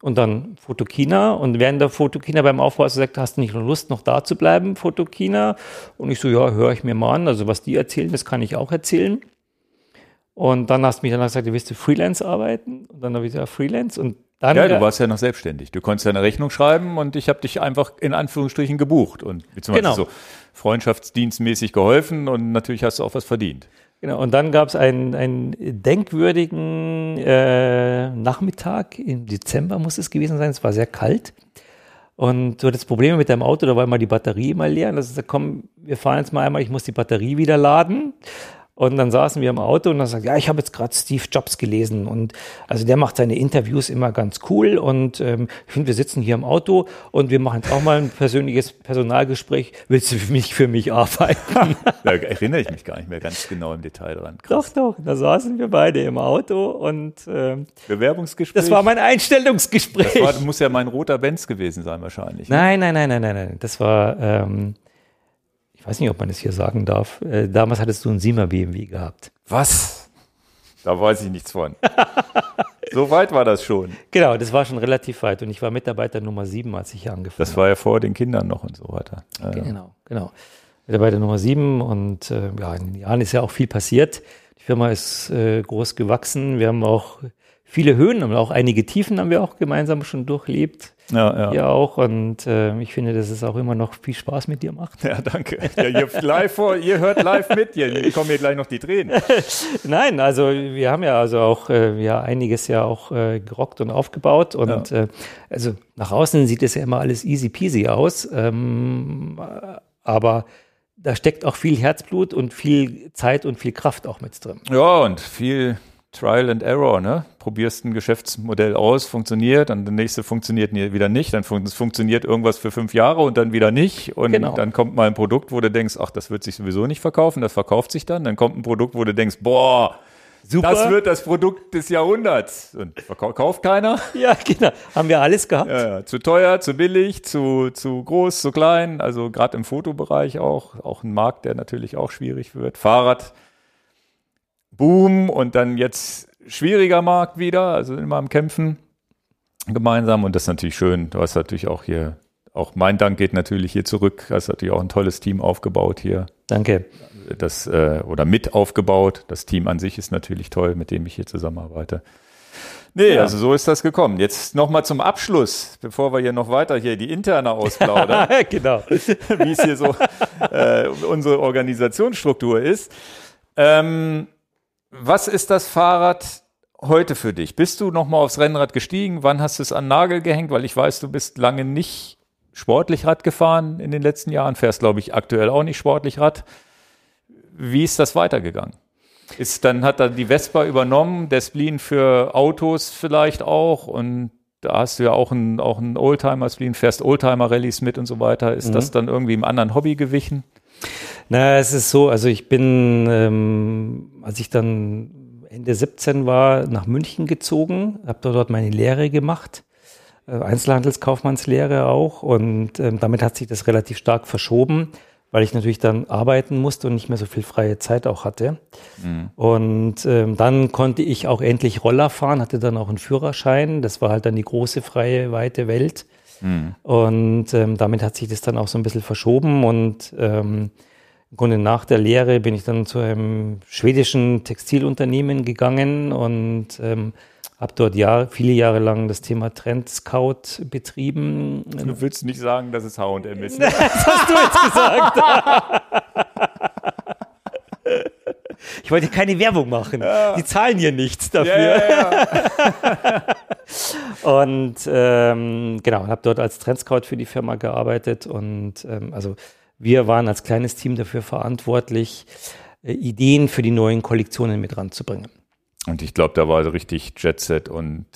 Und dann Fotokina und während der Fotokina beim Aufbau hast du gesagt, hast du nicht Lust, noch da zu bleiben, Fotokina? Und ich so, ja, höre ich mir mal an. Also was die erzählen, das kann ich auch erzählen. Und dann hast du mich danach gesagt, du willst du Freelance arbeiten? Und dann habe ich gesagt, Freelance. Und dann, ja, du warst ja noch selbstständig. Du konntest ja eine Rechnung schreiben und ich habe dich einfach in Anführungsstrichen gebucht und beziehungsweise genau. so freundschaftsdienstmäßig geholfen und natürlich hast du auch was verdient. Genau, und dann gab es einen, einen denkwürdigen äh, Nachmittag, im Dezember muss es gewesen sein, es war sehr kalt. Und du hattest Probleme mit deinem Auto, da war immer die Batterie immer leer. Und das ist, komm, wir fahren jetzt mal einmal, ich muss die Batterie wieder laden. Und dann saßen wir im Auto und dann sagt, ja, ich habe jetzt gerade Steve Jobs gelesen und also der macht seine Interviews immer ganz cool und ähm, ich finde, wir sitzen hier im Auto und wir machen jetzt auch mal ein persönliches Personalgespräch. Willst du für mich für mich arbeiten? da erinnere ich mich gar nicht mehr ganz genau im Detail dran. Krass. Doch, doch. Da saßen wir beide im Auto und ähm, Bewerbungsgespräch. Das war mein Einstellungsgespräch. Das war, muss ja mein roter Benz gewesen sein wahrscheinlich. Ne? Nein, nein, nein, nein, nein, nein. Das war ähm, ich weiß nicht, ob man das hier sagen darf. Äh, damals hattest du einen Siemer BMW gehabt. Was? Da weiß ich nichts von. so weit war das schon. Genau, das war schon relativ weit. Und ich war Mitarbeiter Nummer sieben, als ich hier angefangen habe. Das war ja vor den Kindern noch und so weiter. Ja, genau, genau. Mitarbeiter Nummer sieben und äh, ja, in den Jahren ist ja auch viel passiert. Die Firma ist äh, groß gewachsen. Wir haben auch viele Höhen und auch einige Tiefen haben wir auch gemeinsam schon durchlebt. Ja, ja. Ihr auch. Und äh, ich finde, dass es auch immer noch viel Spaß mit dir macht. Ja, danke. Ja, ihr, live vor, ihr hört live mit. Hier kommen hier gleich noch die Tränen. Nein, also wir haben ja also auch äh, ja, einiges ja auch äh, gerockt und aufgebaut. Und ja. äh, also nach außen sieht es ja immer alles easy peasy aus. Ähm, aber da steckt auch viel Herzblut und viel Zeit und viel Kraft auch mit drin. Ja, und viel Trial and Error, ne? Probierst ein Geschäftsmodell aus, funktioniert, dann der nächste funktioniert wieder nicht, dann fun funktioniert irgendwas für fünf Jahre und dann wieder nicht und genau. dann kommt mal ein Produkt, wo du denkst, ach, das wird sich sowieso nicht verkaufen, das verkauft sich dann, dann kommt ein Produkt, wo du denkst, boah, Super. Das wird das Produkt des Jahrhunderts. Und verkauft keiner. Ja, genau. Haben wir alles gehabt. Ja, ja. Zu teuer, zu billig, zu, zu groß, zu klein. Also gerade im Fotobereich auch. Auch ein Markt, der natürlich auch schwierig wird. Fahrrad, Boom und dann jetzt schwieriger Markt wieder. Also immer am Kämpfen gemeinsam. Und das ist natürlich schön. Du hast natürlich auch hier, auch mein Dank geht natürlich hier zurück. Du hast natürlich auch ein tolles Team aufgebaut hier. Danke das äh, oder mit aufgebaut. Das Team an sich ist natürlich toll, mit dem ich hier zusammenarbeite. Nee, ja. also so ist das gekommen. Jetzt nochmal zum Abschluss, bevor wir hier noch weiter hier die interne ausplaudern. genau. Wie es hier so äh, unsere Organisationsstruktur ist. Ähm, was ist das Fahrrad heute für dich? Bist du nochmal aufs Rennrad gestiegen? Wann hast du es an Nagel gehängt? Weil ich weiß, du bist lange nicht sportlich Rad gefahren in den letzten Jahren, fährst, glaube ich, aktuell auch nicht sportlich Rad wie ist das weitergegangen? Ist, dann hat er die Vespa übernommen, der Spleen für Autos vielleicht auch und da hast du ja auch einen, auch einen Oldtimer-Spleen, fährst Oldtimer-Rallyes mit und so weiter. Ist mhm. das dann irgendwie im anderen Hobby gewichen? Na, es ist so, also ich bin, ähm, als ich dann Ende 17 war, nach München gezogen, habe dort meine Lehre gemacht, äh, Einzelhandelskaufmannslehre auch und ähm, damit hat sich das relativ stark verschoben weil ich natürlich dann arbeiten musste und nicht mehr so viel freie Zeit auch hatte. Mhm. Und ähm, dann konnte ich auch endlich Roller fahren, hatte dann auch einen Führerschein. Das war halt dann die große, freie, weite Welt. Mhm. Und ähm, damit hat sich das dann auch so ein bisschen verschoben. Und ähm, im Grunde nach der Lehre bin ich dann zu einem schwedischen Textilunternehmen gegangen und ähm, habe dort Jahr, viele Jahre lang das Thema Trend Scout betrieben. Du willst nicht sagen, dass es H&M ist. Ne? das hast du jetzt gesagt. ich wollte keine Werbung machen. Ja. Die zahlen hier nichts dafür. Ja, ja, und ähm, genau, habe dort als Trend Scout für die Firma gearbeitet und ähm, also wir waren als kleines Team dafür verantwortlich, äh, Ideen für die neuen Kollektionen mit ranzubringen. Und ich glaube, da war richtig Jet Set und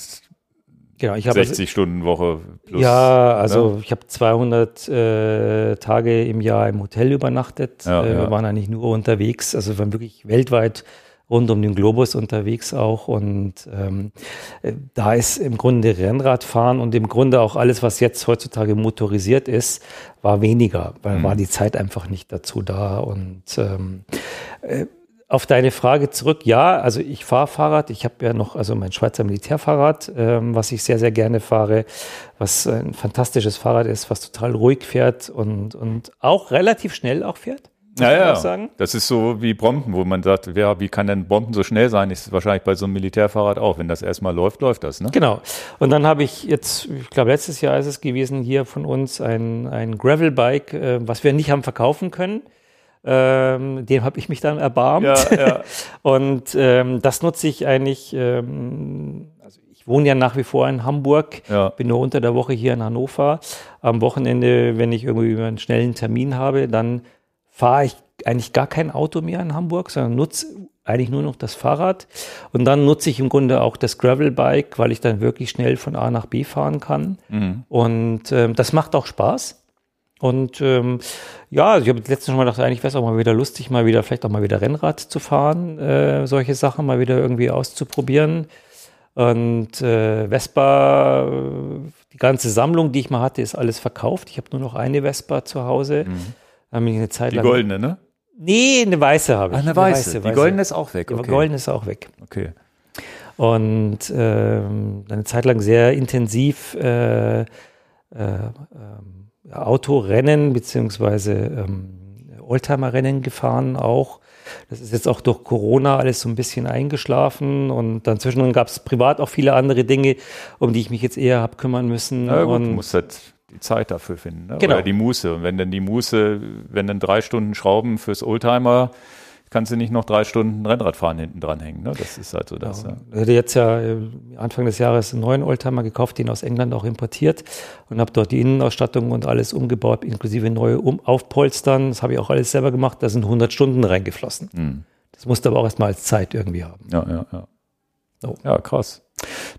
genau, ich 60 also, Stunden Woche plus. Ja, also ne? ich habe 200 äh, Tage im Jahr im Hotel übernachtet. Ja, äh, wir ja. waren eigentlich nur unterwegs, also wir waren wirklich weltweit rund um den Globus unterwegs auch und ähm, äh, da ist im Grunde Rennradfahren und im Grunde auch alles, was jetzt heutzutage motorisiert ist, war weniger, weil mhm. war die Zeit einfach nicht dazu da und ähm, äh, auf deine Frage zurück, ja, also ich fahre Fahrrad. Ich habe ja noch also mein Schweizer Militärfahrrad, ähm, was ich sehr, sehr gerne fahre, was ein fantastisches Fahrrad ist, was total ruhig fährt und, und auch relativ schnell auch fährt. Ja, ja. Sagen. Das ist so wie Bomben, wo man sagt, ja, wie kann denn Bomben so schnell sein? Ist wahrscheinlich bei so einem Militärfahrrad auch. Wenn das erstmal läuft, läuft das, ne? Genau. Und dann habe ich jetzt, ich glaube, letztes Jahr ist es gewesen, hier von uns ein, ein Gravelbike, äh, was wir nicht haben verkaufen können. Ähm, dem habe ich mich dann erbarmt. Ja, ja. und ähm, das nutze ich eigentlich. Ähm, also ich wohne ja nach wie vor in Hamburg, ja. bin nur unter der Woche hier in Hannover. Am Wochenende, wenn ich irgendwie einen schnellen Termin habe, dann fahre ich eigentlich gar kein Auto mehr in Hamburg, sondern nutze eigentlich nur noch das Fahrrad. Und dann nutze ich im Grunde auch das Gravelbike, weil ich dann wirklich schnell von A nach B fahren kann. Mhm. Und ähm, das macht auch Spaß. Und ähm, ja, also ich habe letztens schon mal gedacht, eigentlich wäre es auch mal wieder lustig, mal wieder, vielleicht auch mal wieder Rennrad zu fahren, äh, solche Sachen mal wieder irgendwie auszuprobieren. Und äh, Vespa, die ganze Sammlung, die ich mal hatte, ist alles verkauft. Ich habe nur noch eine Vespa zu Hause. Mhm. Dann ich eine Zeit die lang. Die goldene, ne? Nee, eine weiße habe ich. Ah, eine, eine weiße. Die goldene ist auch weg. Okay. Die goldene ist auch weg. Okay. Und ähm, eine Zeit lang sehr intensiv äh, äh, ähm, Autorennen beziehungsweise ähm, Oldtimer-Rennen gefahren auch. Das ist jetzt auch durch Corona alles so ein bisschen eingeschlafen und dann zwischendrin gab es privat auch viele andere Dinge, um die ich mich jetzt eher habe kümmern müssen. Ja, gut, und du musst halt Zeit dafür finden. Ne? Genau. Oder die Muße. Und wenn dann die Muße, wenn dann drei Stunden Schrauben fürs Oldtimer kannst du nicht noch drei Stunden Rennradfahren hinten dranhängen. Ne? Das ist halt so das. Ja. Ich hatte jetzt ja äh, Anfang des Jahres einen neuen Oldtimer gekauft, den aus England auch importiert und habe dort die Innenausstattung und alles umgebaut, inklusive neue um Aufpolstern. Das habe ich auch alles selber gemacht. Da sind 100 Stunden reingeflossen. Mhm. Das musste aber auch erstmal als Zeit irgendwie haben. Ja, ja, ja. So. Ja, krass.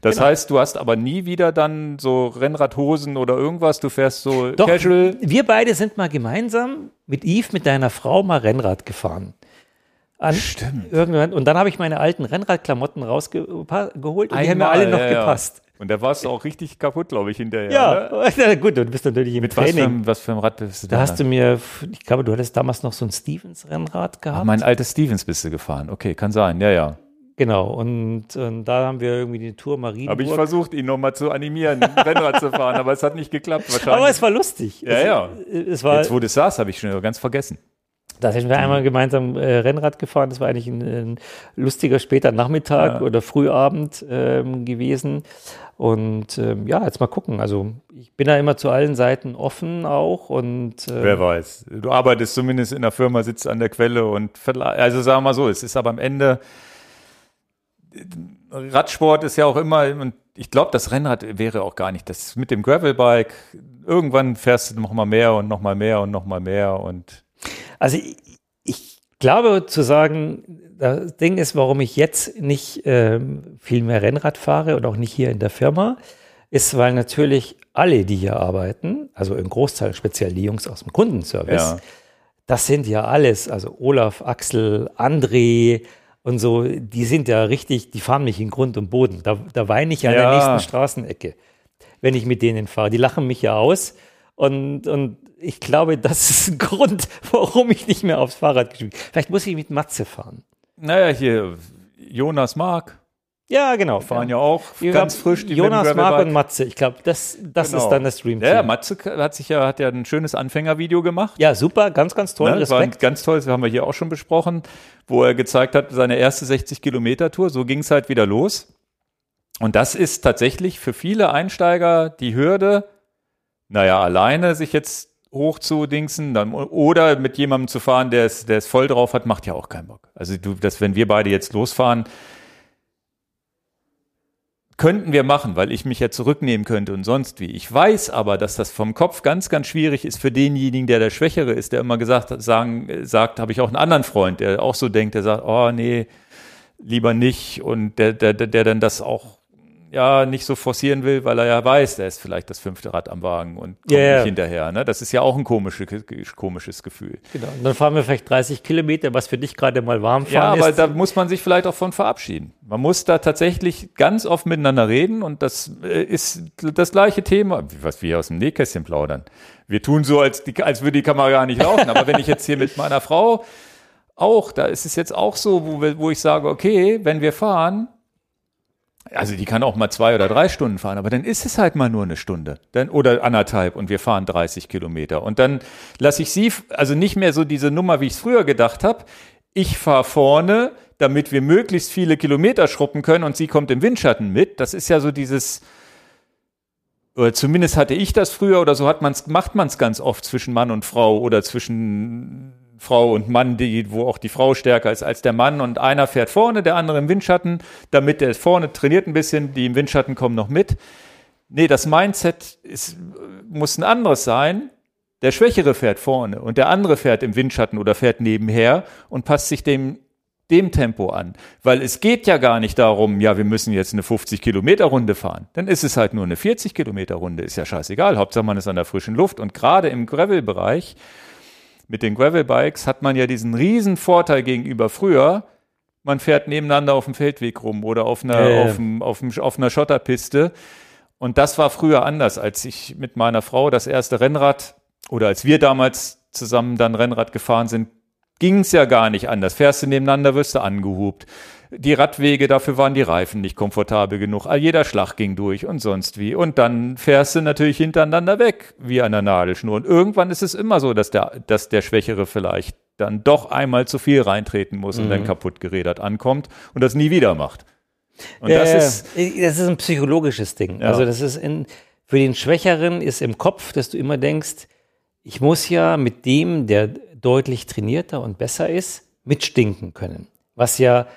Das genau. heißt, du hast aber nie wieder dann so Rennradhosen oder irgendwas, du fährst so Doch, casual. Wir beide sind mal gemeinsam mit Yves, mit deiner Frau, mal Rennrad gefahren. An Stimmt. Irgendwann, und dann habe ich meine alten Rennradklamotten rausgeholt und die haben mir Einmal, alle noch ja, ja. gepasst. Und da warst du auch richtig kaputt, glaube ich, hinterher. Ja, ja. gut, du bist natürlich im Mit was für, Training. einem- was für einem Rad bist du Da denn hast du mir, ich glaube, du hattest damals noch so ein Stevens-Rennrad Ach, gehabt. mein altes Stevens bist du gefahren. Okay, kann sein. Ja, ja. Genau, und, und da haben wir irgendwie die Tour Marienburg. Habe ich versucht, ihn nochmal zu animieren, Rennrad zu fahren, aber es hat nicht geklappt wahrscheinlich. Aber es war lustig. Ja, es, ja. Es war, Jetzt, wo du saß, habe ich schon ganz vergessen. da sind wir einmal gemeinsam äh, Rennrad gefahren. Das war eigentlich ein, ein lustiger später Nachmittag Ja. oder Frühabend ähm, gewesen. Und ähm, ja, jetzt mal gucken. Also ich bin da immer zu allen Seiten offen auch und äh, Wer weiß. Du arbeitest zumindest in der Firma, sitzt an der Quelle und also sagen wir mal so, es ist aber am Ende Radsport ist ja auch immer und ich glaube, das Rennrad wäre auch gar nicht das mit dem Gravelbike. Irgendwann fährst du noch mal mehr und noch mal mehr und noch mal mehr und Also ich, ich glaube zu sagen, das Ding ist, warum ich jetzt nicht ähm, viel mehr Rennrad fahre und auch nicht hier in der Firma, ist, weil natürlich alle, die hier arbeiten, also im Großteil speziell die Jungs aus dem Kundenservice, Ja. das sind ja alles, also Olaf, Axel, André und so, die sind ja richtig, die fahren mich in Grund und Boden. Da, da weine ich an der Ja. nächsten Straßenecke, wenn ich mit denen fahre. Die lachen mich ja aus und, und ich glaube, das ist ein Grund, warum ich nicht mehr aufs Fahrrad gespielt. Vielleicht muss ich mit Matze fahren. naja, hier Jonas Mark Ja, genau. fahren ja, auch Ich ganz glaub, frisch die Jonas, Gravelbike. und Matze. Ich glaube, das, das Genau. ist dann das Dream Ja. Matze hat sich ja hat ja ein schönes Anfängervideo gemacht. Ja, super, ganz, ganz toll. Ne, das war ein Respekt. ganz toll, das haben wir hier auch schon besprochen, wo er gezeigt hat, seine erste 60-Kilometer-Tour, so ging es halt wieder los. Und das ist tatsächlich für viele Einsteiger die Hürde, naja, alleine sich jetzt hochzudingsen dann, oder mit jemandem zu fahren, der es, der es voll drauf hat, macht ja auch keinen Bock. Also du, das, wenn wir beide jetzt losfahren, könnten wir machen, weil ich mich ja zurücknehmen könnte und sonst wie. Ich weiß aber, dass das vom Kopf ganz, ganz schwierig ist für denjenigen, der der Schwächere ist, der immer gesagt hat, sagen, äh, sagt, habe ich auch einen anderen Freund, der auch so denkt, der sagt, oh nee, lieber nicht und der, der, der dann das auch ja nicht so forcieren will, weil er ja weiß, der ist vielleicht das fünfte Rad am Wagen und kommt Ja, ja. nicht hinterher. Ne? Das ist ja auch ein komische, komisches Gefühl. Genau. Und dann fahren wir vielleicht 30 Kilometer, was für dich gerade mal warm Ja, fahren aber ist. da muss man sich vielleicht auch von verabschieden. Man muss da tatsächlich ganz oft miteinander reden und das äh, ist das gleiche Thema, was wir aus dem Nähkästchen plaudern. Wir tun so, als, die, als würde die Kamera gar nicht laufen, aber wenn ich jetzt hier mit meiner Frau auch, da ist es jetzt auch so, wo, wir, wo ich sage, okay, wenn wir fahren, also die kann auch mal zwei oder drei Stunden fahren, aber dann ist es halt mal nur eine Stunde dann, oder anderthalb und wir fahren 30 Kilometer. Und dann lasse ich sie, also nicht mehr so diese Nummer, wie ich es früher gedacht habe. Ich fahre vorne, damit wir möglichst viele Kilometer schruppen können und sie kommt im Windschatten mit. Das ist ja so dieses, oder zumindest hatte ich das früher oder so hat man's, macht man es ganz oft zwischen Mann und Frau oder zwischen Frau und Mann, die, wo auch die Frau stärker ist als der Mann und einer fährt vorne, der andere im Windschatten, damit der vorne trainiert ein bisschen, die im Windschatten kommen noch mit. Nee, das Mindset ist, muss ein anderes sein. Der Schwächere fährt vorne und der andere fährt im Windschatten oder fährt nebenher und passt sich dem, dem Tempo an. Weil es geht ja gar nicht darum, ja, wir müssen jetzt eine 50 Kilometer Runde fahren. Dann ist es halt nur eine 40 Kilometer Runde, ist ja scheißegal. Hauptsache man ist an der frischen Luft und gerade im Gravel-Bereich mit den Gravel-Bikes hat man ja diesen riesen Vorteil gegenüber früher. Man fährt nebeneinander auf dem Feldweg rum oder auf einer, ja. auf, dem, auf, dem, auf einer Schotterpiste. Und das war früher anders, als ich mit meiner Frau das erste Rennrad oder als wir damals zusammen dann Rennrad gefahren sind, ging es ja gar nicht anders. Fährst du nebeneinander, wirst du angehupt. Die Radwege, dafür waren die Reifen nicht komfortabel genug. All jeder Schlag ging durch und sonst wie. Und dann fährst du natürlich hintereinander weg, wie an der Nadelschnur. Und irgendwann ist es immer so, dass der, dass der Schwächere vielleicht dann doch einmal zu viel reintreten muss und dann kaputt gerädert ankommt und das nie wieder macht. Und ja, das ja. ist, das ist ein psychologisches Ding. Ja. Also das ist in, für den Schwächeren ist im Kopf, dass du immer denkst, ich muss ja mit dem, der deutlich trainierter und besser ist, mitstinken können. Was ja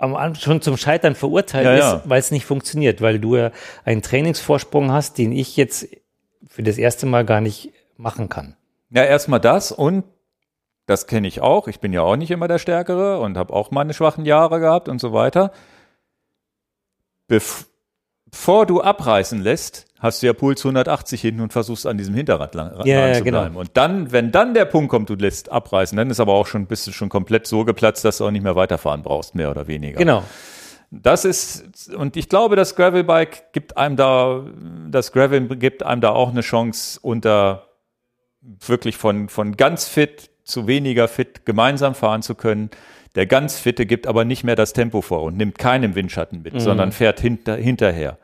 am Anfang schon zum Scheitern verurteilt Ja, ist, ja. weil es nicht funktioniert, weil du ja einen Trainingsvorsprung hast, den ich jetzt für das erste Mal gar nicht machen kann. Ja, erstmal das und das kenne ich auch. Ich bin ja auch nicht immer der Stärkere und habe auch meine schwachen Jahre gehabt und so weiter. Bef bevor du abreißen lässt, hast du ja Puls 180 hinten und versuchst an diesem Hinterrad lang, Ja, ja, zu genau. bleiben. Und dann, wenn dann der Punkt kommt, du lässt abreißen, dann ist aber auch schon, bist du schon komplett so geplatzt, dass du auch nicht mehr weiterfahren brauchst, mehr oder weniger. Genau. Das ist, und ich glaube, das Gravelbike gibt einem da, das Gravel gibt einem da auch eine Chance, unter wirklich von, von ganz fit zu weniger fit gemeinsam fahren zu können. Der ganz Fitte gibt aber nicht mehr das Tempo vor und nimmt keinen Windschatten mit, sondern fährt hinter, hinterher.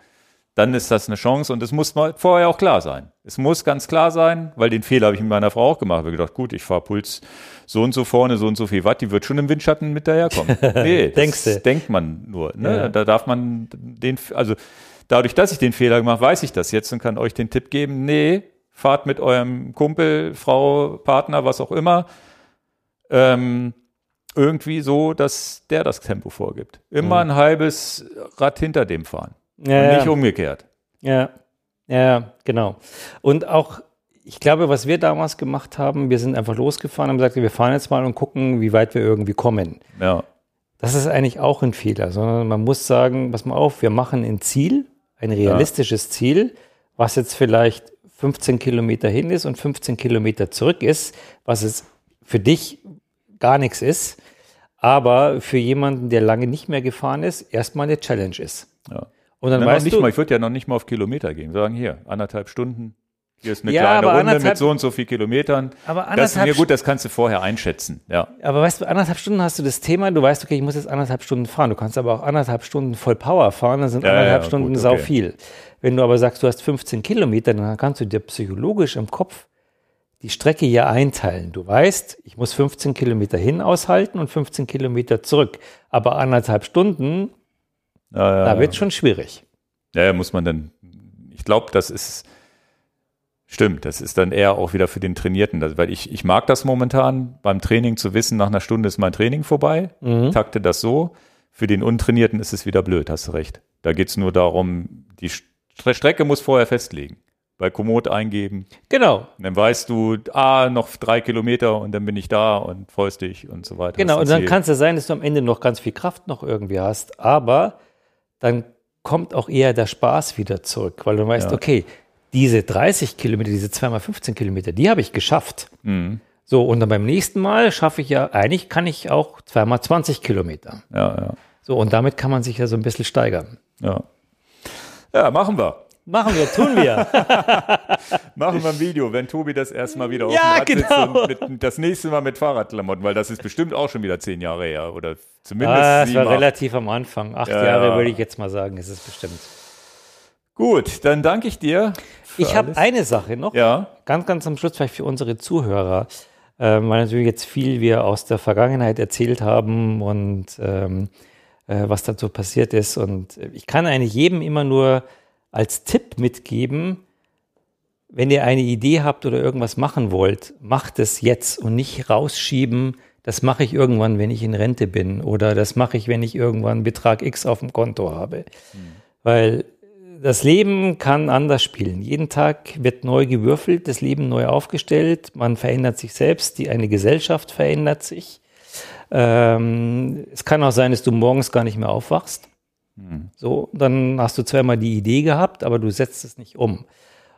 Dann ist das eine Chance und es muss mal vorher auch klar sein. Es muss ganz klar sein, weil den Fehler habe ich mit meiner Frau auch gemacht. Ich habe gedacht, gut, ich fahre Puls so und so vorne, so und so viel Watt, die wird schon im Windschatten mit daherkommen. Nee, das Denkste. denkt man nur. Ne? Ja. Da darf man den, also dadurch, dass ich den Fehler gemacht, weiß ich das jetzt und kann euch den Tipp geben, nee, fahrt mit eurem Kumpel, Frau, Partner, was auch immer, ähm, irgendwie so, dass der das Tempo vorgibt. Immer ein halbes Rad hinter dem fahren. Ja, und ja. nicht umgekehrt. Ja, ja, genau. Und auch, ich glaube, was wir damals gemacht haben, wir sind einfach losgefahren und haben gesagt, wir fahren jetzt mal und gucken, wie weit wir irgendwie kommen. Ja. Das ist eigentlich auch ein Fehler, sondern man muss sagen, pass mal auf, wir machen ein Ziel, ein realistisches Ziel, was jetzt vielleicht 15 Kilometer hin ist und 15 Kilometer zurück ist, was es für dich gar nichts ist, aber für jemanden, der lange nicht mehr gefahren ist, erstmal eine Challenge ist. ja. Und dann noch weißt nicht du, mal, ich würde ja noch nicht mal auf Kilometer gehen. Sagen hier, anderthalb Stunden. Hier ist eine Ja, kleine Runde anderthalb- mit so und so viel Kilometern. Aber das, anderthalb ja gut, das kannst du vorher einschätzen. Ja. Aber weißt du, anderthalb Stunden hast du das Thema, du weißt, okay, ich muss jetzt anderthalb Stunden fahren. Du kannst aber auch anderthalb Stunden voll Power fahren, dann sind Ja, anderthalb ja, Stunden gut, sau okay. viel. Wenn du aber sagst, du hast 15 Kilometer, dann kannst du dir psychologisch im Kopf die Strecke hier einteilen. Du weißt, ich muss 15 Kilometer hin aushalten und 15 Kilometer zurück. Aber anderthalb Stunden, Ja, da wird schon schwierig. Ja, muss man dann, ich glaube, das ist, stimmt, das ist dann eher auch wieder für den Trainierten, weil ich, ich mag das momentan, beim Training zu wissen, nach einer Stunde ist mein Training vorbei, Mhm. takte das so. Für den Untrainierten ist es wieder blöd, hast du recht. Da geht's nur darum, die Stre- Strecke muss vorher festlegen. Bei Komoot eingeben. Genau. Und dann weißt du, ah, noch drei Kilometer und dann bin ich da und freust dich und so weiter. Genau, und dann kann es ja sein, dass du am Ende noch ganz viel Kraft noch irgendwie hast, aber dann kommt auch eher der Spaß wieder zurück, weil du weißt, Ja. okay, diese 30 Kilometer, diese 2 15 Kilometer, die habe ich geschafft. Mhm. So, und dann beim nächsten Mal schaffe ich ja, eigentlich kann ich auch 2 20 Kilometer. Ja, ja, So, und damit kann man sich ja so ein bisschen steigern. ja. Ja, machen wir. Machen wir, tun wir. Machen wir ein Video, wenn Tobi das erstmal wieder auf Ja, dem Rad genau. sitzt und mit, das nächste Mal mit Fahrradklamotten, weil das ist bestimmt auch schon wieder zehn Jahre her oder zumindest ah, sieben, war acht. relativ am Anfang. Acht Ja, Jahre ja. würde ich jetzt mal sagen, ist es bestimmt. Gut, dann danke ich dir. Ich habe eine Sache noch. Ja, ganz, ganz am Schluss vielleicht für unsere Zuhörer, ähm, weil natürlich jetzt viel wir aus der Vergangenheit erzählt haben und ähm, äh, was dazu passiert ist. Und äh, ich kann eigentlich jedem immer nur als Tipp mitgeben, wenn ihr eine Idee habt oder irgendwas machen wollt, macht es jetzt und nicht rausschieben. Das mache ich irgendwann, wenn ich in Rente bin oder das mache ich, wenn ich irgendwann Betrag X auf dem Konto habe. Weil das Leben kann anders spielen. Jeden Tag wird neu gewürfelt, das Leben neu aufgestellt, man verändert sich selbst, die eine Gesellschaft verändert sich. Ähm, es kann auch sein, dass du morgens gar nicht mehr aufwachst. So, dann hast du zweimal die Idee gehabt, aber du setzt es nicht um.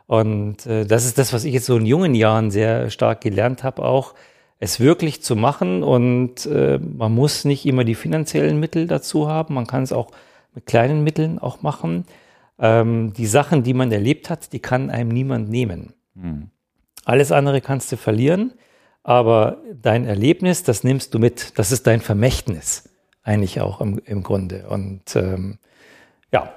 Und äh, das ist das, was ich jetzt so in jungen Jahren sehr stark gelernt habe, auch es wirklich zu machen. Und äh, man muss nicht immer die finanziellen Mittel dazu haben. Man kann es auch mit kleinen Mitteln auch machen. Ähm, die Sachen, die man erlebt hat, die kann einem niemand nehmen. Alles andere kannst du verlieren, aber dein Erlebnis, das nimmst du mit. Das ist dein Vermächtnis eigentlich auch im, im Grunde. Und ähm, ja,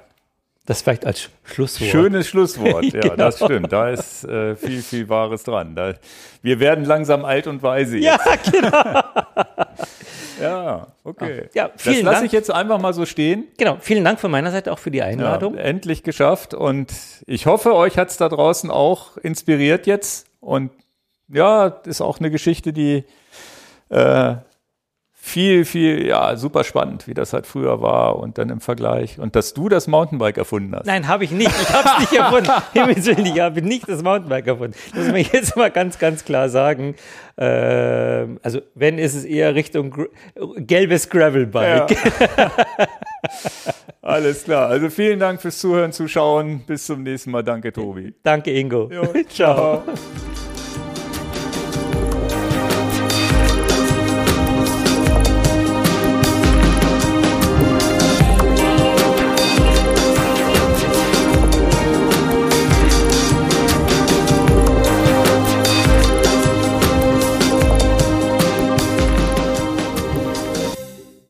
das vielleicht als Schlusswort. schönes Schlusswort. Ja, Genau. das stimmt. Da ist äh, viel, viel Wahres dran. Da, wir werden langsam alt und weise jetzt. Ja, genau. Ja, okay. Ja, das vielen lasse Dank. ich jetzt einfach mal so stehen. genau. Vielen Dank von meiner Seite auch für die Ja, Einladung. endlich geschafft. Und ich hoffe, euch hat's da draußen auch inspiriert jetzt. Und ja, ist auch eine Geschichte, die äh, viel, viel, ja, super spannend, wie das halt früher war und dann im Vergleich. Und dass du das Mountainbike erfunden hast. Nein, habe ich nicht. Ich habe es nicht erfunden. Ich habe nicht das Mountainbike erfunden. Das muss man jetzt mal ganz, ganz klar sagen. Ähm, also wenn, ist es eher Richtung gr gelbes Gravelbike. Alles klar. Also vielen Dank fürs Zuhören, Zuschauen. Bis zum nächsten Mal. Danke, Tobi. Danke, Ingo. Jo, ciao.